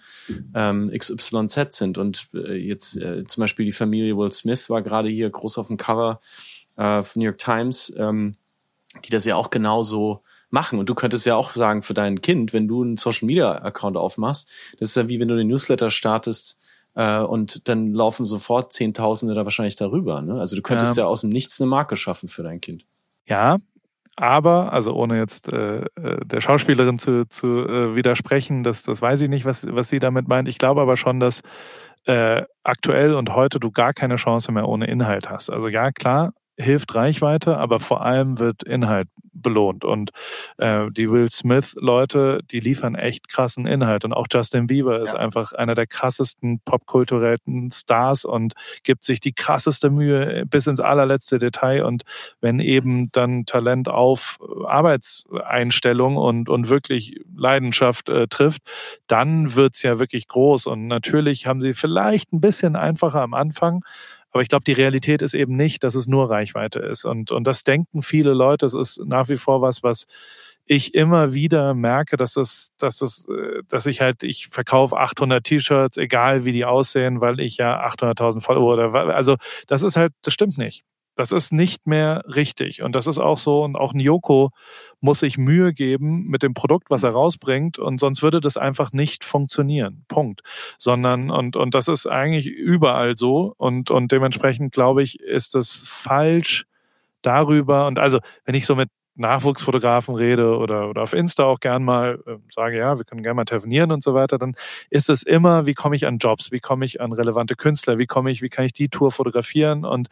Speaker 1: ähm, XYZ sind. Und äh, jetzt äh, zum Beispiel die Familie Will Smith war gerade hier groß auf dem Cover äh, von New York Times. Ähm, die das ja auch genauso machen. Und du könntest ja auch sagen für dein Kind, wenn du einen Social Media Account aufmachst, das ist ja wie wenn du den Newsletter startest äh, und dann laufen sofort Zehntausende da wahrscheinlich darüber. Ne? Also du könntest ja. ja aus dem Nichts eine Marke schaffen für dein Kind.
Speaker 3: Ja, aber, also ohne jetzt äh, äh, der Schauspielerin zu, zu äh, widersprechen, das, das weiß ich nicht, was, was sie damit meint. Ich glaube aber schon, dass äh, aktuell und heute du gar keine Chance mehr ohne Inhalt hast. Also ja, klar, hilft Reichweite, aber vor allem wird Inhalt belohnt. Und äh, die Will Smith-Leute, die liefern echt krassen Inhalt. Und auch Justin Bieber ist einfach einer der krassesten popkulturellen Stars und gibt sich die krasseste Mühe bis ins allerletzte Detail. Und wenn eben dann Talent auf Arbeitseinstellung und, und wirklich Leidenschaft äh, trifft, dann wird's ja wirklich groß. Und natürlich haben sie vielleicht ein bisschen einfacher am Anfang, aber ich glaube, die Realität ist eben nicht, dass es nur Reichweite ist. Und, und das denken viele Leute. Es ist nach wie vor was, was ich immer wieder merke, dass das, dass das, äh, dass ich halt, ich verkaufe 800 T-Shirts, egal wie die aussehen, weil ich ja 800.000 Follower oder, also das ist halt, das stimmt nicht. Das ist nicht mehr richtig. Und das ist auch so, und auch ein Yoko muss sich Mühe geben mit dem Produkt, was er rausbringt, und sonst würde das einfach nicht funktionieren. Punkt. Sondern, und, und das ist eigentlich überall so. Und, und dementsprechend glaube ich, ist es falsch, darüber. Und also, wenn ich so mit Nachwuchsfotografen rede oder, oder auf Insta auch gern mal äh, sage, ja, wir können gerne mal telefonieren und so weiter, dann ist es immer, wie komme ich an Jobs, wie komme ich an relevante Künstler, wie komme ich, wie kann ich die Tour fotografieren? Und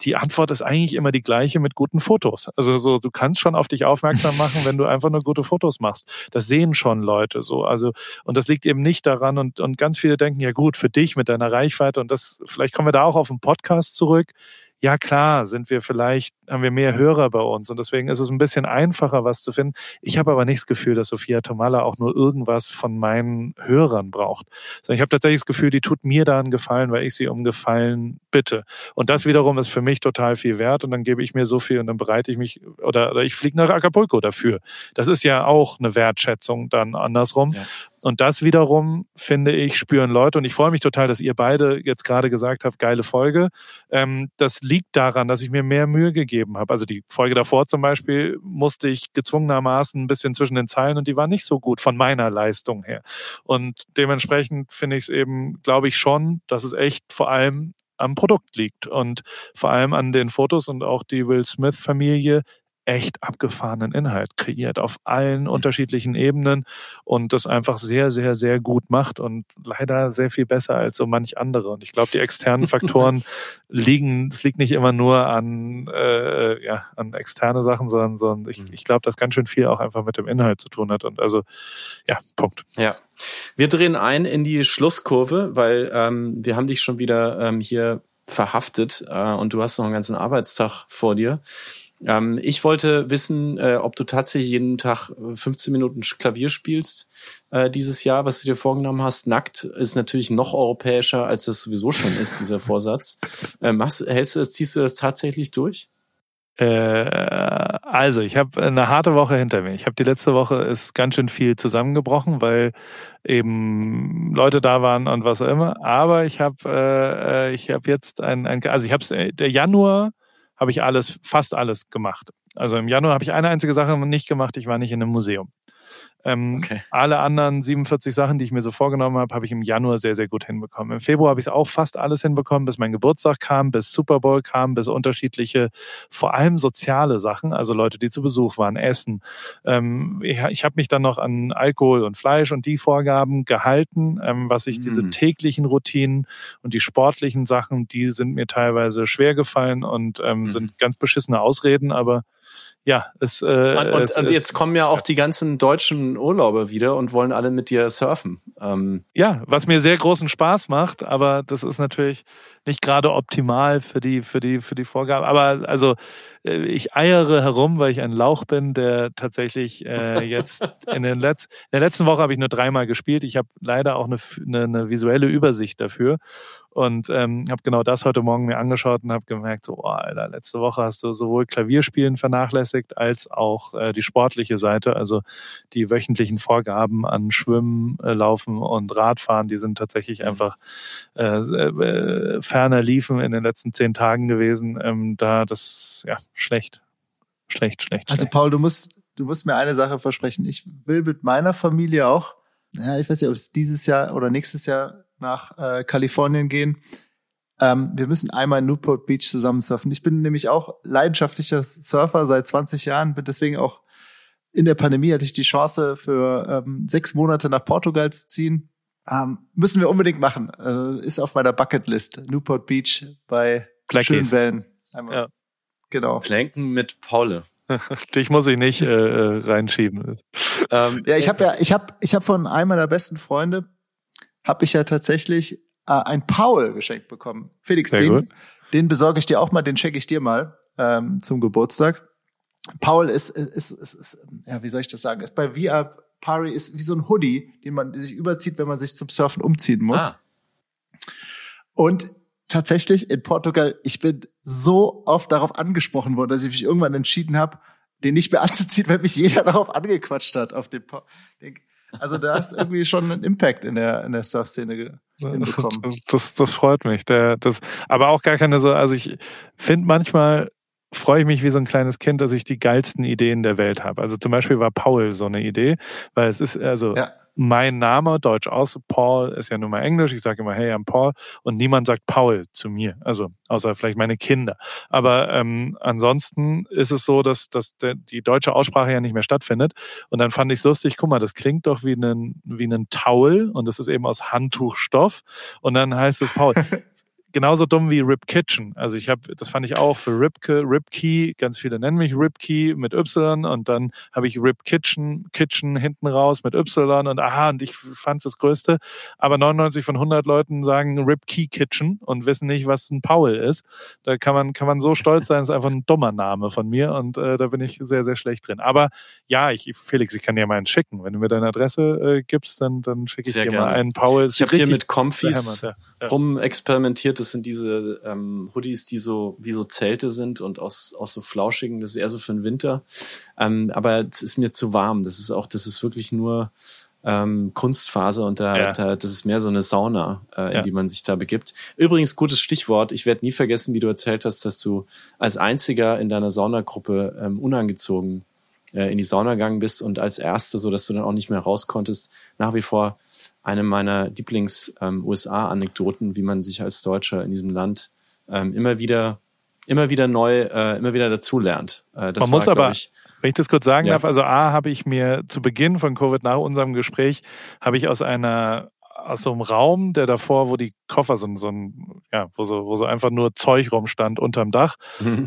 Speaker 3: die Antwort ist eigentlich immer die gleiche mit guten Fotos. Also so, du kannst schon auf dich aufmerksam *laughs* machen, wenn du einfach nur gute Fotos machst. Das sehen schon Leute so. Also, und das liegt eben nicht daran und, und ganz viele denken, ja gut, für dich mit deiner Reichweite und das, vielleicht kommen wir da auch auf den Podcast zurück ja klar, sind wir vielleicht, haben wir mehr Hörer bei uns und deswegen ist es ein bisschen einfacher, was zu finden. Ich habe aber nicht das Gefühl, dass Sophia Tomala auch nur irgendwas von meinen Hörern braucht. Sondern ich habe tatsächlich das Gefühl, die tut mir da einen Gefallen, weil ich sie um Gefallen bitte. Und das wiederum ist für mich total viel wert und dann gebe ich mir so viel und dann bereite ich mich oder, oder ich fliege nach Acapulco dafür. Das ist ja auch eine Wertschätzung dann andersrum. Ja. Und das wiederum, finde ich, spüren Leute. Und ich freue mich total, dass ihr beide jetzt gerade gesagt habt, geile Folge. Ähm, das liegt daran, dass ich mir mehr Mühe gegeben habe. Also die Folge davor zum Beispiel musste ich gezwungenermaßen ein bisschen zwischen den Zeilen und die war nicht so gut von meiner Leistung her. Und dementsprechend finde ich es eben, glaube ich schon, dass es echt vor allem am Produkt liegt und vor allem an den Fotos und auch die Will Smith Familie echt abgefahrenen Inhalt kreiert auf allen mhm. unterschiedlichen Ebenen und das einfach sehr, sehr, sehr gut macht und leider sehr viel besser als so manch andere. Und ich glaube, die externen *laughs* Faktoren liegen, es liegt nicht immer nur an, äh, ja, an externe Sachen, sondern, sondern ich, mhm. ich glaube, dass ganz schön viel auch einfach mit dem Inhalt zu tun hat. Und also, ja, Punkt.
Speaker 1: Ja. Wir drehen ein in die Schlusskurve, weil ähm, wir haben dich schon wieder ähm, hier verhaftet äh, und du hast noch einen ganzen Arbeitstag vor dir. Ähm, ich wollte wissen, äh, ob du tatsächlich jeden Tag 15 Minuten Klavier spielst äh, dieses Jahr, was du dir vorgenommen hast. Nackt ist natürlich noch europäischer, als das sowieso schon ist, dieser Vorsatz. *laughs* Äh, machst, hältst du, ziehst du das tatsächlich durch?
Speaker 3: Äh, also, ich habe eine harte Woche hinter mir. Ich habe die letzte Woche ist ganz schön viel zusammengebrochen, weil eben Leute da waren und was auch immer. Aber ich habe äh, äh ich habe jetzt ein, ein also ich habe äh, der Januar habe ich alles, fast alles gemacht. Also im Januar habe ich eine einzige Sache nicht gemacht, ich war nicht in einem Museum. Ähm, okay. Alle anderen 47 Sachen, die ich mir so vorgenommen habe, habe ich im Januar sehr, sehr gut hinbekommen. Im Februar habe ich es auch fast alles hinbekommen, bis mein Geburtstag kam, bis Super Bowl kam, bis unterschiedliche, vor allem soziale Sachen, also Leute, die zu Besuch waren, Essen. Ähm, ich, ich habe mich dann noch an Alkohol und Fleisch und die Vorgaben gehalten, ähm, was ich, mm. diese täglichen Routinen und die sportlichen Sachen, die sind mir teilweise schwer gefallen und ähm, mm. sind ganz beschissene Ausreden, aber ja, es, äh,
Speaker 1: und, es, und jetzt kommen ja auch die ganzen deutschen Urlauber wieder und wollen alle mit dir surfen.
Speaker 3: Ähm. Ja, was mir sehr großen Spaß macht, aber das ist natürlich nicht gerade optimal für die, für die, für die Vorgabe. Aber also äh, ich eiere herum, weil ich ein Lauch bin, der tatsächlich äh, *laughs* jetzt in, den Letz in der letzten Woche habe ich nur dreimal gespielt. Ich habe leider auch eine, eine, eine visuelle Übersicht dafür und ähm, habe genau das heute Morgen mir angeschaut und habe gemerkt, so, oh, Alter, letzte Woche hast du sowohl Klavierspielen vernachlässigt als auch äh, die sportliche Seite, also die wöchentlichen Vorgaben an Schwimmen, äh, Laufen und Radfahren, die sind tatsächlich mhm. einfach äh, äh, ferner liefen in den letzten zehn Tagen gewesen. Ähm, da das ja schlecht Schlecht, schlecht.
Speaker 2: Also
Speaker 3: schlecht.
Speaker 2: Paul, du musst, du musst mir eine Sache versprechen. Ich will mit meiner Familie auch, ja, ich weiß nicht, ob es dieses Jahr oder nächstes Jahr nach äh, Kalifornien gehen. Ähm, wir müssen einmal in Newport Beach zusammen surfen. Ich bin nämlich auch leidenschaftlicher Surfer seit 20 Jahren, bin deswegen auch in der Pandemie hatte ich die Chance für ähm, sechs Monate nach Portugal zu ziehen. Ähm, müssen wir unbedingt machen. Äh, ist auf meiner Bucketlist. Newport Beach bei
Speaker 3: Blackies.
Speaker 2: schönen Wellen. Einmal.
Speaker 3: Ja.
Speaker 2: Genau.
Speaker 1: Planken mit Paule. *laughs*
Speaker 3: Dich muss ich nicht äh, äh, reinschieben.
Speaker 1: Ähm,
Speaker 2: Ja, ich habe ja, ich habe, ich habe von einem meiner besten Freunde habe ich ja tatsächlich äh, ein Paul geschenkt bekommen. Felix,
Speaker 3: Sehr
Speaker 2: den,
Speaker 3: gut.
Speaker 2: den besorge ich dir auch mal, den schenke ich dir mal ähm, zum Geburtstag. Paul ist, ist, ist, ist, ja, wie soll ich das sagen? Ist bei VR Pari ist wie so ein Hoodie, den man sich überzieht, wenn man sich zum Surfen umziehen muss.
Speaker 1: Ah.
Speaker 2: Und tatsächlich in Portugal, ich bin so oft darauf angesprochen worden, dass ich mich irgendwann entschieden habe, den nicht mehr *laughs* anzuziehen, weil mich jeder darauf angequatscht hat auf dem pa den, Also da ist irgendwie schon ein Impact in der in der Surf-Szene hinbekommen.
Speaker 3: Das, das freut mich. Der, das, aber auch gar keine so, also ich finde manchmal freue ich mich wie so ein kleines Kind, dass ich die geilsten Ideen der Welt habe. Also zum Beispiel war Paul so eine Idee, weil es ist also
Speaker 2: Ja.
Speaker 3: mein Name, Deutsch aus, Paul ist ja nun mal Englisch. Ich sage immer, hey, I'm Paul. Und niemand sagt Paul zu mir. Also außer vielleicht meine Kinder. Aber ähm, ansonsten ist es so, dass, dass der, die deutsche Aussprache ja nicht mehr stattfindet. Und dann fand ich es lustig, guck mal, das klingt doch wie ein, wie ein Towel und das ist eben aus Handtuchstoff. Und dann heißt es Paul. *laughs* Genauso dumm wie Rip Kitchen. Also ich habe, das fand ich auch für Ripke, Ripkey, ganz viele nennen mich Ripkey mit Y und dann habe ich Rip Kitchen, Kitchen hinten raus mit Y und aha, und ich fand es das Größte. Aber 99 von 100 Leuten sagen Ripkey Kitchen und wissen nicht, was ein Paul ist. Da kann man, kann man so stolz sein, das ist einfach ein dummer Name von mir und äh, da bin ich sehr, sehr schlecht drin. Aber ja, ich, Felix, ich kann dir mal einen schicken. Wenn du mir deine Adresse äh, gibst, dann, dann schicke ich
Speaker 1: Sehr
Speaker 3: dir
Speaker 1: gerne.
Speaker 3: mal einen Paul.
Speaker 1: Ich habe hier mit
Speaker 3: ja. Ja.
Speaker 1: rumexperimentiert. Das sind diese ähm, Hoodies, die so wie so Zelte sind und aus, aus so flauschigen. Das ist eher so für den Winter. Ähm, aber es ist mir zu warm. Das ist auch, das ist wirklich nur ähm, Kunstfaser und da,
Speaker 3: Ja.
Speaker 1: da das ist mehr so eine Sauna, äh, in
Speaker 3: Ja.
Speaker 1: die man sich da begibt. Übrigens gutes Stichwort. Ich werde nie vergessen, wie du erzählt hast, dass du als einziger in deiner Saunagruppe ähm, unangezogen äh, in die Sauna gegangen bist und als Erste, so dass du dann auch nicht mehr raus konntest, nach wie vor eine meiner Lieblings-USA-Anekdoten, wie man sich als Deutscher in diesem Land ähm, immer wieder, immer wieder neu, äh, immer wieder dazulernt. Äh, das
Speaker 3: Man muss
Speaker 1: glaub
Speaker 3: aber-
Speaker 1: ich,
Speaker 3: Wenn ich das kurz sagen
Speaker 1: Ja.
Speaker 3: darf, also A habe ich mir zu Beginn von Covid nach unserem Gespräch, habe ich aus einer aus so einem Raum, der davor, wo die Koffer sind, so ein, ja, wo so, wo so einfach nur Zeug rumstand unterm Dach,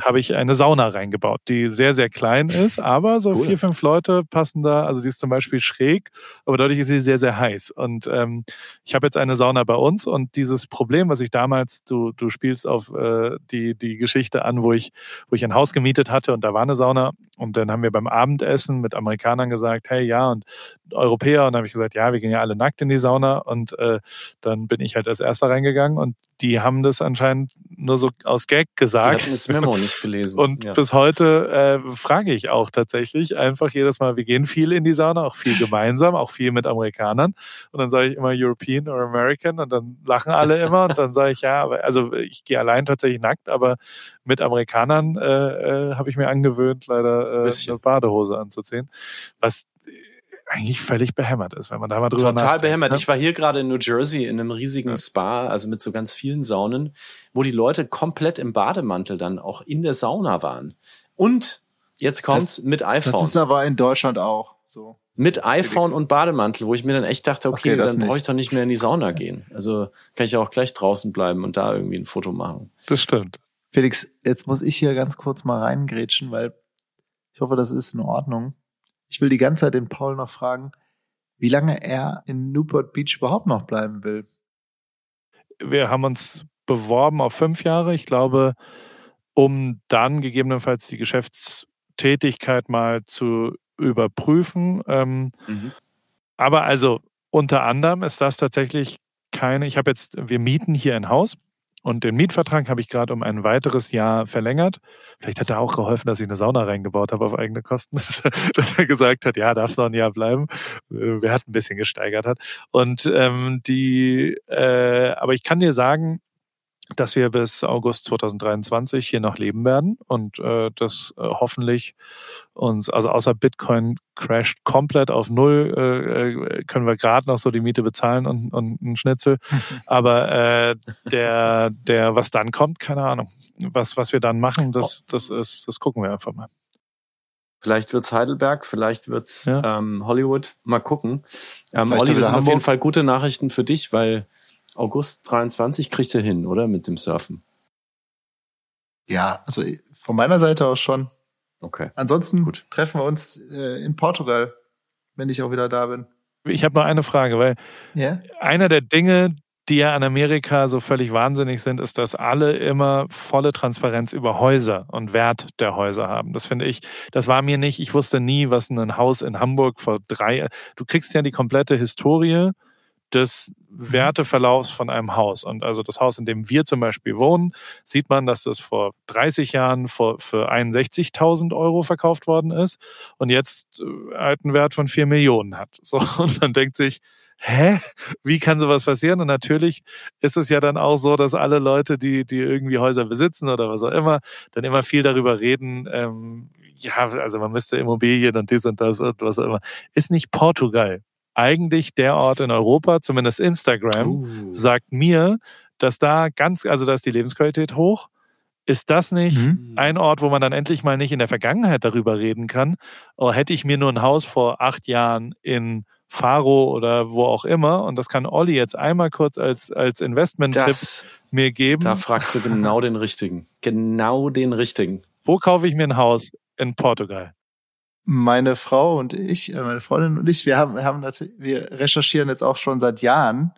Speaker 3: habe ich eine Sauna reingebaut, die sehr, sehr klein ist, aber so
Speaker 1: Cool.
Speaker 3: vier, fünf Leute passen da, also die ist zum Beispiel schräg, aber dadurch ist sie sehr, sehr heiß. Und ähm, ich habe jetzt eine Sauna bei uns und dieses Problem, was ich damals, du, du spielst auf äh, die, die Geschichte an, wo ich, wo ich ein Haus gemietet hatte und da war eine Sauna und dann haben wir beim Abendessen mit Amerikanern gesagt, hey ja, und Europäer, und dann habe ich gesagt, ja, wir gehen ja alle nackt in die Sauna und äh, dann bin ich halt als erster reingegangen und die haben das anscheinend nur so aus Gag
Speaker 1: Die
Speaker 3: gesagt.
Speaker 1: hatten das Memo nicht gelesen. *laughs*
Speaker 3: Und
Speaker 1: ja.
Speaker 3: bis heute äh, frage ich auch tatsächlich einfach jedes Mal, wir gehen viel in die Sauna, auch viel gemeinsam, auch viel mit Amerikanern. Und dann sage ich immer European oder American und dann lachen alle immer und dann sage ich, ja, aber also ich gehe allein tatsächlich nackt, aber mit Amerikanern äh, äh, habe ich mir angewöhnt, leider äh, eine Badehose anzuziehen. Was eigentlich völlig behämmert ist, wenn man da mal drüber
Speaker 1: Total
Speaker 3: nachdenkt,
Speaker 1: behämmert.
Speaker 3: ne?
Speaker 1: Ich war hier gerade in New Jersey in einem riesigen
Speaker 3: Ja.
Speaker 1: Spa, also mit so ganz vielen Saunen, wo die Leute komplett im Bademantel dann auch in der Sauna waren. Und jetzt kommt's mit
Speaker 2: Das
Speaker 1: iPhone.
Speaker 2: ist aber in Deutschland auch so.
Speaker 1: mit iPhone und Bademantel, wo ich mir dann echt dachte, okay,
Speaker 2: Okay, das
Speaker 1: dann brauche ich doch nicht mehr in die Sauna gehen. Also kann ich ja auch gleich draußen bleiben und da irgendwie ein Foto machen.
Speaker 3: Das stimmt.
Speaker 2: Felix, jetzt muss ich hier ganz kurz mal reingrätschen, weil ich hoffe, das ist in Ordnung. Ich will die ganze Zeit den Paul noch fragen, wie lange er in Newport Beach überhaupt noch bleiben will.
Speaker 3: wir haben uns beworben auf fünf Jahre. Ich glaube, um dann gegebenenfalls die Geschäftstätigkeit mal zu überprüfen. Ähm, aber also unter anderem ist das tatsächlich keine, ich habe jetzt, wir mieten hier ein Haus und den Mietvertrag habe ich gerade um ein weiteres Jahr verlängert. Vielleicht hat er auch geholfen, dass ich eine Sauna reingebaut habe auf eigene Kosten, *laughs* dass er, gesagt hat, ja, darfst noch ein Jahr bleiben. Äh, Wer hat ein bisschen gesteigert hat. Und ähm, die, äh, aber ich kann dir sagen, dass wir bis August 2023 hier noch leben werden und äh, das äh, hoffentlich uns, also außer Bitcoin crasht komplett auf Null, äh, äh können wir gerade noch so die Miete bezahlen und, und einen Schnitzel. *laughs* Aber äh, der, der, was dann kommt, keine Ahnung. Was, was wir dann machen, das, das ist, das gucken wir einfach mal.
Speaker 1: Vielleicht wird's Heidelberg, vielleicht wird's ja. ähm, Hollywood. Mal gucken. Ähm, Olli, das sind Hamburg. auf jeden Fall gute Nachrichten für dich, weil August 23 kriegt er hin, oder? Mit dem Surfen.
Speaker 2: Ja, also von meiner Seite aus schon.
Speaker 1: Okay.
Speaker 2: Ansonsten Gut. treffen wir uns äh, in Portugal, wenn ich auch wieder da bin.
Speaker 3: Ich habe noch eine Frage, weil ja? einer der Dinge, die ja an Amerika so völlig wahnsinnig sind, ist, dass alle immer volle Transparenz über Häuser und Wert der Häuser haben. Das finde ich, das war mir nicht, ich wusste nie, was ein Haus in Hamburg vor drei, du kriegst ja die komplette Historie des mhm. Werteverlaufs von einem Haus. Und also das Haus, in dem wir zum Beispiel wohnen, sieht man, dass das vor 30 Jahren für, für 61.000 Euro verkauft worden ist und jetzt äh, halt einen Wert von 4 Millionen hat. So, *laughs* und man denkt sich, hä? Wie kann sowas passieren? Und natürlich ist es ja dann auch so, dass alle Leute, die, die irgendwie Häuser besitzen oder was auch immer, dann immer viel darüber reden, ähm, ja, also man müsste Immobilien und dies und das und was auch immer. Ist nicht Portugal eigentlich der Ort in Europa, zumindest Instagram, uh. sagt mir, dass da ganz, also da ist die Lebensqualität hoch. Ist das nicht mhm. ein Ort, wo man dann endlich mal nicht in der Vergangenheit darüber reden kann? Oder hätte ich mir nur ein Haus vor acht Jahren in Faro oder wo auch immer, und das kann Olli jetzt einmal kurz als, als Investment-Tipp mir geben.
Speaker 1: Da fragst du genau den *laughs* richtigen. Genau den richtigen.
Speaker 3: Wo kaufe ich mir ein Haus in Portugal?
Speaker 2: Meine Frau und ich, äh, meine Freundin und ich, wir haben, wir haben natürlich, wir recherchieren jetzt auch schon seit Jahren.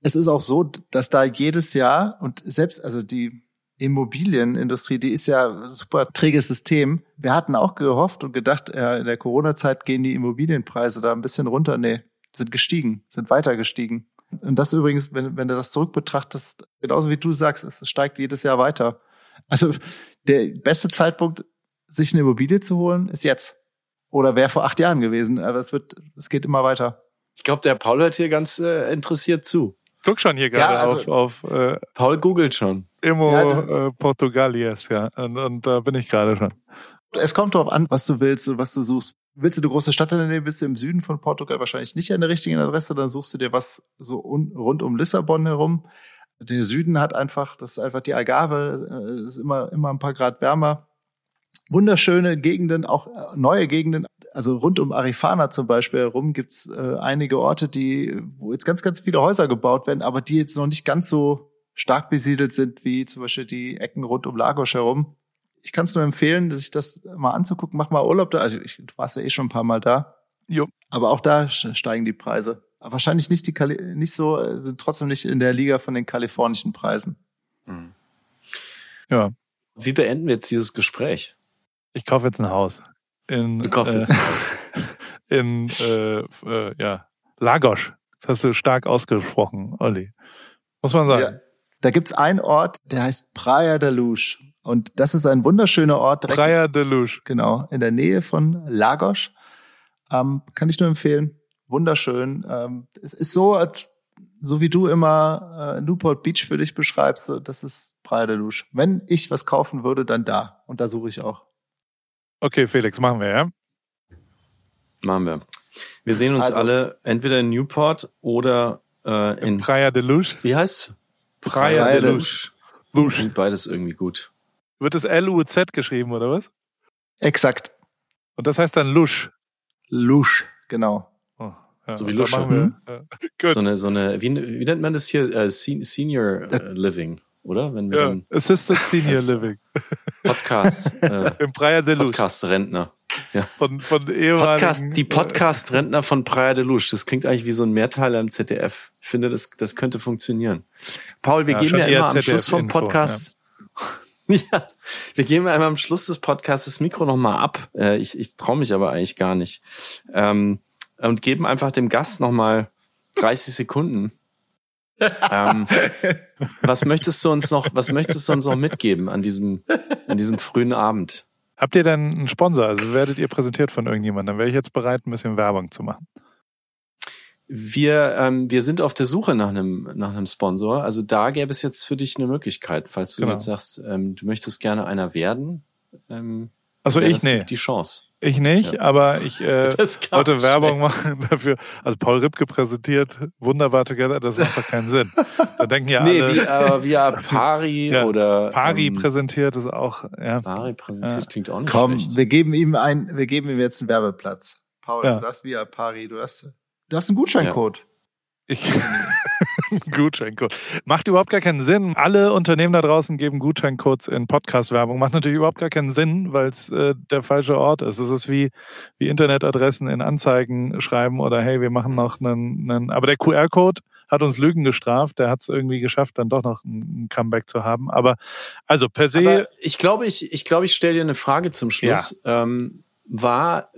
Speaker 2: Es ist auch so, dass da jedes Jahr und selbst, also die Immobilienindustrie, die ist ja ein super träges System. Wir hatten auch gehofft und gedacht, ja, in der Corona-Zeit gehen die Immobilienpreise da ein bisschen runter. Nee, sind gestiegen, sind weiter gestiegen. Und das übrigens, wenn, wenn du das zurück betrachtest, genauso wie du sagst, es steigt jedes Jahr weiter. Also der beste Zeitpunkt, sich eine Immobilie zu holen, ist jetzt. Oder wäre vor acht Jahren gewesen. Aber es wird, es geht immer weiter.
Speaker 1: Ich glaube, der Paul hört hier ganz äh, interessiert zu.
Speaker 3: Guck schon hier gerade ja, also, auf, auf
Speaker 1: äh, Paul googelt schon.
Speaker 3: Immo ja, äh, Portugalies, ja. Und, und da bin ich gerade schon.
Speaker 2: Es kommt darauf an, was du willst und was du suchst. Willst du eine große Stadt in der Nähe, bist du im Süden von Portugal wahrscheinlich nicht an der richtigen Adresse, dann suchst du dir was so un, rund um Lissabon herum. Der Süden hat einfach, das ist einfach die Algarve, äh, ist immer, immer ein paar Grad wärmer wunderschöne Gegenden, auch äh, neue Gegenden. Also rund um Arifana zum Beispiel herum gibt's äh, einige Orte, die, wo jetzt ganz, ganz viele Häuser gebaut werden, aber die jetzt noch nicht ganz so stark besiedelt sind wie zum Beispiel die Ecken rund um Lagos herum. Ich kann es nur empfehlen, sich das mal anzugucken. Mach mal Urlaub da. Also ich, du warst ja eh schon ein paar Mal da.
Speaker 3: Jo.
Speaker 2: Aber auch da steigen die Preise. Aber wahrscheinlich nicht die Kali nicht so, äh, sind trotzdem nicht in der Liga von den kalifornischen Preisen.
Speaker 1: Mhm. Ja. Wie beenden wir jetzt dieses Gespräch?
Speaker 3: Ich kaufe jetzt ein Haus. In,
Speaker 1: du kaufst äh, jetzt ein Haus. *laughs*
Speaker 3: In, äh, äh, ja, Lagos. Das hast du stark ausgesprochen, Olli. Muss man sagen. Ja.
Speaker 2: Da gibt's einen Ort, der heißt Praia de Luz. Und das ist ein wunderschöner Ort.
Speaker 3: Praia de Luz.
Speaker 2: Genau, in der Nähe von Lagos. Ähm, kann ich nur empfehlen. Wunderschön. Ähm, es ist so, so wie du immer äh, Newport Beach für dich beschreibst, das ist Praia de Luz. Wenn ich was kaufen würde, dann da. Und da suche ich auch.
Speaker 3: Okay, Felix, machen wir, ja?
Speaker 1: Machen wir. Wir sehen uns also, alle entweder in Newport oder äh, in
Speaker 3: Praia de Luz.
Speaker 1: Wie heißt
Speaker 3: Praia, Praia de Luz.
Speaker 1: Luz. Klingt beides irgendwie gut.
Speaker 3: Wird es L-U-Z geschrieben, oder was?
Speaker 2: Exakt.
Speaker 3: Und das heißt dann Lusch.
Speaker 2: Lusch, genau.
Speaker 1: Oh, ja, so wie Lusche. Mhm. *laughs* Ja. So eine, so eine, wie, wie nennt man das hier? Uh, Senior uh, Living oder? Wenn wir
Speaker 3: ja, dann Assisted Senior Living.
Speaker 1: Podcast. *laughs*
Speaker 3: Äh, Im Praia de Luz.
Speaker 1: Podcast-Rentner.
Speaker 3: Ja. Von, von Podcast,
Speaker 1: die Podcast-Rentner von Praia de Luz. Das klingt eigentlich wie so ein Mehrteiler im ZDF. Ich finde, das, das könnte funktionieren. Paul, wir ja, geben ja immer am Schluss vom Podcast. Ja. *laughs* ja. wir geben ja einmal am Schluss des Podcasts das Mikro nochmal ab. Äh, ich ich traue mich aber eigentlich gar nicht. Ähm, und geben einfach dem Gast nochmal 30 Sekunden *laughs* ähm, was möchtest du uns noch, was möchtest du uns noch mitgeben an diesem, an diesem frühen Abend?
Speaker 3: Habt ihr denn einen Sponsor? Also werdet ihr präsentiert von irgendjemandem? Dann wäre ich jetzt bereit, ein bisschen Werbung zu machen.
Speaker 1: wir, ähm, wir sind auf der Suche nach einem, nach einem Sponsor. Also da gäbe es jetzt für dich eine Möglichkeit, falls du genau. jetzt sagst, ähm, du möchtest gerne einer werden. Ähm,
Speaker 3: also ich nee.
Speaker 1: Die Chance.
Speaker 3: Ich nicht, ja. aber ich äh, *laughs* wollte Werbung machen dafür. Also Paul Ripke präsentiert wunderbar together, das macht doch keinen Sinn. Da denken ja *laughs* nee, alle.
Speaker 1: Nee, wie, äh, wie *laughs* Pari ja, oder.
Speaker 3: Pari ähm, präsentiert ist auch, ja.
Speaker 1: Pari präsentiert ja. klingt auch nicht
Speaker 2: Komm,
Speaker 1: schlecht.
Speaker 2: wir geben ihm ein, wir geben ihm jetzt einen Werbeplatz. Paul, ja. du hast via Pari, du hast, du hast einen Gutscheincode.
Speaker 3: Ich, *laughs* Gutscheincode. Macht überhaupt gar keinen Sinn. Alle Unternehmen da draußen geben Gutscheincodes in Podcast-Werbung. Macht natürlich überhaupt gar keinen Sinn, weil es äh, der falsche Ort ist. Es ist wie, wie Internetadressen in Anzeigen schreiben oder hey, wir machen noch einen, einen aber der QR-Code hat uns Lügen gestraft. Der hat es irgendwie geschafft, dann doch noch ein Comeback zu haben. Aber also per se. Aber
Speaker 1: ich glaube, ich, ich glaube, ich stelle dir eine Frage zum Schluss. Ja. Ähm, war,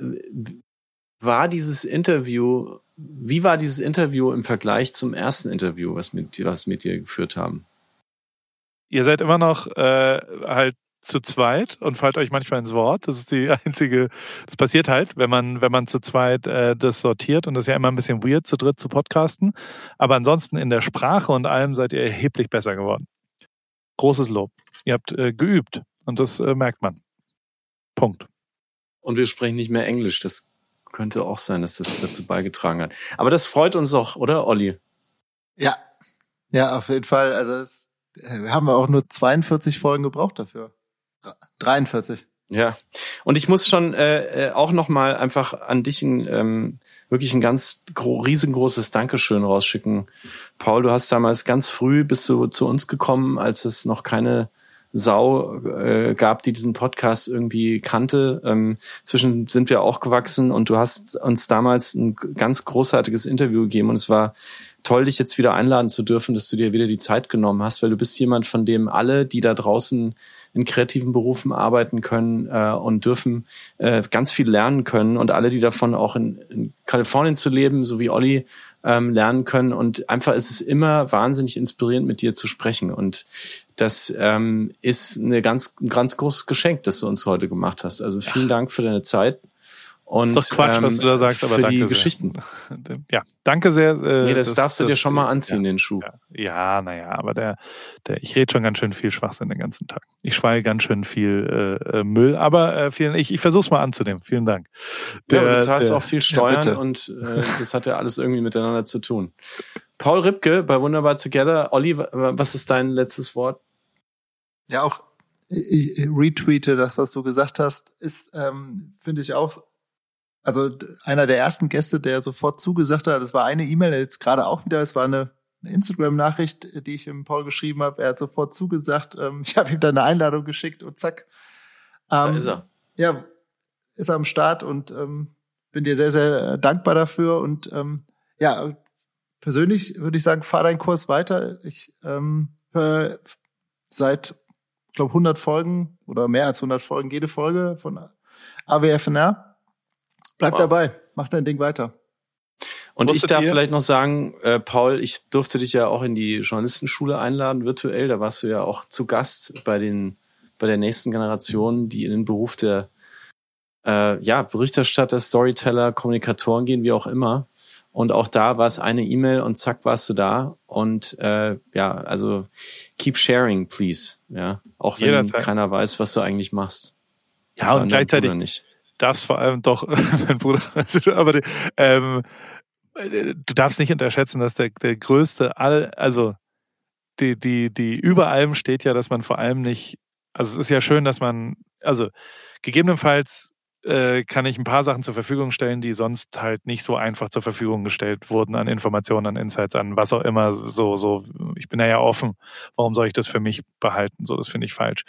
Speaker 1: war dieses Interview wie war dieses Interview im Vergleich zum ersten Interview, was mit, was mit dir geführt haben?
Speaker 3: Ihr seid immer noch äh, halt zu zweit und fallt euch manchmal ins Wort. Das ist die *laughs* einzige, das passiert halt, wenn man, wenn man zu zweit äh, das sortiert und das ist ja immer ein bisschen weird, zu dritt zu podcasten. Aber ansonsten in der Sprache und allem seid ihr erheblich besser geworden. Großes Lob. Ihr habt äh, geübt und das äh, merkt man. Punkt.
Speaker 1: Und wir sprechen nicht mehr Englisch. Das könnte auch sein, dass das dazu beigetragen hat. Aber das freut uns doch, oder, Olli?
Speaker 2: Ja, ja, auf jeden Fall. Also es, äh, wir haben auch nur 42 Folgen gebraucht dafür. 43.
Speaker 1: Ja, und ich muss schon äh, äh auch noch mal einfach an dich ein, ähm, wirklich ein ganz riesengroßes Dankeschön rausschicken. Paul, du hast damals ganz früh bist du zu uns gekommen, als es noch keine Sau äh, gab, die diesen Podcast irgendwie kannte. Ähm, zwischen sind wir auch gewachsen und du hast uns damals ein ganz großartiges Interview gegeben und es war toll, dich jetzt wieder einladen zu dürfen, dass du dir wieder die Zeit genommen hast, weil du bist jemand, von dem alle, die da draußen in kreativen Berufen arbeiten können äh, und dürfen, äh, ganz viel lernen können und alle, die davon auch in, in Kalifornien zu leben, so wie Olli, ähm, lernen können. Und einfach ist es immer wahnsinnig inspirierend, mit dir zu sprechen. Und das ähm, ist eine ganz, ein ganz großes Geschenk, das du uns heute gemacht hast. Also vielen Dank für deine Zeit. Und,
Speaker 3: ist doch Quatsch, ähm, was du da sagst, aber
Speaker 1: für
Speaker 3: danke
Speaker 1: die
Speaker 3: sehr.
Speaker 1: Geschichten.
Speaker 3: Ja, danke sehr.
Speaker 1: Äh, nee, das, das darfst du dir schon mal anziehen,
Speaker 3: ja,
Speaker 1: den Schuh.
Speaker 3: Ja, naja, na aber der, der, ich rede schon ganz schön viel Schwachsinn den ganzen Tag. Ich schweige ganz schön viel äh, äh, Müll, aber äh, vielen, ich, ich versuche es mal anzunehmen. Vielen Dank.
Speaker 1: Der, ja, du zahlst der, auch viel Steuern ja, und äh, das hat ja alles irgendwie miteinander zu tun. Paul Ripke bei Wunderbar Together. Olli, was ist dein letztes Wort?
Speaker 2: Ja, auch ich retweete das, was du gesagt hast, ist, ähm, finde ich auch also einer der ersten Gäste, der sofort zugesagt hat, das war eine E-Mail, jetzt gerade auch wieder, es war eine, eine Instagram-Nachricht, die ich im Paul geschrieben habe. Er hat sofort zugesagt, ähm, *laughs* ich habe ihm da eine Einladung geschickt und zack.
Speaker 1: Ähm, da ist er.
Speaker 2: Ja, ist er am Start und ähm, bin dir sehr, sehr dankbar dafür. Und ähm, ja, persönlich würde ich sagen, fahr deinen Kurs weiter. Ich ähm, höre seit, ich glaube, 100 Folgen oder mehr als 100 Folgen, jede Folge von AWFNR Bleib wow. dabei, mach dein Ding weiter.
Speaker 1: Und Wusstet ich darf ihr? vielleicht noch sagen, äh, Paul, ich durfte dich ja auch in die Journalistenschule einladen, virtuell. Da warst du ja auch zu Gast bei den, bei der nächsten Generation, die in den Beruf der äh, ja, Berichterstatter, Storyteller, Kommunikatoren gehen, wie auch immer. Und auch da war es eine E-Mail und zack warst du da. Und äh, ja, also keep sharing, please. Ja, auch wenn Jederzeit. keiner weiß, was du eigentlich machst.
Speaker 3: Ja, und gleichzeitig nicht darfst vor allem doch, *laughs* mein Bruder, *laughs* aber ähm, du darfst nicht unterschätzen, dass der, der größte, all, also die, die, die über allem steht ja, dass man vor allem nicht, also es ist ja schön, dass man, also gegebenenfalls äh, kann ich ein paar Sachen zur Verfügung stellen, die sonst halt nicht so einfach zur Verfügung gestellt wurden an Informationen, an Insights, an was auch immer. So, so, ich bin da ja offen. Warum soll ich das für mich behalten? So, das finde ich falsch.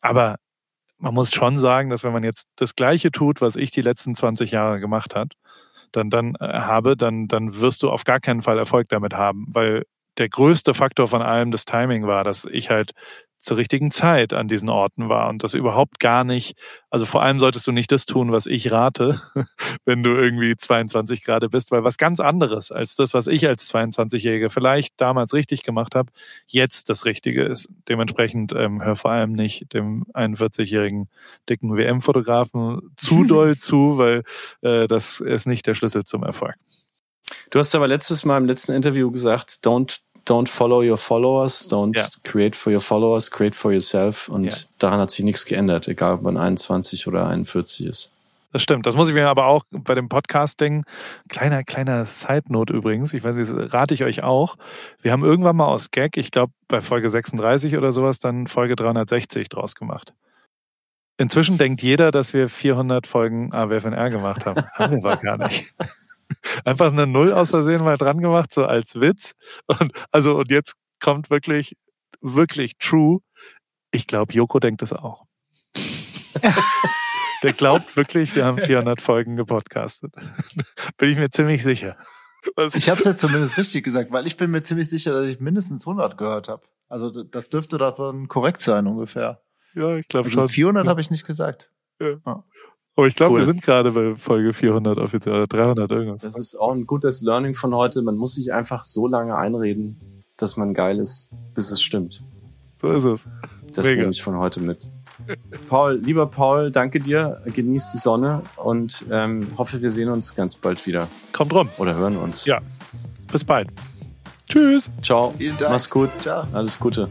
Speaker 3: Aber man muss schon sagen, dass wenn man jetzt das Gleiche tut, was ich die letzten 20 Jahre gemacht hat, dann, dann äh, habe, dann, dann wirst du auf gar keinen Fall Erfolg damit haben, weil der größte Faktor von allem das Timing war, dass ich halt zur richtigen Zeit an diesen Orten war und das überhaupt gar nicht, also vor allem solltest du nicht das tun, was ich rate, *laughs* wenn du irgendwie 22 gerade bist, weil was ganz anderes als das, was ich als 22-Jähriger vielleicht damals richtig gemacht habe, jetzt das Richtige ist. Dementsprechend ähm, hör vor allem nicht dem 41-jährigen dicken WM-Fotografen zu *laughs* doll zu, weil äh, das ist nicht der Schlüssel zum Erfolg.
Speaker 1: Du hast aber letztes Mal im letzten Interview gesagt, don't don't follow your followers, don't ja. create for your followers, create for yourself. Und ja. daran hat sich nichts geändert, egal ob man 21 oder 41 ist.
Speaker 3: Das stimmt. Das muss ich mir aber auch bei dem Podcasting, kleiner, kleiner Side-Note übrigens, ich weiß nicht, das rate ich euch auch. Wir haben irgendwann mal aus Gag, ich glaube bei Folge 36 oder sowas, dann Folge 360 draus gemacht. Inzwischen denkt jeder, dass wir 400 Folgen AWFNR gemacht haben. haben wir aber gar nicht. *laughs* Einfach eine Null aus Versehen mal dran gemacht, so als Witz. Und, also, und jetzt kommt wirklich, wirklich true. Ich glaube, Joko denkt es auch. *laughs* Der glaubt wirklich, wir haben 400 Folgen gepodcastet. *laughs* Bin ich mir ziemlich sicher.
Speaker 2: Was? Ich habe es jetzt zumindest richtig gesagt, weil ich bin mir ziemlich sicher, dass ich mindestens 100 gehört habe. Also das dürfte doch dann korrekt sein ungefähr.
Speaker 3: Ja, ich glaube
Speaker 2: also
Speaker 3: schon.
Speaker 2: 400 habe ich nicht gesagt.
Speaker 3: Ja. ja. Aber ich glaube, cool. wir sind gerade bei Folge 400 offiziell oder 300 irgendwas.
Speaker 1: Das ist auch ein gutes Learning von heute. Man muss sich einfach so lange einreden, dass man geil ist, bis es stimmt.
Speaker 3: So ist es.
Speaker 1: Das Mega. nehme ich von heute mit. Paul, lieber Paul, danke dir. Genieß die Sonne und ähm, hoffe, wir sehen uns ganz bald wieder.
Speaker 3: Kommt rum.
Speaker 1: Oder hören uns.
Speaker 3: Ja. Bis bald. Tschüss.
Speaker 1: Ciao. Mach's gut. Ciao. Alles Gute.